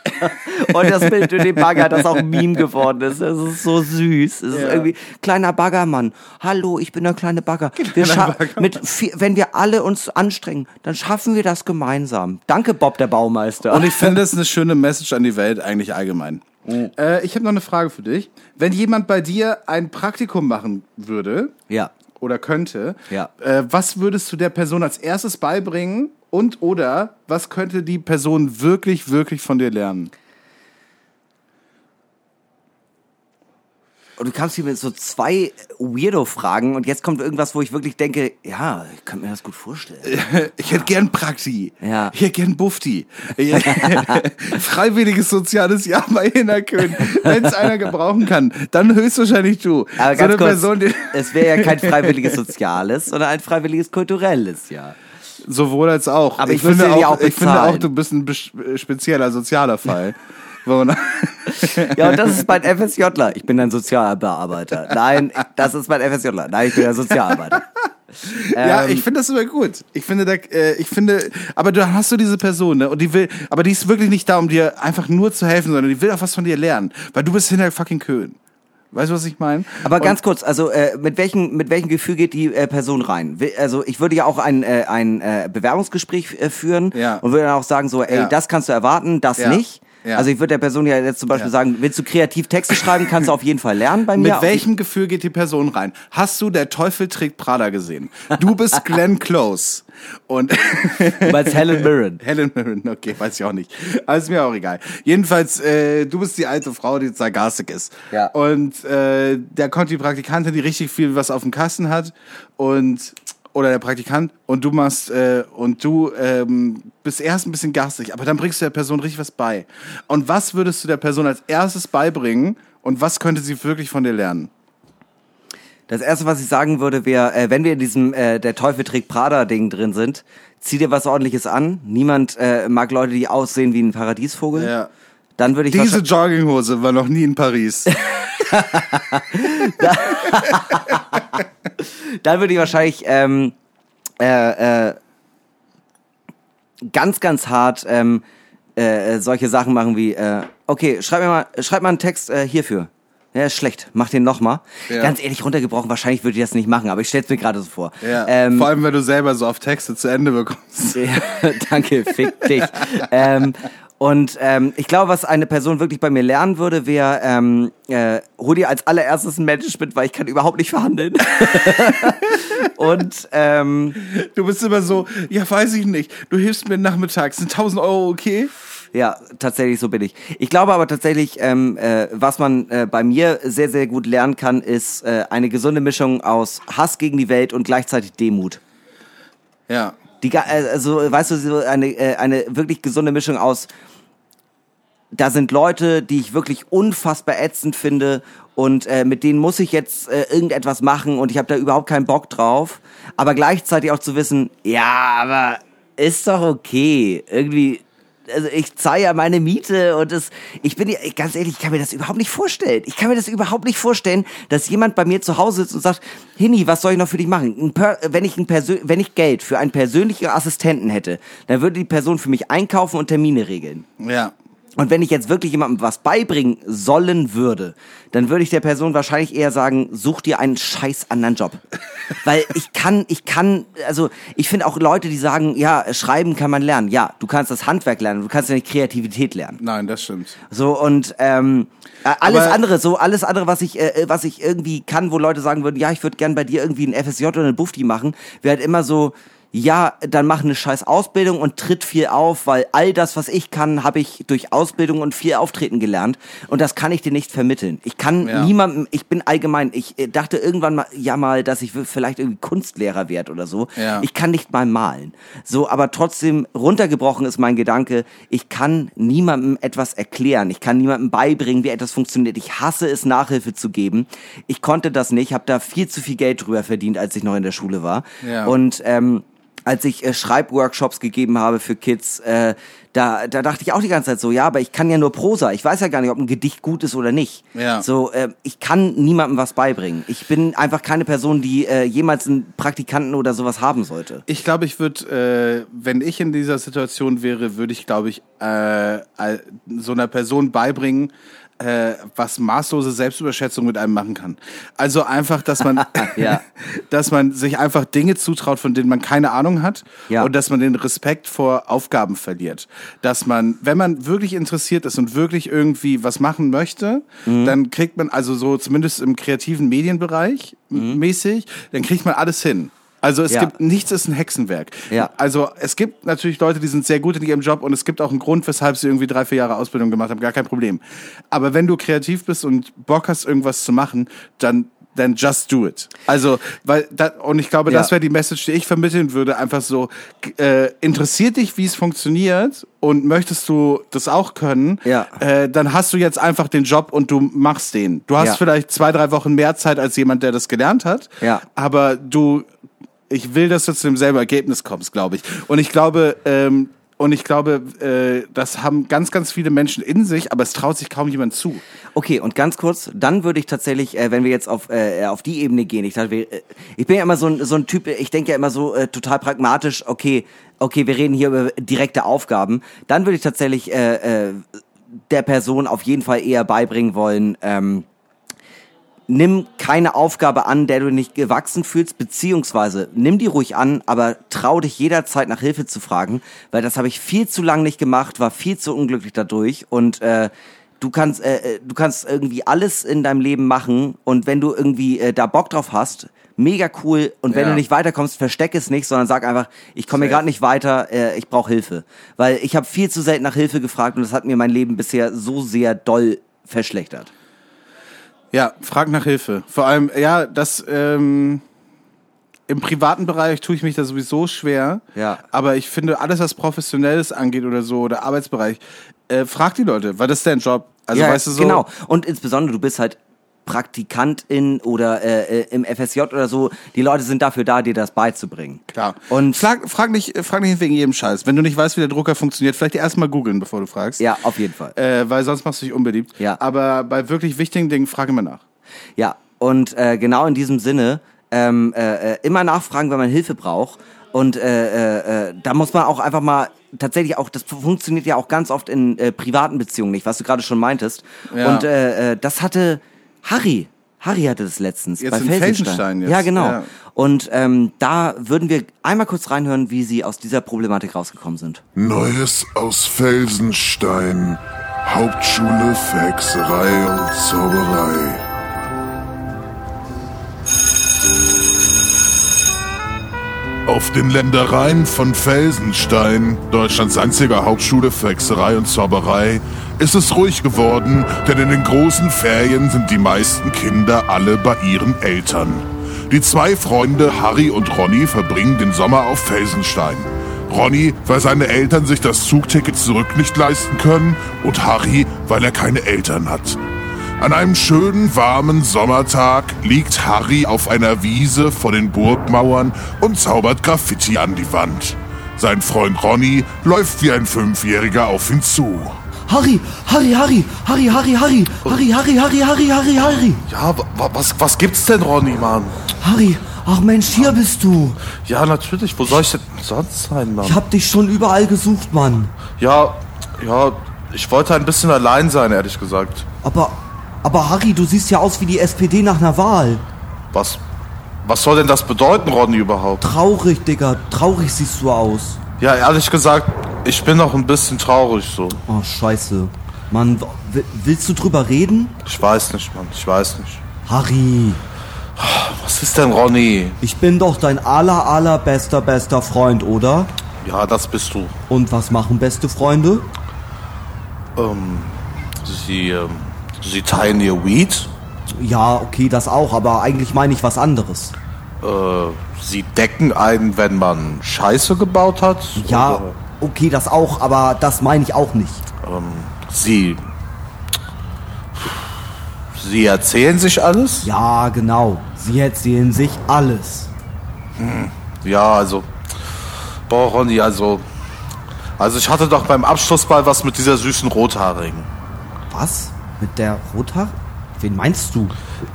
Und das Bild mit dem Bagger, das auch ein Meme geworden ist. Das ist so süß. Es ist Ja. irgendwie kleiner Baggermann. Hallo, ich bin der kleine Bagger. Wir Baggermann. mit vier, wenn wir alle uns anstrengen, dann schaffen wir das gemeinsam. Danke, Bob, der Baumeister. Und ich finde, das ist eine schöne Message an die Welt eigentlich allgemein. Mhm. Äh, ich habe noch eine Frage für dich. Wenn jemand bei dir ein Praktikum machen würde ja. oder könnte, Ja. äh, was würdest du der Person als erstes beibringen Und oder was könnte die Person wirklich, wirklich von dir lernen? Und du kamst hier mit so zwei Weirdo-Fragen und jetzt kommt irgendwas, wo ich wirklich denke, ja, ich könnte mir das gut vorstellen. Ich hätte gern Prakti. Ja. Ich hätte gern Bufti. Freiwilliges soziales Jahr bei Hinnerkön. Wenn es einer gebrauchen kann, dann höchstwahrscheinlich du. Aber so ganz eine kurz, Person, die es wäre ja kein freiwilliges Soziales, sondern ein freiwilliges Kulturelles Jahr. Sowohl als auch. Aber ich ich finde auch, auch ich finde auch, du bist ein bes- spezieller sozialer Fall. Man- Ja, und das ist mein FSJler. Ich bin ein Sozialbearbeiter. Nein, das ist mein FSJler. Nein, ich bin ein Sozialarbeiter. Ja, Ähm, ich finde das immer gut. Ich finde, da, äh, ich finde, aber du hast du diese Person, ne? Und die will, aber die ist wirklich nicht da, um dir einfach nur zu helfen, sondern die will auch was von dir lernen. Weil du bist hinter fucking Köhn. Weißt du, was ich meine? Aber Und- ganz kurz, also äh, mit welchem mit welchem Gefühl geht die äh, Person rein? Also ich würde ja auch ein äh, ein äh, Bewerbungsgespräch äh, führen Ja. und würde dann auch sagen so, ey, Ja. das kannst du erwarten, das Ja. nicht. Ja. Also ich würde der Person ja jetzt zum Beispiel Ja. sagen, willst du kreativ Texte schreiben, kannst du auf jeden Fall lernen bei mir. Mit welchem Gefühl geht die Person rein? Hast du der Teufel trägt Prada gesehen? Du bist Glenn Close. Und Du meinst Helen Mirren. Helen Mirren, okay, weiß ich auch nicht. Aber ist mir auch egal. Jedenfalls, äh, du bist die alte Frau, die sargastisch ist. Ja. Und äh, da kommt die Praktikantin, die richtig viel was auf dem Kasten hat und oder der Praktikant und du machst äh, und du ähm, bist erst ein bisschen garstig, aber dann bringst du der Person richtig was bei. Und was würdest du der Person als erstes beibringen und was könnte sie wirklich von dir lernen? Das erste, was ich sagen würde, wäre, äh, wenn wir in diesem äh, der Teufel trägt Prada Ding drin sind, zieh dir was ordentliches an. Niemand äh, mag Leute, die aussehen wie ein Paradiesvogel. Ja. Dann würde ich Diese Jogginghose war noch nie in Paris. dann würde ich wahrscheinlich ähm, äh, äh, ganz, ganz hart ähm, äh, solche Sachen machen wie, äh, okay, schreib mir mal, schreib mal einen Text äh, hierfür. Ja, ist schlecht. Mach den nochmal. Ja. Ganz ehrlich runtergebrochen, wahrscheinlich würde ich das nicht machen, aber ich stell's mir gerade so vor. Ja. Ähm, Vor allem, wenn du selber so oft Texte zu Ende bekommst. danke, fick dich. ähm, und ähm, ich glaube, was eine Person wirklich bei mir lernen würde, wäre, ähm, äh, hol dir als allererstes ein Management, weil ich kann überhaupt nicht verhandeln. und ähm, Du bist immer so, ja, weiß ich nicht. Du hilfst mir nachmittags. Sind 1000 Euro okay? ja, tatsächlich so bin ich. Ich glaube aber tatsächlich, ähm, äh, was man äh, bei mir sehr, sehr gut lernen kann, ist äh, eine gesunde Mischung aus Hass gegen die Welt und gleichzeitig Demut. Ja. Die, äh, also, weißt du, so eine, äh, eine wirklich gesunde Mischung aus, da sind Leute, die ich wirklich unfassbar ätzend finde und äh, mit denen muss ich jetzt äh, irgendetwas machen und ich habe da überhaupt keinen Bock drauf. Aber gleichzeitig auch zu wissen, ja, aber ist doch okay. Irgendwie, also ich zahle ja meine Miete und es, ich bin ja, ganz ehrlich, ich kann mir das überhaupt nicht vorstellen. Ich kann mir das überhaupt nicht vorstellen, dass jemand bei mir zu Hause sitzt und sagt, Hini, was soll ich noch für dich machen? Wenn, ich ein Persö wenn ich Geld für einen persönlichen Assistenten hätte, dann würde die Person für mich einkaufen und Termine regeln. Ja. Und wenn ich jetzt wirklich jemandem was beibringen sollen würde, dann würde ich der Person wahrscheinlich eher sagen, such dir einen scheiß anderen Job. Weil ich kann, ich kann, also ich finde auch Leute, die sagen, ja, schreiben kann man lernen. Ja, du kannst das Handwerk lernen, du kannst ja nicht Kreativität lernen. Nein, das stimmt. So und ähm, äh, alles Aber- andere, so alles andere, was ich, äh, was ich irgendwie kann, wo Leute sagen würden, ja, ich würde gern bei dir irgendwie ein FSJ oder eine Bufti machen, wäre halt immer so, ja, dann mach eine scheiß Ausbildung und tritt viel auf, weil all das, was ich kann, habe ich durch Ausbildung und viel Auftreten gelernt und das kann ich dir nicht vermitteln. Ich kann Ja. niemandem, ich bin allgemein, ich äh, dachte irgendwann mal, ja mal, dass ich vielleicht irgendwie Kunstlehrer werde oder so. Ja. Ich kann nicht mal malen. So, aber trotzdem runtergebrochen ist mein Gedanke, ich kann niemandem etwas erklären. Ich kann niemandem beibringen, wie etwas funktioniert. Ich hasse es, Nachhilfe zu geben. Ich konnte das nicht, habe da viel zu viel Geld drüber verdient, als ich noch in der Schule war. Ja. Und ähm, als ich äh, Schreibworkshops gegeben habe für Kids, äh, da, da dachte ich auch die ganze Zeit so, ja, aber ich kann ja nur Prosa. Ich weiß ja gar nicht, ob ein Gedicht gut ist oder nicht. Ja. So, äh, ich kann niemandem was beibringen. Ich bin einfach keine Person, die äh, jemals einen Praktikanten oder sowas haben sollte. Ich glaube, ich würde, äh, wenn ich in dieser Situation wäre, würde ich, glaube ich, äh, so einer Person beibringen, äh, was maßlose Selbstüberschätzung mit einem machen kann. Also einfach, dass man, Ja. dass man sich einfach Dinge zutraut, von denen man keine Ahnung hat Ja. und dass man den Respekt vor Aufgaben verliert. Dass man, wenn man wirklich interessiert ist und wirklich irgendwie was machen möchte, Mhm. dann kriegt man also so zumindest im kreativen Medienbereich Mhm. mäßig, dann kriegt man alles hin. Also es Ja. gibt nichts ist ein Hexenwerk. Ja. Also es gibt natürlich Leute, die sind sehr gut in ihrem Job und es gibt auch einen Grund, weshalb sie irgendwie drei, vier Jahre Ausbildung gemacht haben, gar kein Problem. Aber wenn du kreativ bist und Bock hast, irgendwas zu machen, dann dann just do it. Also, weil da, und ich glaube, das Ja. wäre die Message, die ich vermitteln würde, einfach so äh, interessiert dich, wie es funktioniert und möchtest du das auch können, Ja. äh, dann hast du jetzt einfach den Job und du machst den. Du hast Ja. vielleicht zwei, drei Wochen mehr Zeit als jemand, der das gelernt hat, Ja. aber du, ich will, dass du zu demselben Ergebnis kommst, glaube ich. Und ich glaube, ähm, und ich glaube, äh, das haben ganz, ganz viele Menschen in sich, aber es traut sich kaum jemand zu. Okay, und ganz kurz, dann würde ich tatsächlich, äh, wenn wir jetzt auf, äh, auf die Ebene gehen, ich, dachte, äh, ich bin ja immer so ein, so ein Typ, ich denke ja immer so äh, total pragmatisch, okay, okay, wir reden hier über direkte Aufgaben, dann würde ich tatsächlich äh, äh, der Person auf jeden Fall eher beibringen wollen, ähm, nimm keine Aufgabe an, der du nicht gewachsen fühlst, beziehungsweise nimm die ruhig an, aber trau dich jederzeit nach Hilfe zu fragen, weil das habe ich viel zu lang nicht gemacht, war viel zu unglücklich dadurch und äh, du kannst äh, äh, du kannst irgendwie alles in deinem Leben machen und wenn du irgendwie äh, da Bock drauf hast, mega cool und wenn Ja. du nicht weiterkommst, versteck es nicht, sondern sag einfach, ich komme hier Safe. gerade nicht weiter, äh, ich brauche Hilfe, weil ich habe viel zu selten nach Hilfe gefragt und das hat mir mein Leben bisher so sehr doll verschlechtert. Ja, frag nach Hilfe. Vor allem, ja, das ähm, im privaten Bereich tue ich mich da sowieso schwer. Ja. Aber ich finde, alles, was Professionelles angeht oder so, oder Arbeitsbereich, äh, frag die Leute, weil das ist dein Job. Also ja, weißt du so. Genau. Und insbesondere, du bist halt Praktikantin oder äh, äh, im FSJ oder so. Die Leute sind dafür da, dir das beizubringen. Klar. Und frag, frag, nicht, frag nicht wegen jedem Scheiß. Wenn du nicht weißt, wie der Drucker funktioniert, vielleicht erstmal googeln, bevor du fragst. ja, auf jeden Fall. Äh, weil sonst machst du dich unbeliebt. Ja. Aber bei wirklich wichtigen Dingen frag immer nach. Ja, und äh, genau in diesem Sinne ähm, äh, äh, immer nachfragen, wenn man Hilfe braucht. Und äh, äh, da muss man auch einfach mal tatsächlich auch, das funktioniert ja auch ganz oft in äh, privaten Beziehungen nicht, was du gerade schon meintest. Ja. Und äh, das hatte Harry. Harry hatte das letztens Jetzt bei in Felsenstein. Felsenstein jetzt, Ja, genau. ja. Und ähm, da würden wir einmal kurz reinhören, wie sie aus dieser Problematik rausgekommen sind. Neues aus Felsenstein. Hauptschule für Hexerei und Zauberei. Auf den Ländereien von Felsenstein, Deutschlands einziger Hauptschule für Hexerei und Zauberei, ist es ruhig geworden, denn in den großen Ferien sind die meisten Kinder alle bei ihren Eltern. Die zwei Freunde Harry und Ronny verbringen den Sommer auf Felsenstein. Ronny, weil seine Eltern sich das Zugticket zurück nicht leisten können und Harry, weil er keine Eltern hat. An einem schönen, warmen Sommertag liegt Harry auf einer Wiese vor den Burgmauern und zaubert Graffiti an die Wand. Sein Freund Ronny läuft wie ein Fünfjähriger auf ihn zu. Harry, Harry, Harry, Harry, Harry, Harry, Harry, Harry, Harry, Harry, Harry, Harry, Ja, wa- wa- was, was gibt's denn, Ronny, Mann? Harry. Ach Mensch, hier bist du. Ja, natürlich. Wo soll ich denn sonst sein, Mann? Ich hab dich schon überall gesucht, Mann. Ja, ja, ich wollte ein bisschen allein sein, ehrlich gesagt. Aber, aber Harry, du siehst ja aus wie die SPD nach einer Wahl. Was, was soll denn das bedeuten, Ronny, überhaupt? Traurig, Digga, traurig siehst du aus. Ja, ehrlich gesagt, ich bin noch ein bisschen traurig so. Oh, scheiße. Mann, willst du drüber reden? Ich weiß nicht, Mann, ich weiß nicht. Harry, Was ist denn, Ronny? ich bin doch dein aller, allerbester, bester Freund, oder? Ja, das bist du. Und was machen beste Freunde? Ähm, sie, ähm, sie teilen ihr Weed. Ja, okay, das auch, aber eigentlich meine ich was anderes. Äh, sie decken ein, wenn man Scheiße gebaut hat. Ja, Oder, okay, das auch, aber das meine ich auch nicht. sie, sie erzählen sich alles. Ja, genau. Sie erzählen sich alles. Ja, also. Boah, Ronny, also. Also ich hatte doch beim Abschlussball was mit dieser süßen Rothaarigen. Was? Mit der Rothaar? Wen meinst du?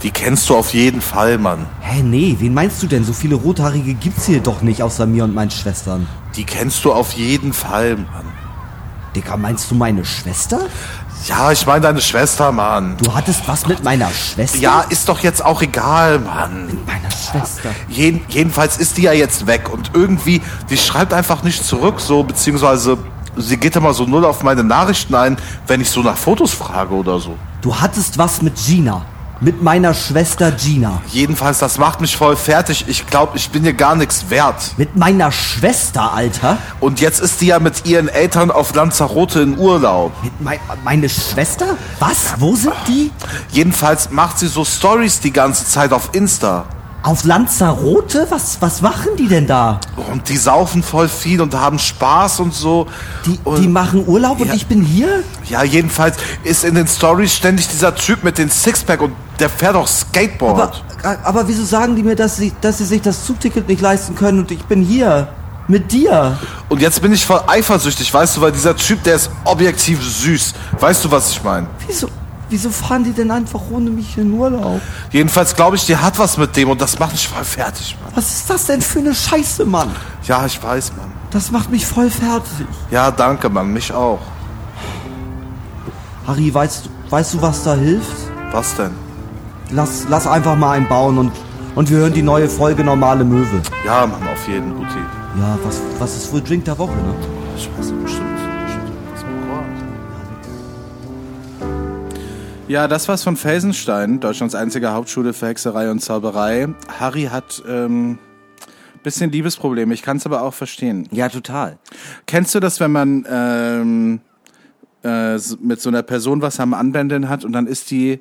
Die kennst du auf jeden Fall, Mann. Hä, nee, wen meinst du denn? So viele Rothaarige gibt's hier doch nicht außer mir und meinen Schwestern. Die kennst du auf jeden Fall, Mann. Digga, meinst du meine Schwester? Ja, ich meine deine Schwester, Mann. Du hattest was mit meiner Schwester? Ja, ist doch jetzt auch egal, Mann. Mit meiner Schwester. Jeden, jedenfalls ist die ja jetzt weg und irgendwie, die schreibt einfach nicht zurück, so, beziehungsweise sie geht immer so null auf meine Nachrichten ein, wenn ich so nach Fotos frage oder so. Du hattest was mit Gina. Mit meiner Schwester Gina. Jedenfalls, das macht mich voll fertig. Ich glaube, ich bin dir gar nichts wert. Mit meiner Schwester, Alter. Und jetzt ist die ja mit ihren Eltern auf Lanzarote in Urlaub. Mit mei meine Schwester? Was? Wo sind die? Jedenfalls macht sie so Stories die ganze Zeit auf Insta. Auf Lanzarote? Was, was machen die denn da? Und die saufen voll viel und haben Spaß und so. Die, und, die machen Urlaub und Ja. ich bin hier? Ja, jedenfalls ist in den Stories ständig dieser Typ mit dem Sixpack und der fährt auch Skateboard. Aber, aber wieso sagen die mir, dass sie, dass sie sich das Zugticket nicht leisten können und ich bin hier? Mit dir? Und jetzt bin ich voll eifersüchtig, weißt du, weil dieser Typ, der ist objektiv süß. Weißt du, was ich meine? Wieso, wieso fahren die denn einfach ohne mich in Urlaub? Jedenfalls glaube ich, die hat was mit dem und das macht mich voll fertig, Mann. Was ist das denn für eine Scheiße, Mann? Ja, ich weiß, Mann. Das macht mich voll fertig. Ja, danke, Mann, mich auch. Harry, weißt, du- weißt du, was da hilft? Was denn? Lass, lass einfach mal einen bauen und, und wir hören die neue Folge Normale Möwe. Ja, Mann, auf jeden Fall. Gute Idee. Ja, was, was ist wohl Drink der Woche, ne? Ich weiß nicht, Ja, das war's von Felsenstein, Deutschlands einzige Hauptschule für Hexerei und Zauberei. Harry hat ähm, bisschen Liebesprobleme, ich kann es aber auch verstehen. Ja, total. Kennst du das, wenn man ähm, äh, mit so einer Person was am Anwenden hat und dann ist die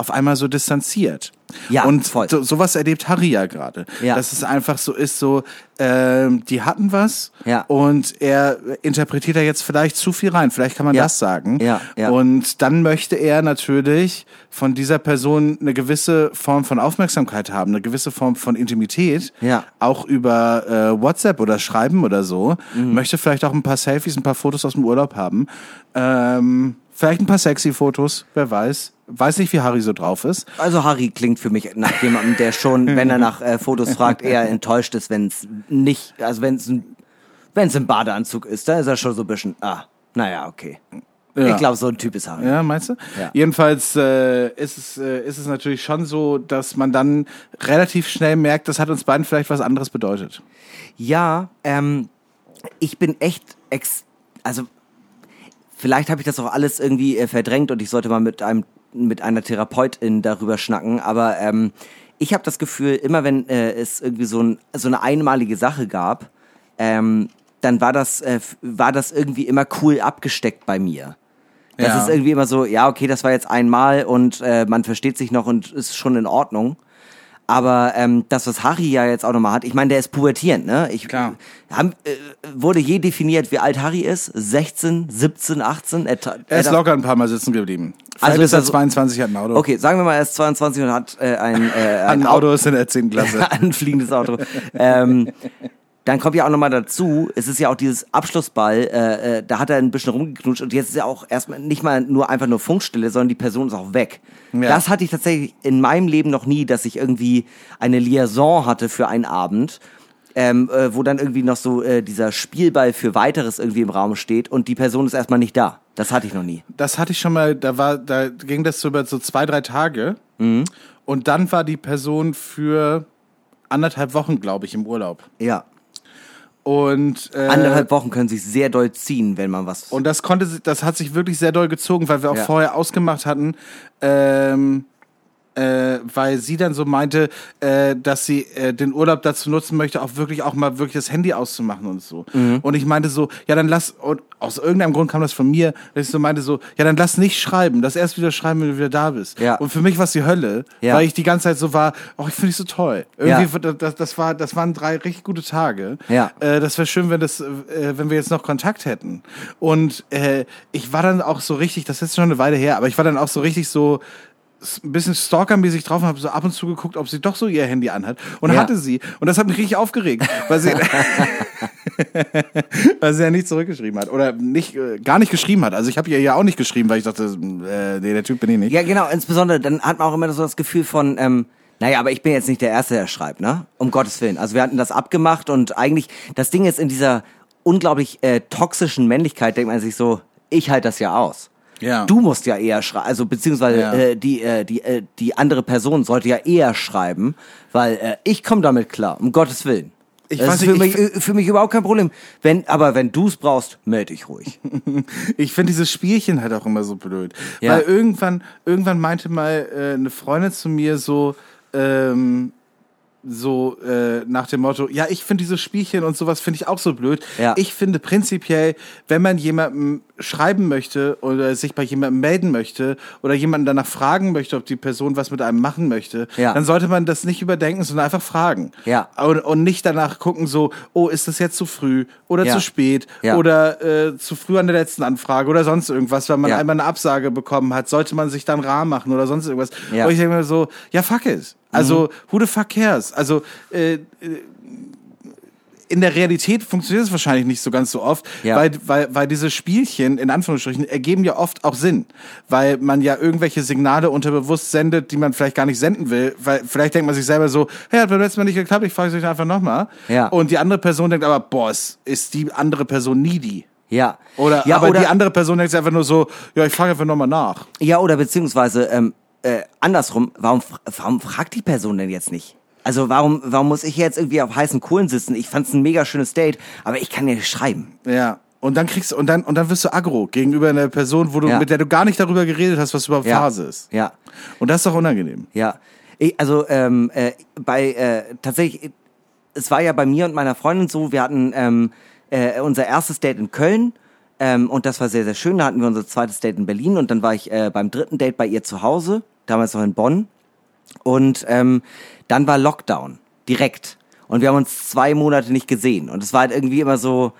auf einmal so distanziert? Ja, und voll. So, sowas erlebt Harry ja gerade. Ja. Dass es einfach so ist, so ähm, die hatten was Ja. und er interpretiert da jetzt vielleicht zu viel rein. Vielleicht kann man Ja. das sagen. Ja, ja. Und dann möchte er natürlich von dieser Person eine gewisse Form von Aufmerksamkeit haben, eine gewisse Form von Intimität, Ja. auch über äh, WhatsApp oder Schreiben oder so. Mhm. Möchte vielleicht auch ein paar Selfies, ein paar Fotos aus dem Urlaub haben. Ähm, vielleicht ein paar sexy Fotos, wer weiß. Weiß nicht, wie Harry so drauf ist. Also Harry klingt für mich nach jemandem, der schon, wenn er nach äh, Fotos fragt, eher enttäuscht ist, wenn es nicht, also wenn es ein, wenn es im Badeanzug ist, da ist er schon so ein bisschen, ah, naja, okay. Ja. Ich glaube, so ein Typ ist Harry. Ja, meinst du? Ja. Jedenfalls äh, ist, es, äh, ist es natürlich schon so, dass man dann relativ schnell merkt, das hat uns beiden vielleicht was anderes bedeutet. Ja, ähm, ich bin echt ex, also vielleicht habe ich das auch alles irgendwie äh, verdrängt und ich sollte mal mit einem mit einer Therapeutin darüber schnacken, aber ähm, ich habe das Gefühl, immer wenn äh, es irgendwie so, ein, so eine einmalige Sache gab, ähm, dann war das äh, war das irgendwie immer cool abgesteckt bei mir. Das Ja. ist irgendwie immer so, ja, okay, das war jetzt einmal und äh, man versteht sich noch und ist schon in Ordnung. Aber ähm, das, was Harry ja jetzt auch nochmal hat, ich meine, der ist pubertierend, ne? Ich, Klar. Haben, äh, wurde je definiert, wie alt Harry ist? 16, 17, 18? Er, ta- Er ist locker ein paar Mal sitzen geblieben. Vielleicht Also ist er er so- 22, hat ein Auto. Okay, sagen wir mal, er ist 22 und hat äh, ein, äh, Ein Auto ist in der 10. Klasse. ein fliegendes Auto. ähm, dann kommt ja auch nochmal dazu, es ist ja auch dieses Abschlussball, äh, äh, da hat er ein bisschen rumgeknutscht und jetzt ist ja auch erstmal nicht mal nur einfach nur Funkstille, sondern die Person ist auch weg. Ja. Das hatte ich tatsächlich in meinem Leben noch nie, dass ich irgendwie eine Liaison hatte für einen Abend, ähm, äh, wo dann irgendwie noch so äh, dieser Spielball für weiteres irgendwie im Raum steht und die Person ist erstmal nicht da. Das hatte ich noch nie. Das hatte ich schon mal, da war, da ging das so über so zwei, drei Tage. Und dann war die Person für anderthalb Wochen, glaube ich, im Urlaub. Ja. Und äh, Anderthalb Wochen können sich sehr doll ziehen, wenn man was. Und das konnte, das hat sich wirklich sehr doll gezogen, weil wir auch Ja. vorher ausgemacht hatten, ähm, äh, weil sie dann so meinte, äh, dass sie äh, den Urlaub dazu nutzen möchte, auch wirklich auch mal wirklich das Handy auszumachen und so. Mhm. Und ich meinte so, ja dann lass, und aus irgendeinem Grund kam das von mir, dass ich so meinte so, ja dann lass nicht schreiben, lass erst wieder schreiben, wenn du wieder da bist. Ja. Und für mich war es die Hölle, Ja. weil ich die ganze Zeit so war, oh ich finde dich so toll. Irgendwie, Ja. das, das, war, das waren drei richtig gute Tage. Ja. Äh, das wäre schön, wenn das, äh, wenn wir jetzt noch Kontakt hätten. Und äh, ich war dann auch so richtig, das ist schon eine Weile her, aber ich war dann auch so richtig so ein bisschen stalkermäßig drauf und habe so ab und zu geguckt, ob sie doch so ihr Handy anhat. Und Ja. hatte sie. Und das hat mich richtig aufgeregt, weil sie, weil sie ja nicht zurückgeschrieben hat. Oder nicht, äh, gar nicht geschrieben hat. Also ich habe ihr ja auch nicht geschrieben, weil ich dachte, äh, nee, der Typ bin ich nicht. Ja, genau, insbesondere, dann hat man auch immer so das Gefühl von, ähm, naja, aber ich bin jetzt nicht der Erste, der schreibt, ne? Um Gottes Willen. Also wir hatten das abgemacht und eigentlich, das Ding ist, in dieser unglaublich äh, toxischen Männlichkeit denkt man sich so, ich halte das ja aus. Ja. Du musst ja eher schreiben, also beziehungsweise Ja. äh, die, äh, die, äh, die andere Person sollte ja eher schreiben, weil äh, ich komme damit klar, um Gottes Willen. Ich das weiß ist für, nicht, mich, ich- für mich überhaupt kein Problem. Wenn, aber wenn du es brauchst, melde dich ruhig. Ich finde dieses Spielchen halt auch immer so blöd. Ja. Weil irgendwann, irgendwann meinte mal äh, eine Freundin zu mir so, ähm, so äh, nach dem Motto, ja, ich finde dieses Spielchen und sowas finde ich auch so blöd. Ja. Ich finde prinzipiell, wenn man jemandem schreiben möchte oder sich bei jemandem melden möchte oder jemanden danach fragen möchte, ob die Person was mit einem machen möchte, Ja. dann sollte man das nicht überdenken, sondern einfach fragen. Ja. Und, und nicht danach gucken so, oh, ist das jetzt zu früh oder Ja. zu spät Ja. oder äh, zu früh an der letzten Anfrage oder sonst irgendwas, weil man Ja. einmal eine Absage bekommen hat, sollte man sich dann rar machen oder sonst irgendwas. Ja. Und ich denke mir so, ja, fuck it. Also, who the fuck cares? Also, äh, äh, in der Realität funktioniert es wahrscheinlich nicht so ganz so oft, Ja. weil, weil, weil diese Spielchen, in Anführungsstrichen, ergeben ja oft auch Sinn. Weil man ja irgendwelche Signale unterbewusst sendet, die man vielleicht gar nicht senden will. Weil vielleicht denkt man sich selber so, hey, hat beim letzten Mal nicht geklappt, ich frage es euch einfach nochmal. Ja. Und die andere Person denkt aber, boah, ist die andere Person needy. Ja. Oder, ja, aber oder, die andere Person denkt sich einfach nur so, ja, ich frage einfach nochmal nach. Ja, oder beziehungsweise ähm, äh, andersrum, warum, warum fragt die Person denn jetzt nicht? Also warum, warum muss ich jetzt irgendwie auf heißen Kohlen sitzen? Ich fand's ein mega schönes Date, aber ich kann ja nicht schreiben. Ja. Und dann kriegst und dann und dann wirst du aggro gegenüber einer Person, wo du Ja. mit der du gar nicht darüber geredet hast, was überhaupt Ja. Phase ist. Ja. Und das ist doch unangenehm. Ja, ich, also ähm, äh, bei äh, tatsächlich, es war ja bei mir und meiner Freundin so, wir hatten ähm, äh, unser erstes Date in Köln ähm, und das war sehr, sehr schön. Da hatten wir unser zweites Date in Berlin und dann war ich äh, beim dritten Date bei ihr zu Hause, damals noch in Bonn. Und ähm, dann war Lockdown, direkt. Und wir haben uns zwei Monate nicht gesehen. Und es war halt irgendwie immer so,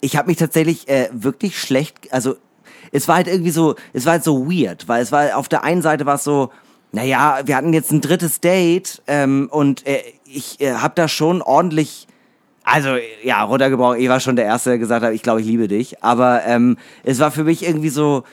ich habe mich tatsächlich äh, wirklich schlecht, also es war halt irgendwie so, es war halt so weird, weil es war auf der einen Seite war es so, naja, wir hatten jetzt ein drittes Date ähm, und äh, ich äh, habe da schon ordentlich, also ja, runtergebrochen, ich war schon der Erste, der gesagt hat, ich glaube, ich liebe dich. Aber ähm, es war für mich irgendwie so,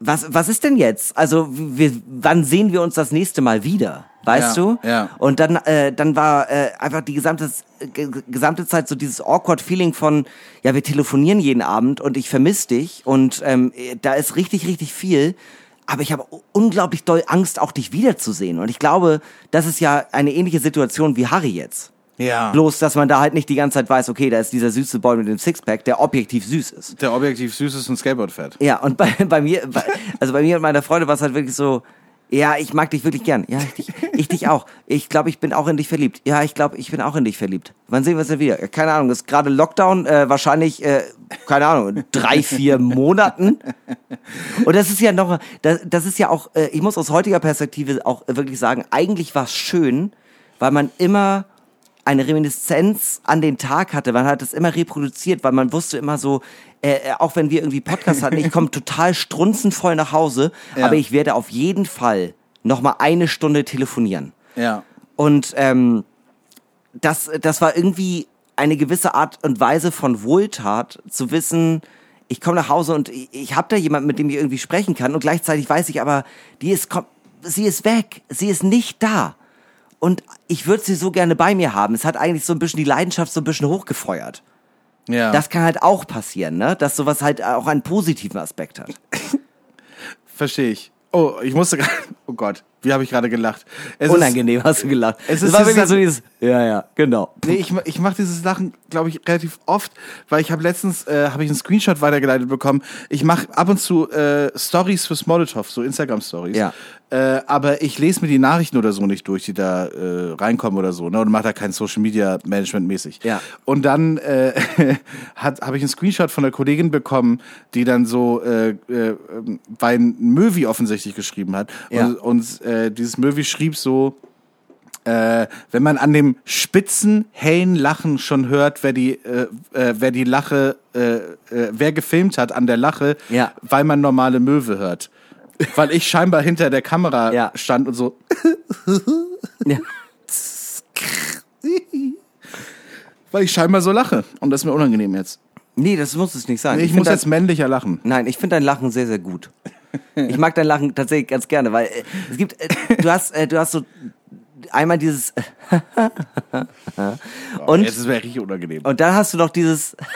was, was ist denn jetzt? Also, wir, wann sehen wir uns das nächste Mal wieder? Weißt Ja, du? ja. Und dann, äh, dann war äh, einfach die gesamte, ge- gesamte Zeit so dieses awkward Feeling von, ja, wir telefonieren jeden Abend und ich vermisse dich und ähm, da ist richtig, richtig viel. Aber ich habe unglaublich doll Angst, auch dich wiederzusehen. Und ich glaube, das ist ja eine ähnliche Situation wie Harry jetzt. Ja. Bloß, dass man da halt nicht die ganze Zeit weiß, okay, da ist dieser süße Boy mit dem Sixpack, der objektiv süß ist. Der objektiv süß ist ein Skateboardfett. Ja, und bei, bei mir, bei, also bei mir und meiner Freundin war es halt wirklich so, ja, ich mag dich wirklich gern. Ja, ich dich, ich dich auch. Ich glaube, ich bin auch in dich verliebt. Ja, ich glaube, ich bin auch in dich verliebt. Wann sehen wir uns denn wieder? Keine Ahnung, das ist gerade Lockdown, äh, wahrscheinlich, äh, keine Ahnung, drei, vier Monaten. Und das ist ja noch, das, das ist ja auch, äh, ich muss aus heutiger Perspektive auch wirklich sagen, eigentlich war es schön, weil man immer eine Reminiszenz an den Tag hatte. Man hat es immer reproduziert, weil man wusste immer so, äh, äh, auch wenn wir irgendwie Podcast hatten, ich komme total strunzenvoll nach Hause, Ja. aber ich werde auf jeden Fall noch mal eine Stunde telefonieren. Ja. Und ähm, das, das war irgendwie eine gewisse Art und Weise von Wohltat, zu wissen, ich komme nach Hause und ich, ich habe da jemanden, mit dem ich irgendwie sprechen kann und gleichzeitig weiß ich aber, die ist, sie ist weg, sie ist nicht da. Und ich würde sie so gerne bei mir haben. Es hat eigentlich so ein bisschen die Leidenschaft so ein bisschen hochgefeuert. Ja. Das kann halt auch passieren, ne? Dass sowas halt auch einen positiven Aspekt hat. verstehe ich. Oh, ich musste gerade. Oh Gott, wie habe ich gerade gelacht? Es Unangenehm hast du gelacht. es Es ist- war ist wirklich so dieses, ja, ja, genau. Nee, ich, ich mache dieses Lachen, glaube ich, relativ oft, weil ich habe letztens äh, habe ich einen Screenshot weitergeleitet bekommen. Ich mache ab und zu äh, Stories fürs Molotow, so Instagram Stories. Ja. Äh, aber ich lese mir die Nachrichten oder so nicht durch, die da äh, reinkommen oder so, ne? Und mache da kein Social Media Management mäßig. Ja. Und dann äh, hat habe ich einen Screenshot von einer Kollegin bekommen, die dann so äh, äh, bei einem Möwi offensichtlich geschrieben hat. Ja. Und, und äh, dieses Möwi schrieb so, äh, wenn man an dem spitzen, hellen Lachen schon hört, wer die, äh, äh, wer die Lache, äh, äh, wer gefilmt hat an der Lache, Ja. weil man normale Möwe hört. Weil ich scheinbar hinter der Kamera Ja. stand und so, Ja. weil ich scheinbar so lache. Und das ist mir unangenehm jetzt. Nee, das muss es nicht sein. Nee, ich, find muss jetzt männlicher lachen. Nein, ich finde dein Lachen sehr, sehr gut. Ich mag dein Lachen tatsächlich ganz gerne, weil äh, es gibt, äh, du hast, äh, du hast so einmal dieses und Jetzt ist mir richtig unangenehm. und dann hast du noch dieses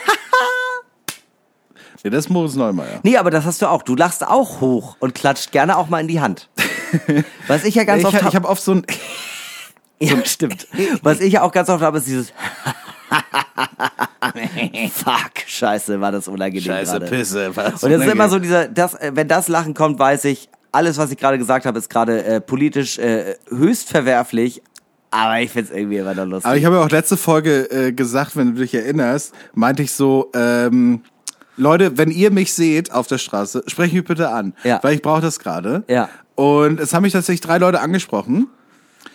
Nee, das ist Moritz Neumeier. Nee, aber das hast du auch. Du lachst auch hoch und klatscht gerne auch mal in die Hand. Was ich ja ganz Ich, oft ich hab- habe oft so ein, Ja, stimmt. Was ich ja auch ganz oft habe, ist dieses Fuck, scheiße, war das unangenehm Scheiße, gerade. Pisse. Was Und das ist immer so dieser, das, äh, wenn das Lachen kommt, weiß ich, alles, was ich gerade gesagt habe, ist gerade äh, politisch äh, höchst verwerflich, aber ich find's irgendwie immer noch lustig. Aber ich habe ja auch letzte Folge äh, gesagt, wenn du dich erinnerst, meinte ich so, ähm, Leute, wenn ihr mich seht auf der Straße, sprecht mich bitte an, Ja. weil ich brauche das gerade. Ja. Und es haben mich tatsächlich drei Leute angesprochen.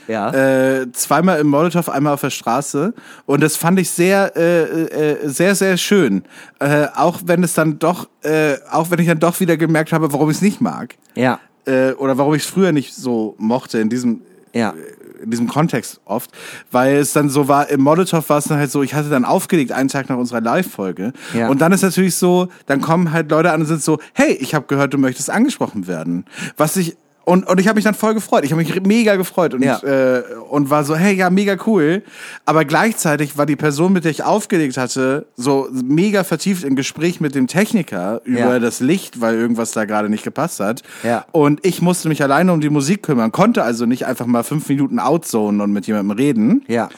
Ja. Äh, zweimal im Molotow, einmal auf der Straße. Und das fand ich sehr, äh, äh, sehr, sehr schön. Äh, auch wenn es dann doch, äh, auch wenn ich dann doch wieder gemerkt habe, warum ich es nicht mag. ja. Äh, oder warum ich es früher nicht so mochte in diesem, Ja. in diesem Kontext oft, weil es dann so war, im Molotow war es dann halt so, ich hatte dann aufgelegt einen Tag nach unserer Live-Folge Ja. und dann ist natürlich so, dann kommen halt Leute an und sind so, hey, ich habe gehört, du möchtest angesprochen werden. Was ich und, und ich habe mich dann voll gefreut. Ich habe mich mega gefreut und, Ja. äh, und war so, hey, ja, mega cool. Aber gleichzeitig war die Person, mit der ich aufgelegt hatte, so mega vertieft im Gespräch mit dem Techniker über Ja. das Licht, weil irgendwas da gerade nicht gepasst hat. Ja. Und ich musste mich alleine um die Musik kümmern, konnte also nicht einfach mal fünf Minuten outzonen und mit jemandem reden. Ja.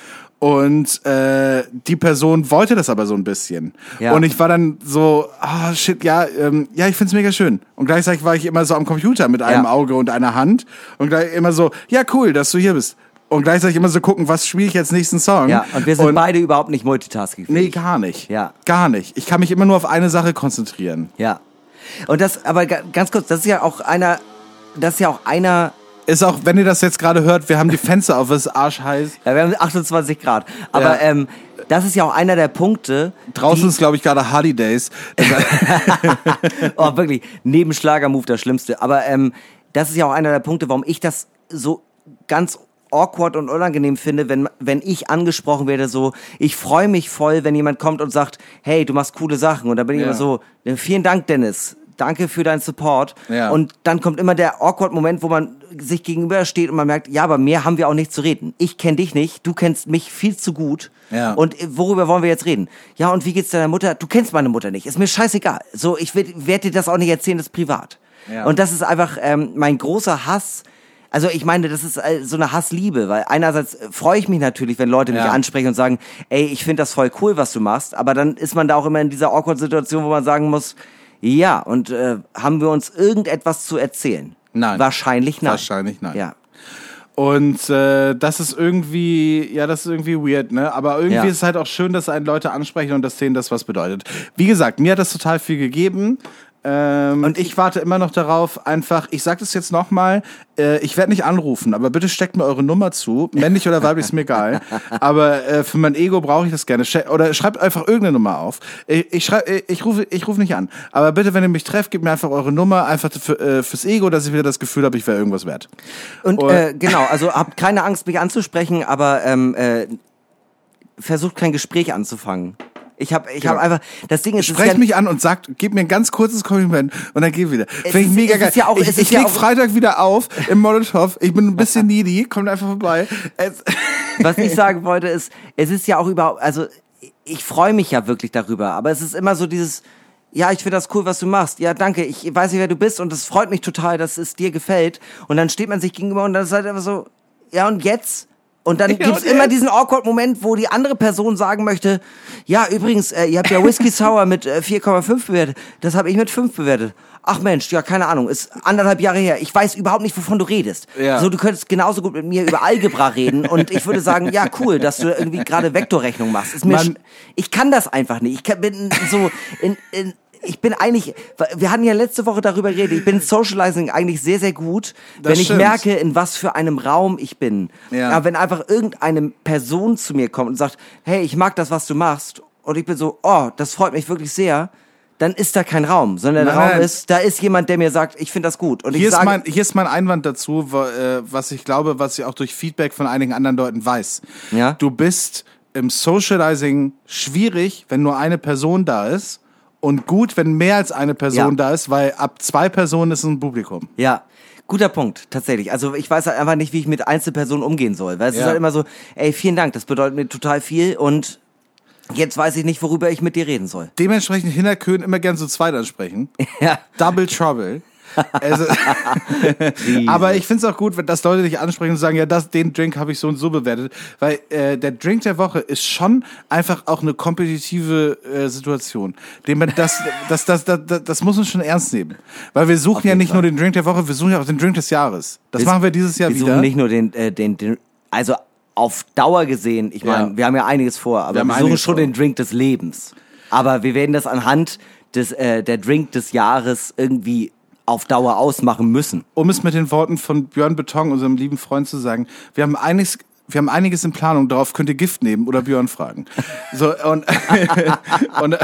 Und äh, die Person wollte das aber so ein bisschen. Ja. Und ich war dann so, ah shit, ja, ähm, ja, ich find's mega schön. Und gleichzeitig war ich immer so am Computer mit einem Ja. Auge und einer Hand und gleich immer so, ja cool, dass du hier bist. Und gleichzeitig immer so gucken, was spiele ich jetzt nächsten Song. Ja, und wir sind beide überhaupt nicht multitasking. Nee, gar nicht. Ja. Gar nicht. Ich kann mich immer nur auf eine Sache konzentrieren. Ja. Und das, aber ga- ganz kurz, das ist ja auch einer, das ist ja auch einer, Ist auch, wenn ihr das jetzt gerade hört, wir haben die Fenster auf, es ist arschheiß. ja, wir haben 28 Grad. Aber Ja. ähm, das ist ja auch einer der Punkte. Draußen ist, glaube ich, gerade Hardy Days. oh, wirklich, neben Schlagermove das Schlimmste. Aber ähm, das ist ja auch einer der Punkte, warum ich das so ganz awkward und unangenehm finde, wenn, wenn ich angesprochen werde, so, ich freue mich voll, wenn jemand kommt und sagt, hey, du machst coole Sachen. Und dann bin ich Ja. immer so, "Ja, vielen Dank, Dennis. Danke für deinen Support. Ja. Und dann kommt immer der awkward Moment, wo man sich gegenübersteht und man merkt, ja, aber mehr haben wir auch nicht zu reden. Ich kenne dich nicht, du kennst mich viel zu gut. Ja. Und worüber wollen wir jetzt reden? Ja, und wie geht's deiner Mutter? Du kennst meine Mutter nicht. Ist mir scheißegal. So, ich werde dir das auch nicht erzählen, das ist privat. Ja. Und das ist einfach ähm, mein großer Hass. Also ich meine, das ist äh, so eine Hassliebe, weil einerseits äh, freue ich mich natürlich, wenn Leute mich Ja. ansprechen und sagen, ey, ich finde das voll cool, was du machst, aber dann ist man da auch immer in dieser awkward Situation, wo man sagen muss, ja, und äh, haben wir uns irgendetwas zu erzählen? Nein. Wahrscheinlich nein. Wahrscheinlich nein. Ja. Und äh, das ist irgendwie, ja, das ist irgendwie weird, ne? Aber irgendwie Ja. ist es halt auch schön, dass einen Leute ansprechen und dass denen das was bedeutet. Wie gesagt, mir hat das total viel gegeben. Ähm, und ich warte immer noch darauf, einfach, ich sag das jetzt nochmal, äh, ich werde nicht anrufen, aber bitte steckt mir eure Nummer zu. Männlich oder weiblich ist mir egal. Aber äh, für mein Ego brauche ich das gerne. Oder schreibt einfach irgendeine Nummer auf. Ich, ich, schrei, äh, ich rufe ich rufe nicht an. Aber bitte, wenn ihr mich trefft, gebt mir einfach eure Nummer, einfach für, äh, fürs Ego, dass ich wieder das Gefühl habe, ich wäre irgendwas wert. Und Und- äh, genau, also habt keine Angst, mich anzusprechen, aber ähm, äh, versucht kein Gespräch anzufangen. Ich habe ich hab Genau. einfach, das Ding ist, Sprecht mich an und sagt, gib mir ein ganz kurzes Kompliment und dann geh wieder. Finde ich mega geil. ja auch- ich ich ja leg Freitag wieder auf im Molotow. Ich bin ein bisschen needy, kommt einfach vorbei. Es, Was ich sagen wollte ist, es ist ja auch überhaupt, also ich freue mich ja wirklich darüber, aber es ist immer so dieses, ja, ich finde das cool, was du machst. Ja, danke, ich weiß nicht, wer du bist und es freut mich total, dass es dir gefällt. Und dann steht man sich gegenüber und dann ist halt einfach so, ja und jetzt? Und dann gibt's und immer diesen awkward Moment, wo die andere Person sagen möchte, ja, übrigens, äh, ihr habt ja Whisky Sour mit äh, 4,5 bewertet. Das habe ich mit 5 bewertet. Ach Mensch, ja, keine Ahnung, ist anderthalb Jahre her. Ich weiß überhaupt nicht, wovon du redest. Ja. So, du könntest genauso gut mit mir über Algebra reden und ich würde sagen, ja, cool, dass du irgendwie gerade Vektorrechnung machst. Ist mir Man- ich kann das einfach nicht. Ich kann, bin so in, in ich bin eigentlich, wir hatten ja letzte Woche darüber geredet, ich bin in Socializing eigentlich sehr, sehr gut, Das wenn ich stimmt. merke, in was für einem Raum ich bin. Ja. Aber wenn einfach irgendeine Person zu mir kommt und sagt, hey, ich mag das, was du machst, und ich bin so, oh, das freut mich wirklich sehr, dann ist da kein Raum, sondern der Nein, Raum ist, da ist jemand, der mir sagt, ich finde das gut. Und hier, ich ist sage, mein, hier ist mein Einwand dazu, äh, was ich glaube, was ich auch durch Feedback von einigen anderen Leuten weiß. Ja. Du bist im Socializing schwierig, wenn nur eine Person da ist. Und gut, wenn mehr als eine Person Ja. da ist, weil ab zwei Personen ist es ein Publikum. Ja, guter Punkt, tatsächlich. Also ich weiß halt einfach nicht, wie ich mit Einzelpersonen umgehen soll. Weil es Ja. ist halt immer so, ey, vielen Dank, das bedeutet mir total viel und jetzt weiß ich nicht, worüber ich mit dir reden soll. Dementsprechend Hinterkön immer gern so zweit ansprechen. Ja. Double Trouble. Also, aber ich finde es auch gut, wenn das Leute dich ansprechen und sagen, ja, das, den Drink habe ich so und so bewertet. Weil äh, der Drink der Woche ist schon einfach auch eine kompetitive äh, Situation. Den man, das, das, das, das, das, das muss man schon ernst nehmen. Weil wir suchen ja nicht Fall. nur den Drink der Woche, wir suchen ja auch den Drink des Jahres. Das machen wir dieses Jahr wir wieder. suchen nicht nur den, äh, den, den, also auf Dauer gesehen, ich meine, Ja. wir haben ja einiges vor, aber Wir wir, suchen schon vor. den Drink des Lebens. Aber wir werden das anhand des, äh, der Drink des Jahres irgendwie auf Dauer ausmachen müssen. um es mit den Worten von Björn Beton, unserem lieben Freund, zu sagen, wir haben einiges, wir haben einiges in Planung, darauf könnt ihr Gift nehmen oder Björn fragen. So, und, und,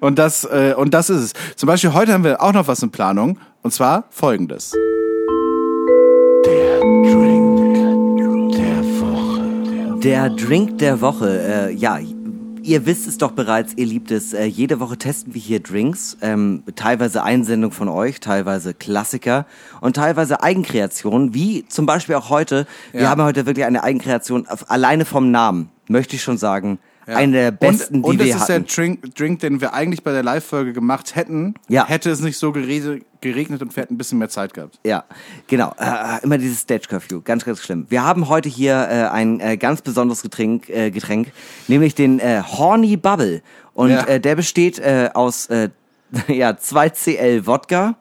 und, das, äh, und das ist es. Zum Beispiel heute haben wir auch noch was in Planung, und zwar folgendes. Der Drink der Woche, äh, ja, ihr wisst es doch bereits, ihr liebt es. Äh, jede Woche testen wir hier Drinks, ähm, teilweise Einsendung von euch, teilweise Klassiker und teilweise Eigenkreationen, wie zum Beispiel auch heute. Wir Ja. haben heute wirklich eine Eigenkreation, alleine vom Namen, möchte ich schon sagen, eine der besten, und, und die wir es ist hatten. der Drink, Drink, den wir eigentlich bei der Live-Folge gemacht hätten, Ja. hätte es nicht so gere- geregnet und wir hätten ein bisschen mehr Zeit gehabt. Ja, genau. Äh, immer dieses Stage Curfew, ganz, ganz schlimm. Wir haben heute hier äh, ein äh, ganz besonderes Getränk, äh, Getränk, nämlich den äh, Horny Bubble. Und Ja. äh, der besteht äh, aus äh, ja, 2CL Wodka,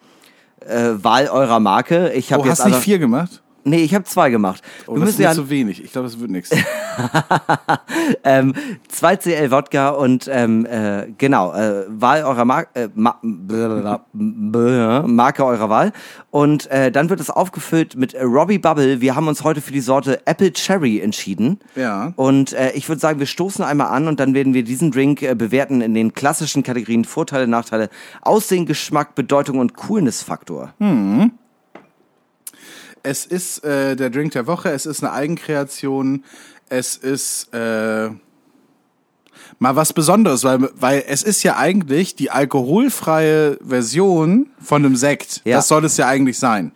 äh, Wahl eurer Marke. Ich habe Oh, jetzt hast du nicht vier gemacht? Nee, ich habe zwei gemacht. Oh, Wir das ist müssen ja zu wenig. Ich glaube, das wird nichts. ähm, 2CL Wodka und ähm, äh, genau, äh, Wahl eurer Mar äh, Ma Marke eurer Wahl. Und äh, dann wird es aufgefüllt mit Robbie Bubble. Wir haben uns heute für die Sorte Apple Cherry entschieden. Ja. Und äh, ich würde sagen, wir stoßen einmal an und dann werden wir diesen Drink äh, bewerten in den klassischen Kategorien Vorteile, Nachteile, Aussehen, Geschmack, Bedeutung und Coolness-Faktor. Es ist äh, der Drink der Woche, es ist eine Eigenkreation, es ist äh, mal was Besonderes, weil, weil es ist ja eigentlich die alkoholfreie Version von einem Sekt. Ja. Das soll es ja eigentlich sein.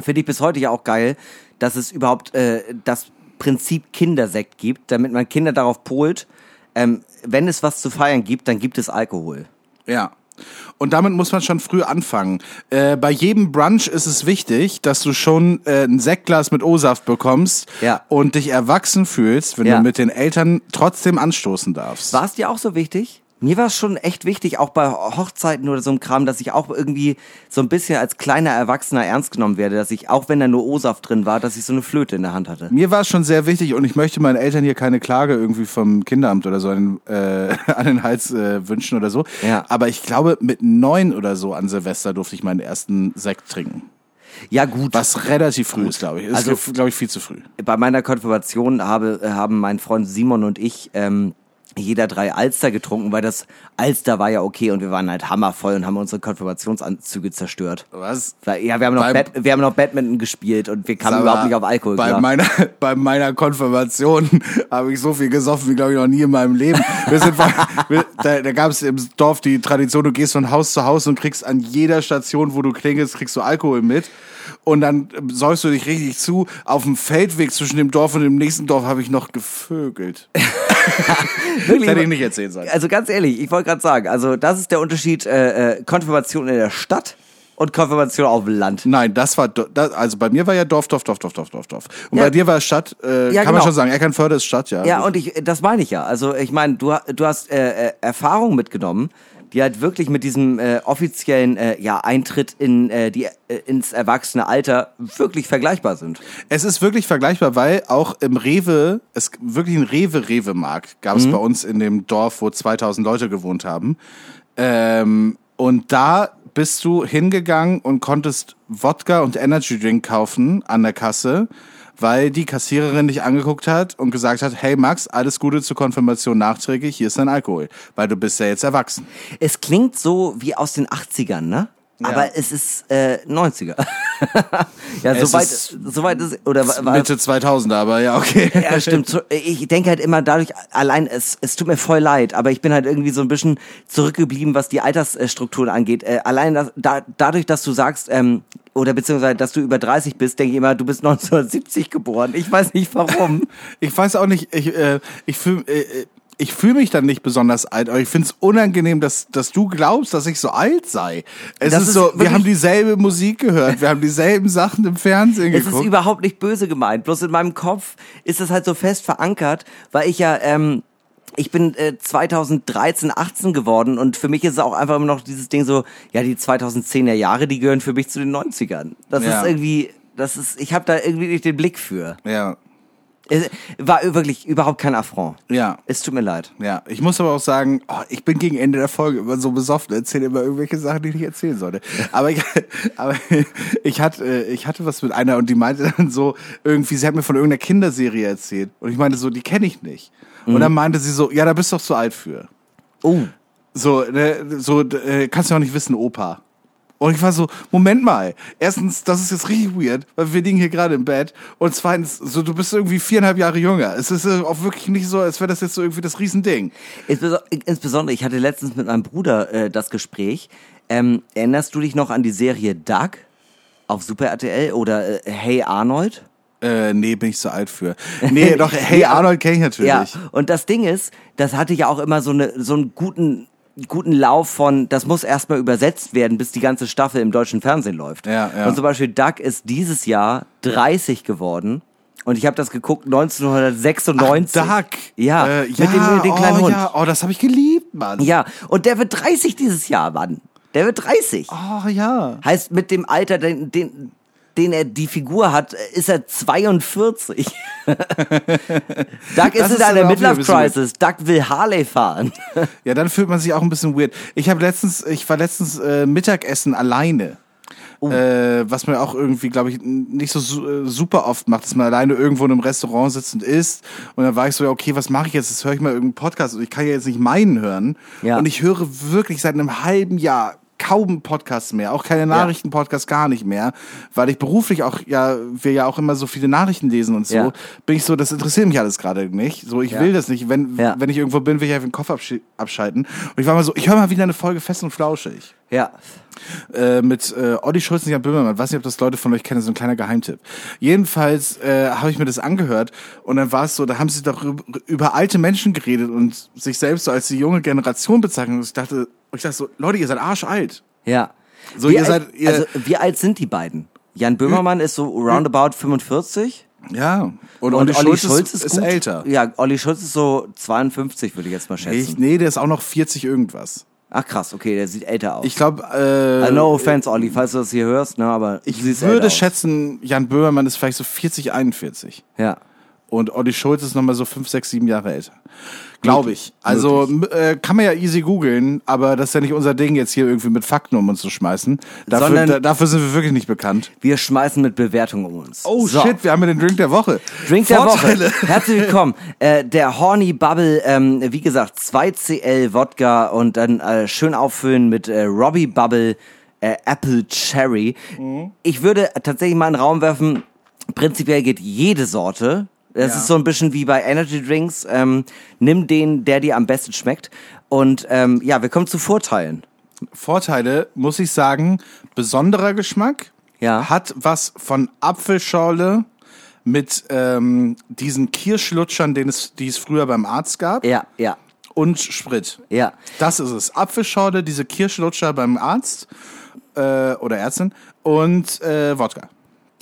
Finde ich bis heute ja auch geil, dass es überhaupt äh, das Prinzip Kindersekt gibt, damit man Kinder darauf polt, ähm, wenn es was zu feiern gibt, dann gibt es Alkohol. Ja. Und damit muss man schon früh anfangen. Äh, bei jedem Brunch ist es wichtig, dass du schon äh, ein Sektglas mit O-Saft bekommst Ja. und dich erwachsen fühlst, wenn Ja. du mit den Eltern trotzdem anstoßen darfst. War es dir auch so wichtig? Mir war es schon echt wichtig, auch bei Hochzeiten oder so einem Kram, dass ich auch irgendwie so ein bisschen als kleiner Erwachsener ernst genommen werde, dass ich, auch wenn da nur O-Saft drin war, dass ich so eine Flöte in der Hand hatte. Mir war es schon sehr wichtig und ich möchte meinen Eltern hier keine Klage irgendwie vom Kinderamt oder so an, den, äh, an den Hals äh, wünschen oder so. Ja. Aber ich glaube, mit neun oder so an Silvester durfte ich meinen ersten Sekt trinken. Ja gut, Was relativ früh ist, glaube ich. Ist, Also- glaube ich, viel zu früh. bei meiner Konfirmation habe, äh, haben mein Freund Simon und ich ähm, jeder drei Alster getrunken, weil das Alster war ja okay und wir waren halt hammervoll und haben unsere Konfirmationsanzüge zerstört. Was? Ja, wir haben, noch Bad, wir haben noch Badminton gespielt und wir kamen überhaupt nicht auf Alkohol Bei klar. meiner, bei meiner Konfirmation habe ich so viel gesoffen wie, glaube ich, noch nie in meinem Leben. Wir sind, wir, da da gab es im Dorf die Tradition, du gehst von Haus zu Haus und kriegst an jeder Station, wo du klingelst, kriegst du Alkohol mit. Und dann ähm, säufst du dich richtig zu. Auf dem Feldweg zwischen dem Dorf und dem nächsten Dorf habe ich noch gevögelt. Wirklich, Das hätte ich nicht erzählen sollen. Also ganz ehrlich, ich wollte gerade sagen, also das ist der Unterschied äh, äh, Konfirmation in der Stadt und Konfirmation auf dem Land. Nein, das war, das, also bei mir war ja Dorf, Dorf, Dorf, Dorf, Dorf, Dorf, Dorf. Und Ja. bei dir war Stadt, äh, Ja, kann man genau. schon sagen. Eckernförde ist Stadt, ja. Ja, und ich, das meine ich ja. Also ich meine, du, du hast äh, äh, Erfahrung mitgenommen, die halt wirklich mit diesem äh, offiziellen äh, ja, Eintritt in äh, die äh, ins erwachsene Alter wirklich vergleichbar sind. Es ist wirklich vergleichbar, weil auch im Rewe, es wirklich ein Rewe-Rewe-Markt gab es bei uns in dem Dorf, wo 2000 Leute gewohnt haben. Ähm, und da bist du hingegangen und konntest Wodka und Energy Drink kaufen an der Kasse, weil die Kassiererin dich angeguckt hat und gesagt hat, hey Max, alles Gute zur Konfirmation nachträglich, hier ist dein Alkohol, weil du bist ja jetzt erwachsen. Es klingt so wie aus den 80ern, ne? Aber es ist äh, 90er. ja, Es soweit, ist soweit ist, oder wa- war, Mitte 2000er, aber ja, okay. Ja, stimmt. Ich denke halt immer dadurch, allein, es, es tut mir voll leid, aber ich bin halt irgendwie so ein bisschen zurückgeblieben, was die Altersstrukturen angeht. Äh, allein das, da, dadurch, dass du sagst, ähm, oder beziehungsweise, dass du über 30 bist, denke ich immer, du bist 1970 geboren. Ich weiß nicht warum. Ich weiß auch nicht, ich, äh, ich fühl, äh, äh, ich fühle mich dann nicht besonders alt, aber ich finde es unangenehm, dass, dass du glaubst, dass ich so alt sei. Es ist, ist so, wir haben dieselbe Musik gehört, wir haben dieselben Sachen im Fernsehen Es ist geguckt. überhaupt nicht böse gemeint. Bloß in meinem Kopf ist das halt so fest verankert, weil ich ja, ähm, ich bin äh, 2013, 18 geworden und für mich ist es auch einfach immer noch dieses Ding so, ja, die 2010er Jahre, die gehören für mich zu den 90ern. Das Ja. ist irgendwie, das ist, ich habe da irgendwie nicht den Blick für. ja, war wirklich überhaupt kein Affront. ja. Es tut mir leid. Ja, ich muss aber auch sagen, oh, ich bin gegen Ende der Folge immer so besoffen, erzähle immer irgendwelche Sachen, die ich nicht erzählen sollte. Aber ich, aber ich hatte, äh, ich hatte was mit einer und die meinte dann so irgendwie, sie hat mir von irgendeiner Kinderserie erzählt und ich meinte so, die kenne ich nicht. Und dann meinte sie so, ja, da bist du doch zu alt für. Oh, So, ne, so äh, kannst du auch nicht wissen, Opa. Und ich war so, Moment mal. Erstens, das ist jetzt richtig weird, weil wir liegen hier gerade im Bett. Und zweitens, so du bist irgendwie viereinhalb Jahre jünger. Es ist äh, auch wirklich nicht so, als wäre das jetzt so irgendwie das Riesending. Insbeso- Insbesondere, ich hatte letztens mit meinem Bruder äh, das Gespräch. Ähm, erinnerst du dich noch an die Serie Doug auf Super RTL oder äh, Hey Arnold? Äh, nee, bin ich zu alt für. Nee, doch, hey. Arnold kenne ich natürlich. Ja, und das Ding ist, das hatte ja auch immer so, eine, so einen guten, guten Lauf von, das muss erstmal übersetzt werden, bis die ganze Staffel im deutschen Fernsehen läuft. Ja, ja. Und zum Beispiel Doug ist dieses Jahr 30 geworden. Und ich habe das geguckt 1996. Doug. Ja, äh, mit ja, dem, dem kleinen oh, Hund. Ja, oh, das habe ich geliebt, Mann. Ja, und der wird 30 dieses Jahr, Mann. Der wird 30. Oh ja. Heißt, mit dem Alter, den, den, den er die Figur hat, ist er 42. Doug ist ist in einer wieder ein Midlife bisschen Crisis. Doug will Harley fahren. Ja, dann fühlt man sich auch ein bisschen weird. Ich habe letztens, ich war letztens äh, Mittagessen alleine. Oh. Äh, was man auch irgendwie, glaube ich, nicht so su äh, super oft macht, dass man alleine irgendwo in einem Restaurant sitzt und isst. Und dann war ich so, ja, okay, was mache ich jetzt? Jetzt höre ich mal irgendeinen Podcast und ich kann ja jetzt nicht meinen hören. Ja. Und ich höre wirklich seit einem halben Jahr kaum Podcasts mehr, auch keine Nachrichtenpodcasts gar nicht mehr, weil ich beruflich auch ja wir ja auch immer so viele Nachrichten lesen und so, Ja. bin ich so, das interessiert mich alles gerade nicht. So, ich Ja. will das nicht. Wenn wenn ich irgendwo bin, will ich einfach den Kopf absch abschalten. Und ich war mal so, ich höre mal wieder eine Folge fest und flauschig. Ja. Äh, mit äh, Olli Schulz und Jan Böhmermann. Weiß nicht, ob das Leute von euch kennen, so ein kleiner Geheimtipp. Jedenfalls äh, habe ich mir das angehört und dann war es so, da haben sie doch über, über alte Menschen geredet und sich selbst so als die junge Generation bezeichnet. Und ich dachte, und ich dachte so, Leute, ihr seid arschalt. Ja. So, wie ihr alt, seid- ihr- also, wie alt sind die beiden? Jan Böhmermann ist so roundabout 45. Ja. Und, Und Olli, Schulz, ist, ist gut. älter. Ja, Olli Schulz ist so 52, würde ich jetzt mal schätzen. Ich, nee, der ist auch noch 40 irgendwas. Ach krass, okay, der sieht älter aus. Ich glaube, äh, Uh, no offense, Olli, falls du das hier hörst, ne, aber ich würde schätzen, Jan Böhmermann ist vielleicht so 40, 41. Ja. Und Olli Schulz ist nochmal so 5, 6, 7 Jahre älter. Glaube ich. Also äh, kann man ja easy googeln, aber das ist ja nicht unser Ding, jetzt hier irgendwie mit Fakten um uns zu schmeißen. Dafür, Sondern- da, dafür sind wir wirklich nicht bekannt. Wir schmeißen mit Bewertungen um uns. Oh So. shit, wir haben ja den Drink der Woche. Drink der Vorteile. Woche. Herzlich willkommen. Äh, der Horny Bubble, ähm, wie gesagt, 2CL Wodka und dann äh, schön auffüllen mit äh, Robbie Bubble äh, Apple Cherry. Mhm. Ich würde tatsächlich mal in den Raum werfen, prinzipiell geht jede Sorte. Das Ja. ist so ein bisschen wie bei Energy Drinks. Ähm, nimm den, der dir am besten schmeckt. Und ähm, ja, wir kommen zu Vorteilen. Vorteile, muss ich sagen, besonderer Geschmack. Ja. Hat was von Apfelschorle mit ähm, diesen Kirschlutschern, den es, die es früher beim Arzt gab. Ja, ja, Und Sprit. ja. Das ist es. Apfelschorle, diese Kirschlutscher beim Arzt äh, oder Ärztin und äh, Wodka.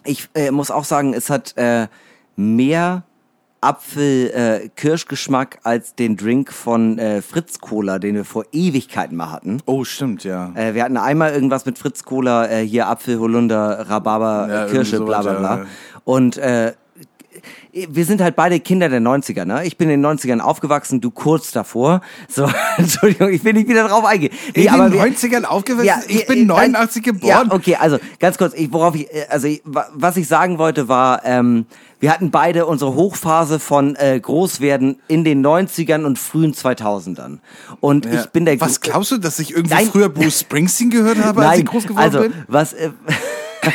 ich äh, muss auch sagen, es hat äh, mehr Apfel-Kirschgeschmack als den Drink von äh, Fritz Cola, den wir vor Ewigkeiten mal hatten. Oh, stimmt, ja. Äh, wir hatten einmal irgendwas mit Fritz Cola, äh, hier Apfel, Holunder, Rhabarber, Ja, äh, Kirsche, irgendwie bla bla bla. ja. Und äh, wir sind halt beide Kinder der 90er, ne? Ich bin in den 90ern aufgewachsen, du kurz davor. So, Entschuldigung, ich will nicht wieder drauf eingehen. Nee, In den wir- 90ern aufgewachsen? ich äh, bin äh, 89 nein, geboren. Ja, okay, also ganz kurz, ich, worauf ich, äh, also ich, wa- was ich sagen wollte war, ähm, wir hatten beide unsere Hochphase von äh, Großwerden in den 90ern und frühen 2000ern. Und Ja. ich bin der Was glaubst du, dass ich irgendwie Nein. früher Bruce Springsteen gehört habe, als Nein, ich groß geworden also bin? was äh,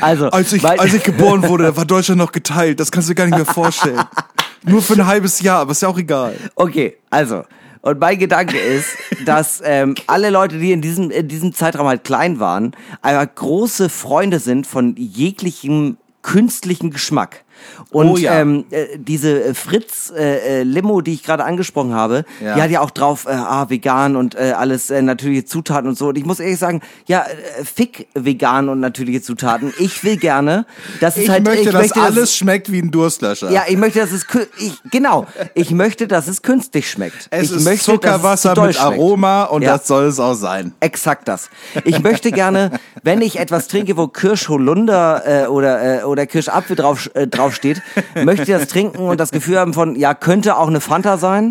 also Als ich, als ich geboren wurde, war Deutschland noch geteilt. Das kannst du dir gar nicht mehr vorstellen. Nur für ein halbes Jahr, aber ist ja auch egal. Okay, also. Und mein Gedanke ist, dass ähm, alle Leute, die in diesem, in diesem Zeitraum halt klein waren, einfach große Freunde sind von jeglichem künstlichen Geschmack. Und Oh ja. ähm, äh, diese äh, Fritz äh, äh, Limo, die ich gerade angesprochen habe, Ja. die hat ja auch drauf, äh, ah, vegan und äh, alles äh, natürliche Zutaten und so. Und ich muss ehrlich sagen, ja, äh, fick vegan und natürliche Zutaten. Ich will gerne, dass es Ich halt, möchte, ich dass möchte, alles schmeckt wie ein Durstlöscher. ja, ich möchte, dass es ich, genau. Ich möchte, dass es künstlich schmeckt. es ich ist möchte, Zuckerwasser dass es mit schmeckt. Aroma und Ja. das soll es auch sein. Exakt das. Ich möchte gerne, wenn ich etwas trinke, wo Kirschholunder äh, oder, äh, oder Kirschapfel drauf, äh, draufsteht, möchte das trinken und das Gefühl haben von, ja, könnte auch eine Fanta sein,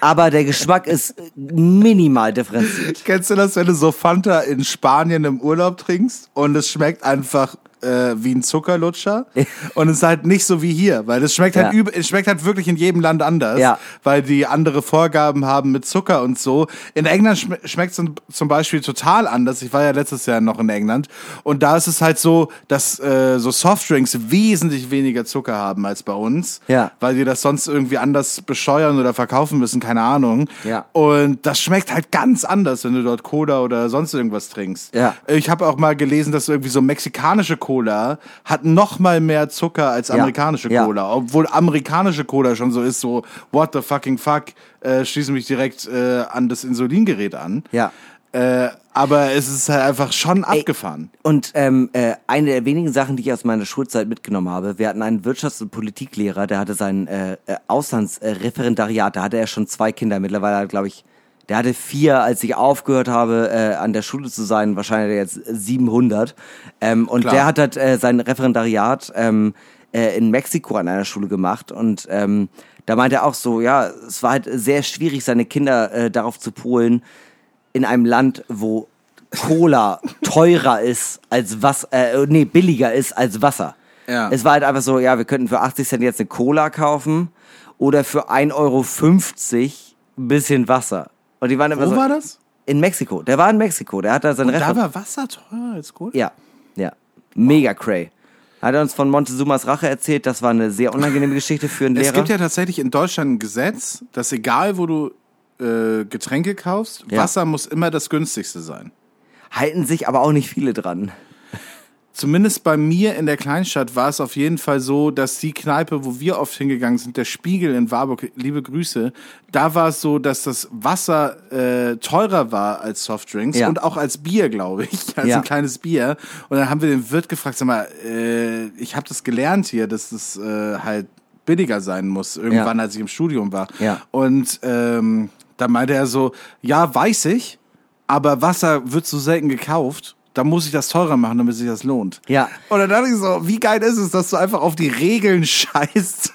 aber der Geschmack ist minimal differenziert. Kennst du das, wenn du so Fanta in Spanien im Urlaub trinkst und es schmeckt einfach äh, wie ein Zuckerlutscher und es ist halt nicht so wie hier, weil es schmeckt halt Ja. üb es schmeckt halt wirklich in jedem Land anders, Ja. weil die andere Vorgaben haben mit Zucker und so. In England schm schmeckt es zum Beispiel total anders. Ich war ja letztes Jahr noch in England und da ist es halt so, dass äh, so Softdrinks wesentlich weniger Zucker haben als bei uns, Ja. weil die das sonst irgendwie anders bescheuern oder verkaufen müssen, keine Ahnung. Ja. Und das schmeckt halt ganz anders, wenn du dort Cola oder sonst irgendwas trinkst. Ja. Ich habe auch mal gelesen, dass irgendwie so mexikanische Cola hat noch mal mehr Zucker als Ja. amerikanische Ja. Cola. Obwohl amerikanische Cola schon so ist, so what the fucking fuck, äh, schließe mich direkt äh, an das Insulingerät an. Ja. Äh, aber es ist halt einfach schon abgefahren. Und ähm, äh, eine der wenigen Sachen, die ich aus meiner Schulzeit mitgenommen habe, wir hatten einen Wirtschafts- und Politiklehrer, der hatte sein äh, äh, Auslandsreferendariat, da hatte er schon zwei Kinder, mittlerweile glaube ich, der hatte vier, als ich aufgehört habe, äh, an der Schule zu sein, wahrscheinlich jetzt 700. Ähm, und Klar. der hat halt äh, sein Referendariat ähm, äh, in Mexiko an einer Schule gemacht und ähm, da meinte er auch so, ja, es war halt sehr schwierig, seine Kinder äh, darauf zu polen, in einem Land, wo Cola teurer ist als was, äh, nee, billiger ist als Wasser. Ja. Es war halt einfach so, ja, wir könnten für 80 Cent jetzt eine Cola kaufen oder für 1,50 Euro ein bisschen Wasser. Und die waren immer Wo so, war das? In Mexiko. Der war in Mexiko. Der hat da sein Da Refer- war Wasser teurer als Cola? Ja, ja. Mega cray. Hat er uns von Montezumas Rache erzählt. Das war eine sehr unangenehme Geschichte für einen Es Lehrer. gibt ja tatsächlich in Deutschland ein Gesetz, dass egal wo du äh, Getränke kaufst, Ja. Wasser muss immer das günstigste sein. Halten sich aber auch nicht viele dran. Zumindest bei mir in der Kleinstadt war es auf jeden Fall so, dass die Kneipe, wo wir oft hingegangen sind, der Spiegel in Warburg, liebe Grüße, da war es so, dass das Wasser äh, teurer war als Softdrinks Ja. und auch als Bier, glaube ich, als Ja. ein kleines Bier. Und dann haben wir den Wirt gefragt, sag mal, äh, ich habe das gelernt hier, dass das äh, halt billiger sein muss, irgendwann, als ich im Studium war. Ja. Und ähm, da meinte er so, ja, weiß ich, aber Wasser wird so selten gekauft. Da muss ich das teurer machen, damit sich das lohnt. Ja. Und dann dachte ich so, wie geil ist es, dass du einfach auf die Regeln scheißt.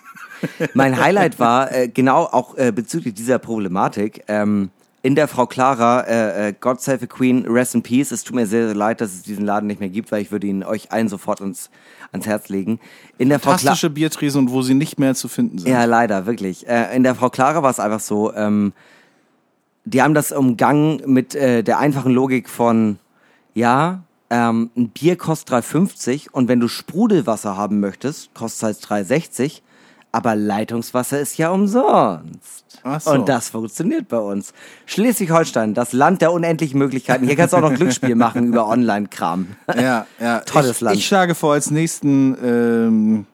Mein Highlight war äh, genau auch äh, bezüglich dieser Problematik. Ähm, in der Frau Clara, äh, äh, God Save the Queen, Rest in Peace. Es tut mir sehr, sehr leid, dass es diesen Laden nicht mehr gibt, weil ich würde ihn euch allen sofort ans, ans Herz legen. In der Frau Clara. Fantastische Biertresen und wo sie nicht mehr zu finden sind. Ja, leider, wirklich. Äh, in der Frau Clara war es einfach so, ähm, die haben das umgangen mit äh, der einfachen Logik von, ja, ähm, ein Bier kostet 3,50 und wenn du Sprudelwasser haben möchtest, kostet es halt 3,60, aber Leitungswasser ist ja umsonst. Ach so. Und das funktioniert bei uns. Schleswig-Holstein, das Land der unendlichen Möglichkeiten. Hier kannst du auch noch Glücksspiel machen über Online-Kram. Ja, ja. Tolles ich, Land. Ich schlage vor, als nächsten ähm,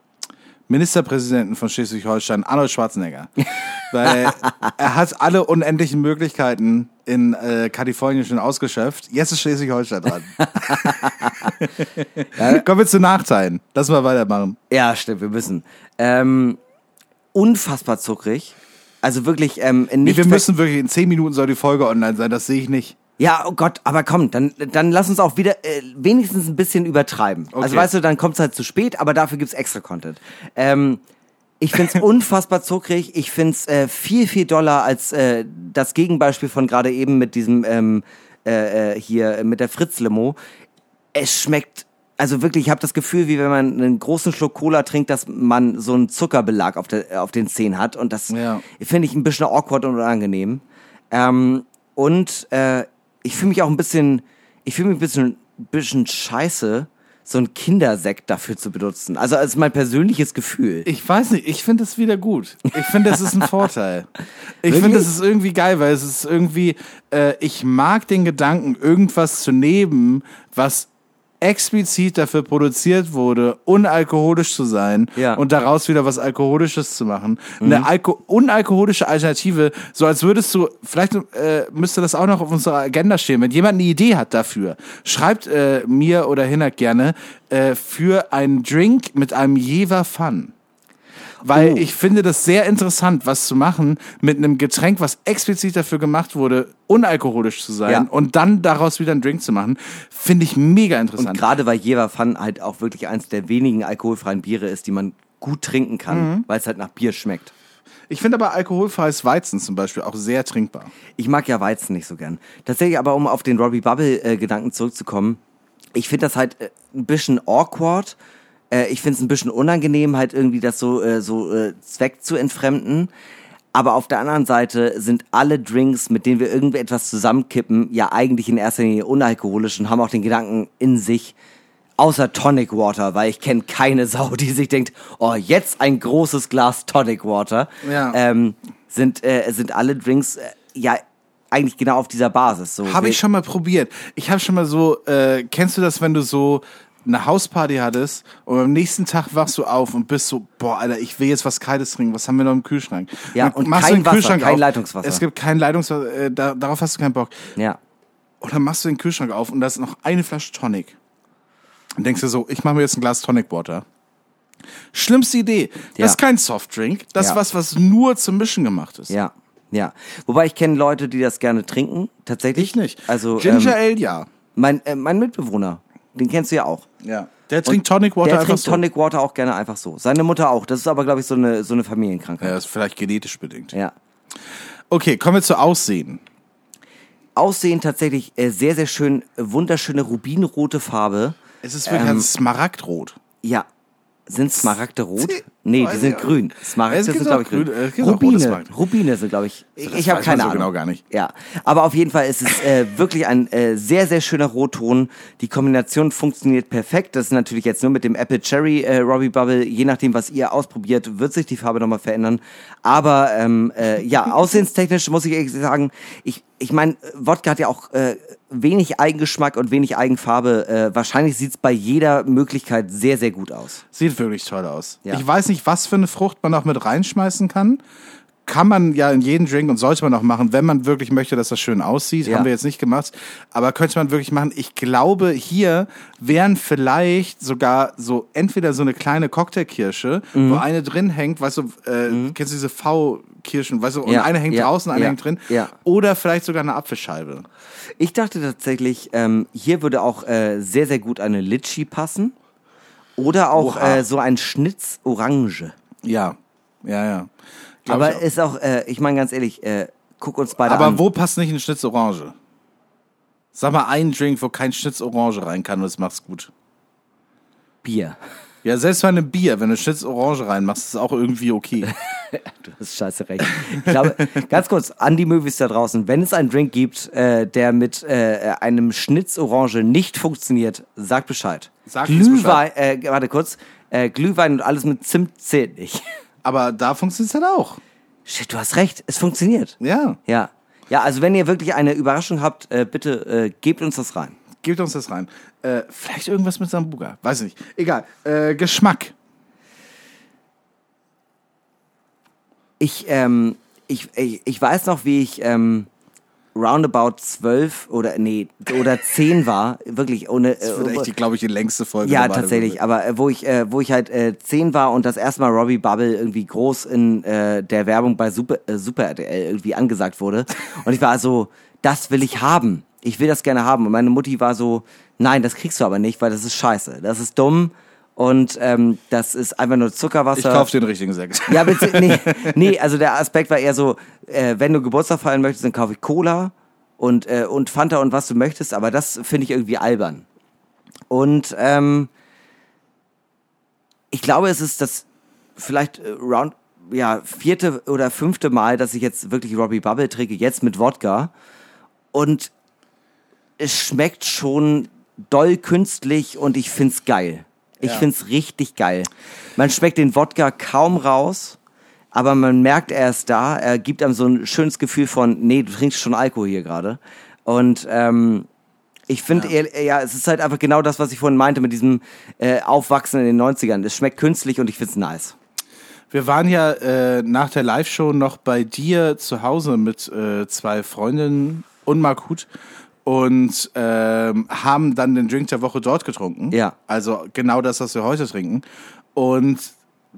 Ministerpräsidenten von Schleswig-Holstein Arnold Schwarzenegger. Weil er hat alle unendlichen Möglichkeiten in äh, Kalifornien schon ausgeschöpft. Jetzt ist Schleswig-Holstein dran. Kommen wir zu Nachteilen. Lass mal weitermachen. Ja, stimmt, wir müssen. Ähm, unfassbar zuckrig. Also wirklich ähm, Nee, nicht wir ver- müssen wirklich, in zehn Minuten soll die Folge online sein, das sehe ich nicht. Ja, oh Gott, aber komm, dann, dann lass uns auch wieder äh, wenigstens ein bisschen übertreiben. Also Okay. weißt du, dann kommt's halt zu spät, aber dafür gibt's extra Content. Ähm, ich find's unfassbar zuckrig. Ich find's äh, viel, viel doller als äh, das Gegenbeispiel von gerade eben mit diesem ähm, äh, äh, hier, mit der Fritz-Limo. Es schmeckt, also wirklich, ich habe das Gefühl, wie wenn man einen großen Schluck Cola trinkt, dass man so einen Zuckerbelag auf, der, auf den Zähnen hat. Und das Ja. finde ich ein bisschen awkward und unangenehm. Ähm, und äh, ich fühle mich auch ein bisschen, ich fühle mich ein bisschen, bisschen scheiße, so einen Kindersekt dafür zu benutzen. Also als mein persönliches Gefühl. Ich weiß nicht, ich finde es wieder gut. Ich finde, das ist ein Vorteil. Ich finde, das ist irgendwie geil, weil es ist irgendwie, äh, ich mag den Gedanken, irgendwas zu nehmen, was explizit dafür produziert wurde, unalkoholisch zu sein Ja. und daraus wieder was Alkoholisches zu machen. Eine Alko unalkoholische Alternative, so als würdest du, vielleicht äh, müsste das auch noch auf unserer Agenda stehen. Wenn jemand eine Idee hat dafür, schreibt äh, mir oder Hinak gerne äh, für einen Drink mit einem Jever Fun. Weil Oh. ich finde das sehr interessant, was zu machen mit einem Getränk, was explizit dafür gemacht wurde, unalkoholisch zu sein Ja. und dann daraus wieder einen Drink zu machen, finde ich mega Und interessant. gerade weil Jever Fun halt auch wirklich eins der wenigen alkoholfreien Biere ist, die man gut trinken kann, Mhm. weil es halt nach Bier schmeckt. Ich finde aber alkoholfreies Weizen zum Beispiel auch sehr trinkbar. Ich mag ja Weizen nicht so gern. Tatsächlich aber, um auf den Robbie Bubble-Gedanken zurückzukommen, ich finde das halt äh, ein bisschen awkward. Äh, ich finde es ein bisschen unangenehm, halt irgendwie das so, äh, so äh, Zweck zu entfremden. Aber auf der anderen Seite sind alle Drinks, mit denen wir irgendwie etwas zusammenkippen, ja eigentlich in erster Linie unalkoholisch und haben auch den Gedanken in sich, außer Tonic Water, weil ich kenne keine Sau, die sich denkt, oh, jetzt ein großes Glas Tonic Water. Ja. Ähm, sind, äh, sind alle Drinks äh, ja eigentlich genau auf dieser Basis. So, Habe ich schon mal probiert. Ich habe schon mal so, äh, kennst du das, wenn du so eine Hausparty hattest und am nächsten Tag wachst du auf und bist so, boah, Alter, ich will jetzt was Kaltes trinken. Was haben wir noch im Kühlschrank? Ja, Dann und machst kein du den Wasser, Kühlschrank kein auf. Leitungswasser. Es gibt kein Leitungswasser, äh, da, darauf hast du keinen Bock. Ja. Und dann machst du den Kühlschrank auf und da ist noch eine Flasche Tonic. Und denkst du so, ich mache mir jetzt ein Glas Tonic Water. Schlimmste Idee. Das Ja. ist kein Softdrink. Das ist Ja. was, was nur zum Mischen gemacht ist. Ja, ja. Wobei ich kenne Leute, die das gerne trinken, tatsächlich. Ich nicht. Also Ginger ähm, Ale, ja. mein, äh, mein Mitbewohner, den kennst du ja auch. Ja. Der trinkt Tonic Water Der einfach trinkt so. Tonic Water auch gerne einfach so. Seine Mutter auch. Das ist aber, glaube ich, so eine, so eine Familienkrankheit. Ja, ist vielleicht genetisch bedingt. Ja. Okay, kommen wir zu Aussehen. Aussehen tatsächlich äh, sehr, sehr schön, wunderschöne rubinrote Farbe. Es ist wirklich Ähm, ein Smaragdrot. Ja. Sind Smaragde rot? Nee, die sind grün. Smaragde Es sind, glaube ich, grün. es Rubine. Rubine sind, glaube ich. Ich, ich habe keine so Ahnung. genau gar nicht. Ja, aber auf jeden Fall ist es äh, wirklich ein äh, sehr, sehr schöner Rotton. Die Kombination funktioniert perfekt. Das ist natürlich jetzt nur mit dem Apple Cherry äh, Robbie Bubble. Je nachdem, was ihr ausprobiert, wird sich die Farbe nochmal verändern. Aber ähm, äh, ja, aussehenstechnisch muss ich ehrlich sagen, ich, ich meine, Wodka hat ja auch äh, wenig Eigengeschmack und wenig Eigenfarbe. Äh, wahrscheinlich sieht's bei jeder Möglichkeit sehr, sehr gut aus. Sieht wirklich toll aus. Ja. Ich weiß nicht, was für eine Frucht man auch mit reinschmeißen kann. Kann man ja in jeden Drink und sollte man auch machen, wenn man wirklich möchte, dass das schön aussieht. Ja. Haben wir jetzt nicht gemacht. Aber könnte man wirklich machen. Ich glaube, hier wären vielleicht sogar so entweder so eine kleine Cocktailkirsche, Mhm. wo eine drin hängt, weißt du, äh, kennst du diese V-Kirschen, weißt du, und Ja, eine hängt ja, draußen, eine ja, hängt drin. ja. Oder vielleicht sogar eine Apfelscheibe. Ich dachte tatsächlich, ähm, hier würde auch äh, sehr, sehr gut eine Litschi passen. Oder auch äh, so ein Schnitz Orange. Ja, ja, ja. Glaub Aber ist auch, äh, ich meine ganz ehrlich, äh, guck uns beide Aber an. wo passt nicht ein Schnitz Orange? Sag mal einen Drink, wo kein Schnitz Orange rein kann und es macht's gut. Bier. Ja, selbst bei einem Bier, wenn du Schnitz Orange reinmachst, ist es auch irgendwie okay. Du hast scheiße recht. Ich glaube, ganz kurz, an die Movies da draußen, wenn es einen Drink gibt, äh, der mit äh, einem Schnitz Orange nicht funktioniert, sagt Bescheid. Uns Glühwein, äh, warte kurz, äh, Glühwein und alles mit Zimt zählt nicht. Aber da funktioniert's halt auch. Shit, du hast recht, es funktioniert. Ja, Ja. Ja, also wenn ihr wirklich eine Überraschung habt, äh, bitte äh, gebt uns das rein. Gebt uns das rein. Äh, vielleicht irgendwas mit Sambuga. Weiß nicht. Egal. Äh, Geschmack. Ich, ähm, ich, ich, ich weiß noch, wie ich ähm, roundabout zwölf oder nee, oder zehn war, wirklich ohne. Das wird äh, echt, glaube ich, die längste Folge. ja, tatsächlich. Aber äh, wo ich, äh, wo ich halt äh, zehn war und das erste Mal Robbie Bubble irgendwie groß in äh, der Werbung bei Super, äh, Super RTL irgendwie angesagt wurde. Und ich war so, das will ich haben. Ich will das gerne haben. Und meine Mutti war so, nein, das kriegst du aber nicht, weil das ist scheiße. Das ist dumm und ähm, das ist einfach nur Zuckerwasser. Ich kaufe den richtigen Sekt. Ja, nee, nee, also der Aspekt war eher so, äh, wenn du Geburtstag feiern möchtest, dann kaufe ich Cola und, äh, und Fanta und was du möchtest, aber das finde ich irgendwie albern. Und ähm, ich glaube, es ist das vielleicht äh, round, ja, vierte oder fünfte Mal, dass ich jetzt wirklich Robbie Bubble trinke, jetzt mit Wodka. Und es schmeckt schon doll künstlich und ich find's geil. Ich Ja. find's richtig geil. Man schmeckt den Wodka kaum raus, aber man merkt, er ist da. Er gibt einem so ein schönes Gefühl von, nee, du trinkst schon Alkohol hier gerade. Und ähm, Ich finde, ja. ja, es ist halt einfach genau das, was ich vorhin meinte mit diesem äh, Aufwachsen in den 90ern. Es schmeckt künstlich und ich find's nice. Wir waren ja äh, nach der Live-Show noch bei dir zu Hause mit äh, zwei Freundinnen und Markut und ähm, haben dann den Drink der Woche dort getrunken. Ja. Also genau das, was wir heute trinken. Und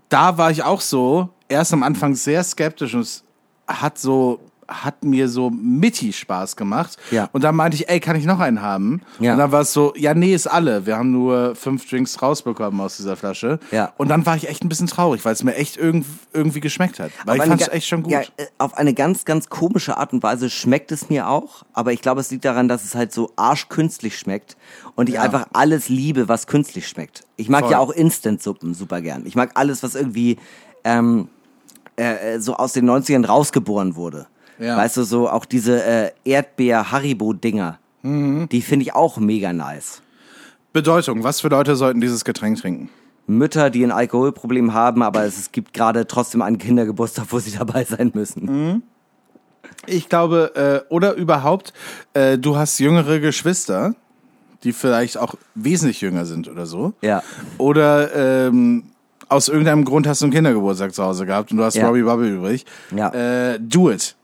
da war ich auch so, erst am Anfang sehr skeptisch und es hat so hat mir so mittig Spaß gemacht. Ja. Und dann meinte ich, ey, kann ich noch einen haben? Ja. Und dann war es so, ja, nee, ist alle. Wir haben nur fünf Drinks rausbekommen aus dieser Flasche. Ja. Und dann war ich echt ein bisschen traurig, weil es mir echt irgend, irgendwie geschmeckt hat. Weil ich eine fand es echt schon gut. Ja, äh, auf eine ganz, ganz komische Art und Weise schmeckt es mir auch. Aber ich glaube, es liegt daran, dass es halt so arschkünstlich schmeckt. Und ich Ja. einfach alles liebe, was künstlich schmeckt. Ich mag Voll. ja auch Instant-Suppen super gern. Ich mag alles, was irgendwie ähm, äh, äh, so aus den 90ern rausgeboren wurde. Ja. Weißt du, so auch diese äh, Erdbeer-Haribo-Dinger. Mhm. Die finde ich auch mega nice. Bedeutung, was für Leute sollten dieses Getränk trinken? Mütter, die ein Alkoholproblem haben, aber es, es gibt gerade trotzdem einen Kindergeburtstag, wo sie dabei sein müssen. Mhm. Ich glaube, äh, oder überhaupt, äh, du hast jüngere Geschwister, die vielleicht auch wesentlich jünger sind oder so. Ja. Oder ähm, aus irgendeinem Grund hast du einen Kindergeburtstag zu Hause gehabt und du hast Ja. Robbie Bubble übrig. Ja. Äh, do it.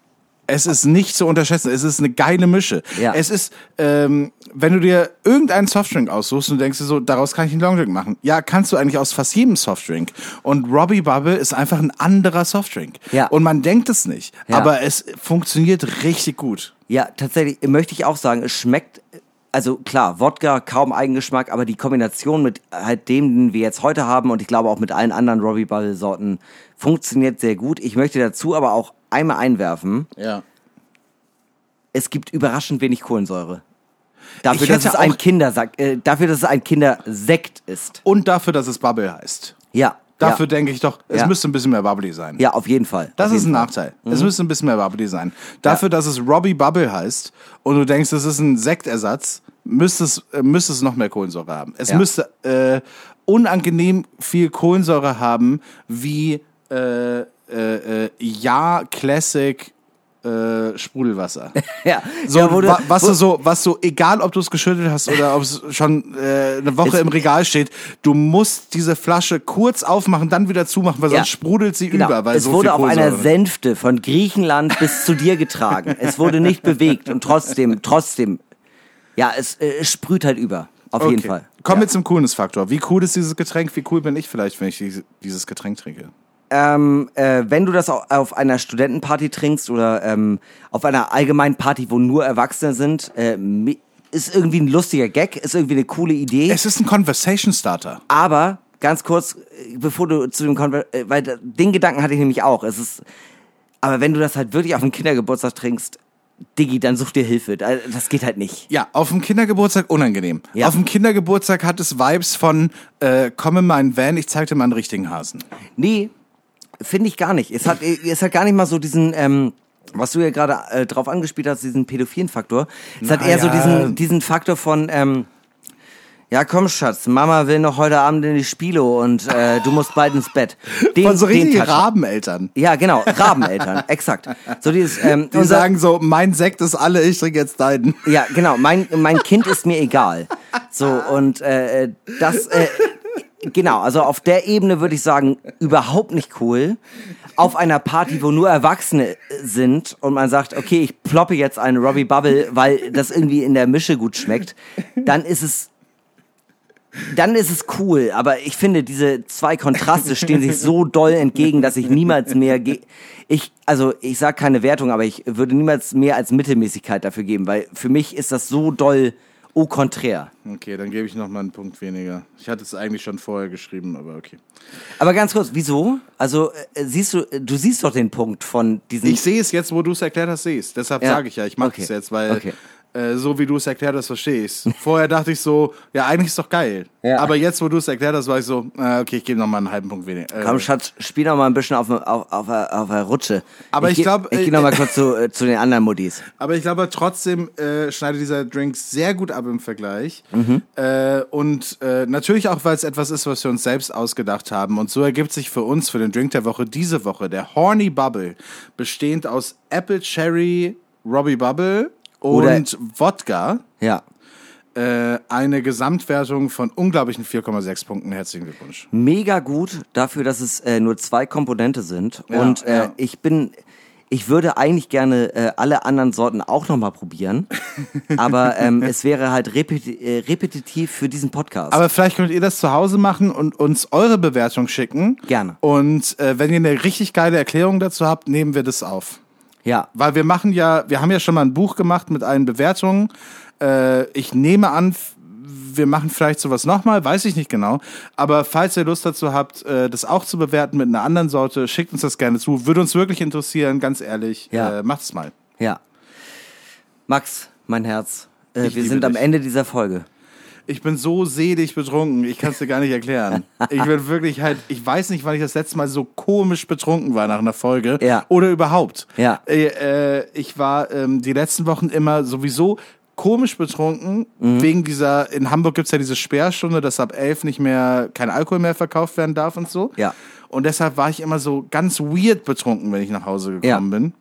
Es ist nicht zu unterschätzen. Es ist eine geile Mische. Ja. Es ist, ähm, wenn du dir irgendeinen Softdrink aussuchst und denkst dir so, daraus kann ich einen Longdrink machen. Ja, kannst du eigentlich aus fast jedem Softdrink. Und Robbie Bubble ist einfach ein anderer Softdrink. Ja. Und man denkt es nicht. Ja. Aber es funktioniert richtig gut. Ja, tatsächlich möchte ich auch sagen, es schmeckt, also klar, Wodka, kaum Eigengeschmack, aber die Kombination mit halt dem, den wir jetzt heute haben und ich glaube auch mit allen anderen Robbie Bubble Sorten funktioniert sehr gut. Ich möchte dazu aber auch einmal einwerfen, Ja. es gibt überraschend wenig Kohlensäure. Dafür, dass es ein Kindersack, äh, dafür, dass es ein Kindersekt ist. Und dafür, dass es Bubble heißt. Ja. Dafür ja, denke ich doch, es Ja. müsste ein bisschen mehr Bubbly sein. ja, auf jeden Fall. Das auf ist ein Fall. Nachteil. Es müsste ein bisschen mehr Bubbly sein. Dafür, dass es Robbie Bubble heißt und du denkst, es ist ein Sektersatz, müsste es, äh, müsste es noch mehr Kohlensäure haben. Es müsste äh, unangenehm viel Kohlensäure haben, wie äh, äh, äh, Ja Classic äh, Sprudelwasser. Ja, So, ja, du, wa was du so, was so, egal ob du es geschüttelt hast oder ob es schon äh, eine Woche Es- im Regal steht, du musst diese Flasche kurz aufmachen, dann wieder zumachen, weil Ja. sonst sprudelt sie Genau, über. Weil es so wurde auf einer. Sänfte von Griechenland bis zu dir getragen. Es wurde nicht bewegt und trotzdem, trotzdem, ja, es äh, sprüht halt über. Auf jeden Okay. Fall. Kommen ja. wir zum Coolness-Faktor. Wie cool ist dieses Getränk? Wie cool bin ich vielleicht, wenn ich diese- dieses Getränk trinke? Ähm, äh, wenn du das au- auf einer Studentenparty trinkst oder ähm, auf einer allgemeinen Party, wo nur Erwachsene sind, äh, ist irgendwie ein lustiger Gag, ist irgendwie eine coole Idee. Es ist ein Conversation Starter. Aber ganz kurz, äh, bevor du zu dem Konver äh, weil den Gedanken hatte ich nämlich auch. Es ist, aber wenn du das halt wirklich auf dem Kindergeburtstag trinkst, Diggi, dann such dir Hilfe. Da- Das geht halt nicht. Ja, auf dem Kindergeburtstag unangenehm. Ja. Auf dem Kindergeburtstag hat es Vibes von, äh, komm in meinen Van, ich zeig dir mal einen richtigen Hasen. Nee, finde ich gar nicht. Es hat, es hat gar nicht mal so diesen, ähm, was du ja gerade äh, drauf angespielt hast, diesen pädophilen Faktor. Es hat eher so Naja. diesen, diesen Faktor von, ähm, ja komm Schatz, Mama will noch heute Abend in die Spilo und äh, du musst bald ins Bett. Den, Von so richtigen. Rabeneltern. Ja, genau, Rabeneltern, exakt. So dieses, ähm, Die unser- sagen so, mein Sekt ist alle, ich trinke jetzt deinen. Ja, genau. Mein, mein Kind ist mir egal. So, und äh, das, äh, genau, also auf der Ebene würde ich sagen, überhaupt nicht cool. Auf einer Party, wo nur Erwachsene sind und man sagt, okay, ich ploppe jetzt einen Robbie Bubble, weil das irgendwie in der Mische gut schmeckt, dann ist es dann ist es cool, aber ich finde, diese zwei Kontraste stehen sich so doll entgegen, dass ich niemals mehr ich also ich sag keine Wertung, aber ich würde niemals mehr als Mittelmäßigkeit dafür geben, weil für mich ist das so doll au contraire. Okay, dann gebe ich noch mal einen Punkt weniger. Ich hatte es eigentlich schon vorher geschrieben, aber okay. Aber ganz kurz, wieso? Also äh, siehst du äh, du siehst doch den Punkt von diesen Ich sehe es jetzt, wo du es erklärt hast, sehe ich es. Deshalb Ja. sage ich ja, ich mache Okay. es jetzt, weil Okay. Äh, so wie du es erklärt hast, verstehe ich. Vorher dachte ich so, ja, eigentlich ist doch geil. Ja. Aber jetzt, wo du es erklärt hast, war ich so, äh, okay, ich gebe noch mal einen halben Punkt weniger. Äh, Komm, Schatz, spiel noch mal ein bisschen auf, auf, auf, auf der Rutsche. Aber ich geh- glaub, Ich äh, gehe noch mal kurz zu, äh, zu den anderen Muddis. Aber ich glaube trotzdem äh, schneidet dieser Drink sehr gut ab im Vergleich. Mhm. Äh, und äh, natürlich auch, weil es etwas ist, was wir uns selbst ausgedacht haben. Und so ergibt sich für uns, für den Drink der Woche, diese Woche der Horny Bubble, bestehend aus Apple Cherry, Robbie Bubble Oder- und Wodka. Ja. äh, eine Gesamtwertung von unglaublichen 4,6 Punkten. Herzlichen Glückwunsch. Mega gut dafür, dass es äh, nur zwei Komponente sind. Ja, und äh, ja. ich bin, ich würde eigentlich gerne äh, alle anderen Sorten auch nochmal probieren. aber ähm, es wäre halt repeti äh, repetitiv für diesen Podcast. Aber vielleicht könnt ihr das zu Hause machen und uns eure Bewertung schicken. Gerne. Und äh, wenn ihr eine richtig geile Erklärung dazu habt, nehmen wir das auf. Ja, Weil wir machen ja, wir haben ja schon mal ein Buch gemacht mit allen Bewertungen. Äh, ich nehme an, wir machen vielleicht sowas nochmal, weiß ich nicht genau. Aber falls ihr Lust dazu habt, äh, das auch zu bewerten mit einer anderen Sorte, schickt uns das gerne zu. Würde uns wirklich interessieren, ganz ehrlich. Ja. Äh, macht es mal. ja. Max, mein Herz. Äh, wir sind am dich. Ende dieser Folge. Ich bin so selig betrunken, ich kann es dir gar nicht erklären. Ich bin wirklich halt, ich weiß nicht, wann ich das letzte Mal so komisch betrunken war nach einer Folge. Ja. Oder überhaupt. Ja. Äh, äh, ich war ähm, die letzten Wochen immer sowieso komisch betrunken, Mhm. wegen dieser, in Hamburg gibt's ja diese Sperrstunde, dass ab elf nicht mehr kein Alkohol mehr verkauft werden darf und so. Ja. Und deshalb war ich immer so ganz weird betrunken, wenn ich nach Hause gekommen Ja. bin.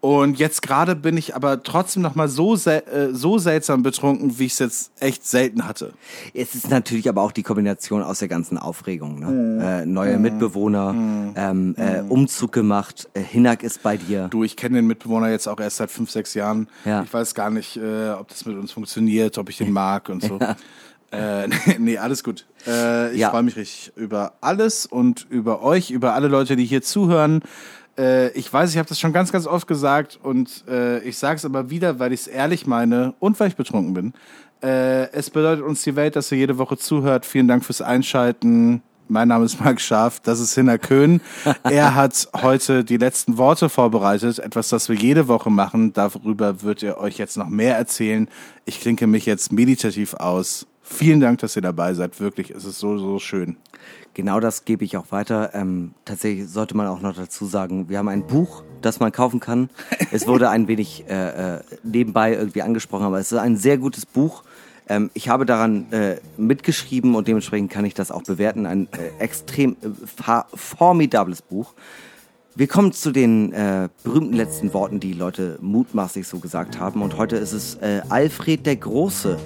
Und jetzt gerade bin ich aber trotzdem noch mal so, äh, so seltsam betrunken, wie ich es jetzt echt selten hatte. Es ist natürlich aber auch die Kombination aus der ganzen Aufregung. Ne? Mhm. Äh, neue Mitbewohner, ähm, äh, Umzug gemacht, äh, Hinak ist bei dir. Du, ich kenne den Mitbewohner jetzt auch erst seit fünf, sechs Jahren. Ja. Ich weiß gar nicht, äh, ob das mit uns funktioniert, ob ich den mag und so. Äh, nee, alles gut. Äh, ich Ja. freue mich richtig über alles und über euch, über alle Leute, die hier zuhören. Äh, ich weiß, ich habe das schon ganz, ganz oft gesagt und äh, ich sage es aber wieder, weil ich es ehrlich meine und weil ich betrunken bin. Äh, es bedeutet uns die Welt, dass ihr jede Woche zuhört. Vielen Dank fürs Einschalten. Mein Name ist Marc Scharf, das ist Hinner Köhn. Er hat heute die letzten Worte vorbereitet, etwas, das wir jede Woche machen. Darüber wird er euch jetzt noch mehr erzählen. Ich klinke mich jetzt meditativ aus. Vielen Dank, dass ihr dabei seid. Wirklich, es ist so, so schön. Genau das gebe ich auch weiter. Ähm, tatsächlich sollte man auch noch dazu sagen, wir haben ein Buch, das man kaufen kann. Es wurde ein wenig äh, äh, nebenbei irgendwie angesprochen, aber es ist ein sehr gutes Buch. Ähm, ich habe daran äh, mitgeschrieben und dementsprechend kann ich das auch bewerten. Ein äh, extrem äh, formidables Buch. Wir kommen zu den äh, berühmten letzten Worten, die Leute mutmaßlich so gesagt haben. Und heute ist es äh, Alfred der Große.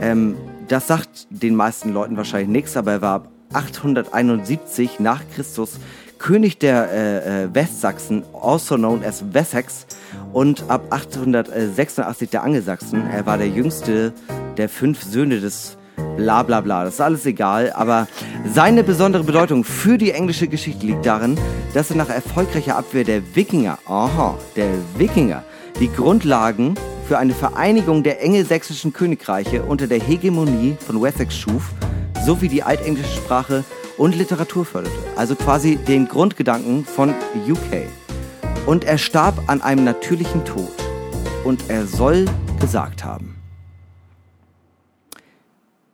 Ähm, das sagt den meisten Leuten wahrscheinlich nichts, aber er war 871 nach Christus König der äh, äh, Westsachsen, also known as Wessex, und ab 886 der Angelsachsen. Er war der jüngste der fünf Söhne des bla bla bla. Das ist alles egal, aber seine besondere Bedeutung für die englische Geschichte liegt darin, dass er nach erfolgreicher Abwehr der Wikinger, aha, der Wikinger, die Grundlagen für eine Vereinigung der engelsächsischen Königreiche unter der Hegemonie von Wessex schuf, sowie die altenglische Sprache und Literatur förderte. Also quasi den Grundgedanken von UK. Und er starb an einem natürlichen Tod. Und er soll gesagt haben,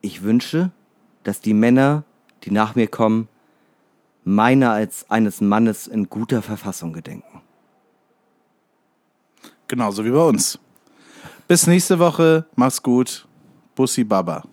ich wünsche, dass die Männer, die nach mir kommen, meiner als eines Mannes in guter Verfassung gedenken. Genauso wie bei uns. Bis nächste Woche. Mach's gut. Bussi Baba.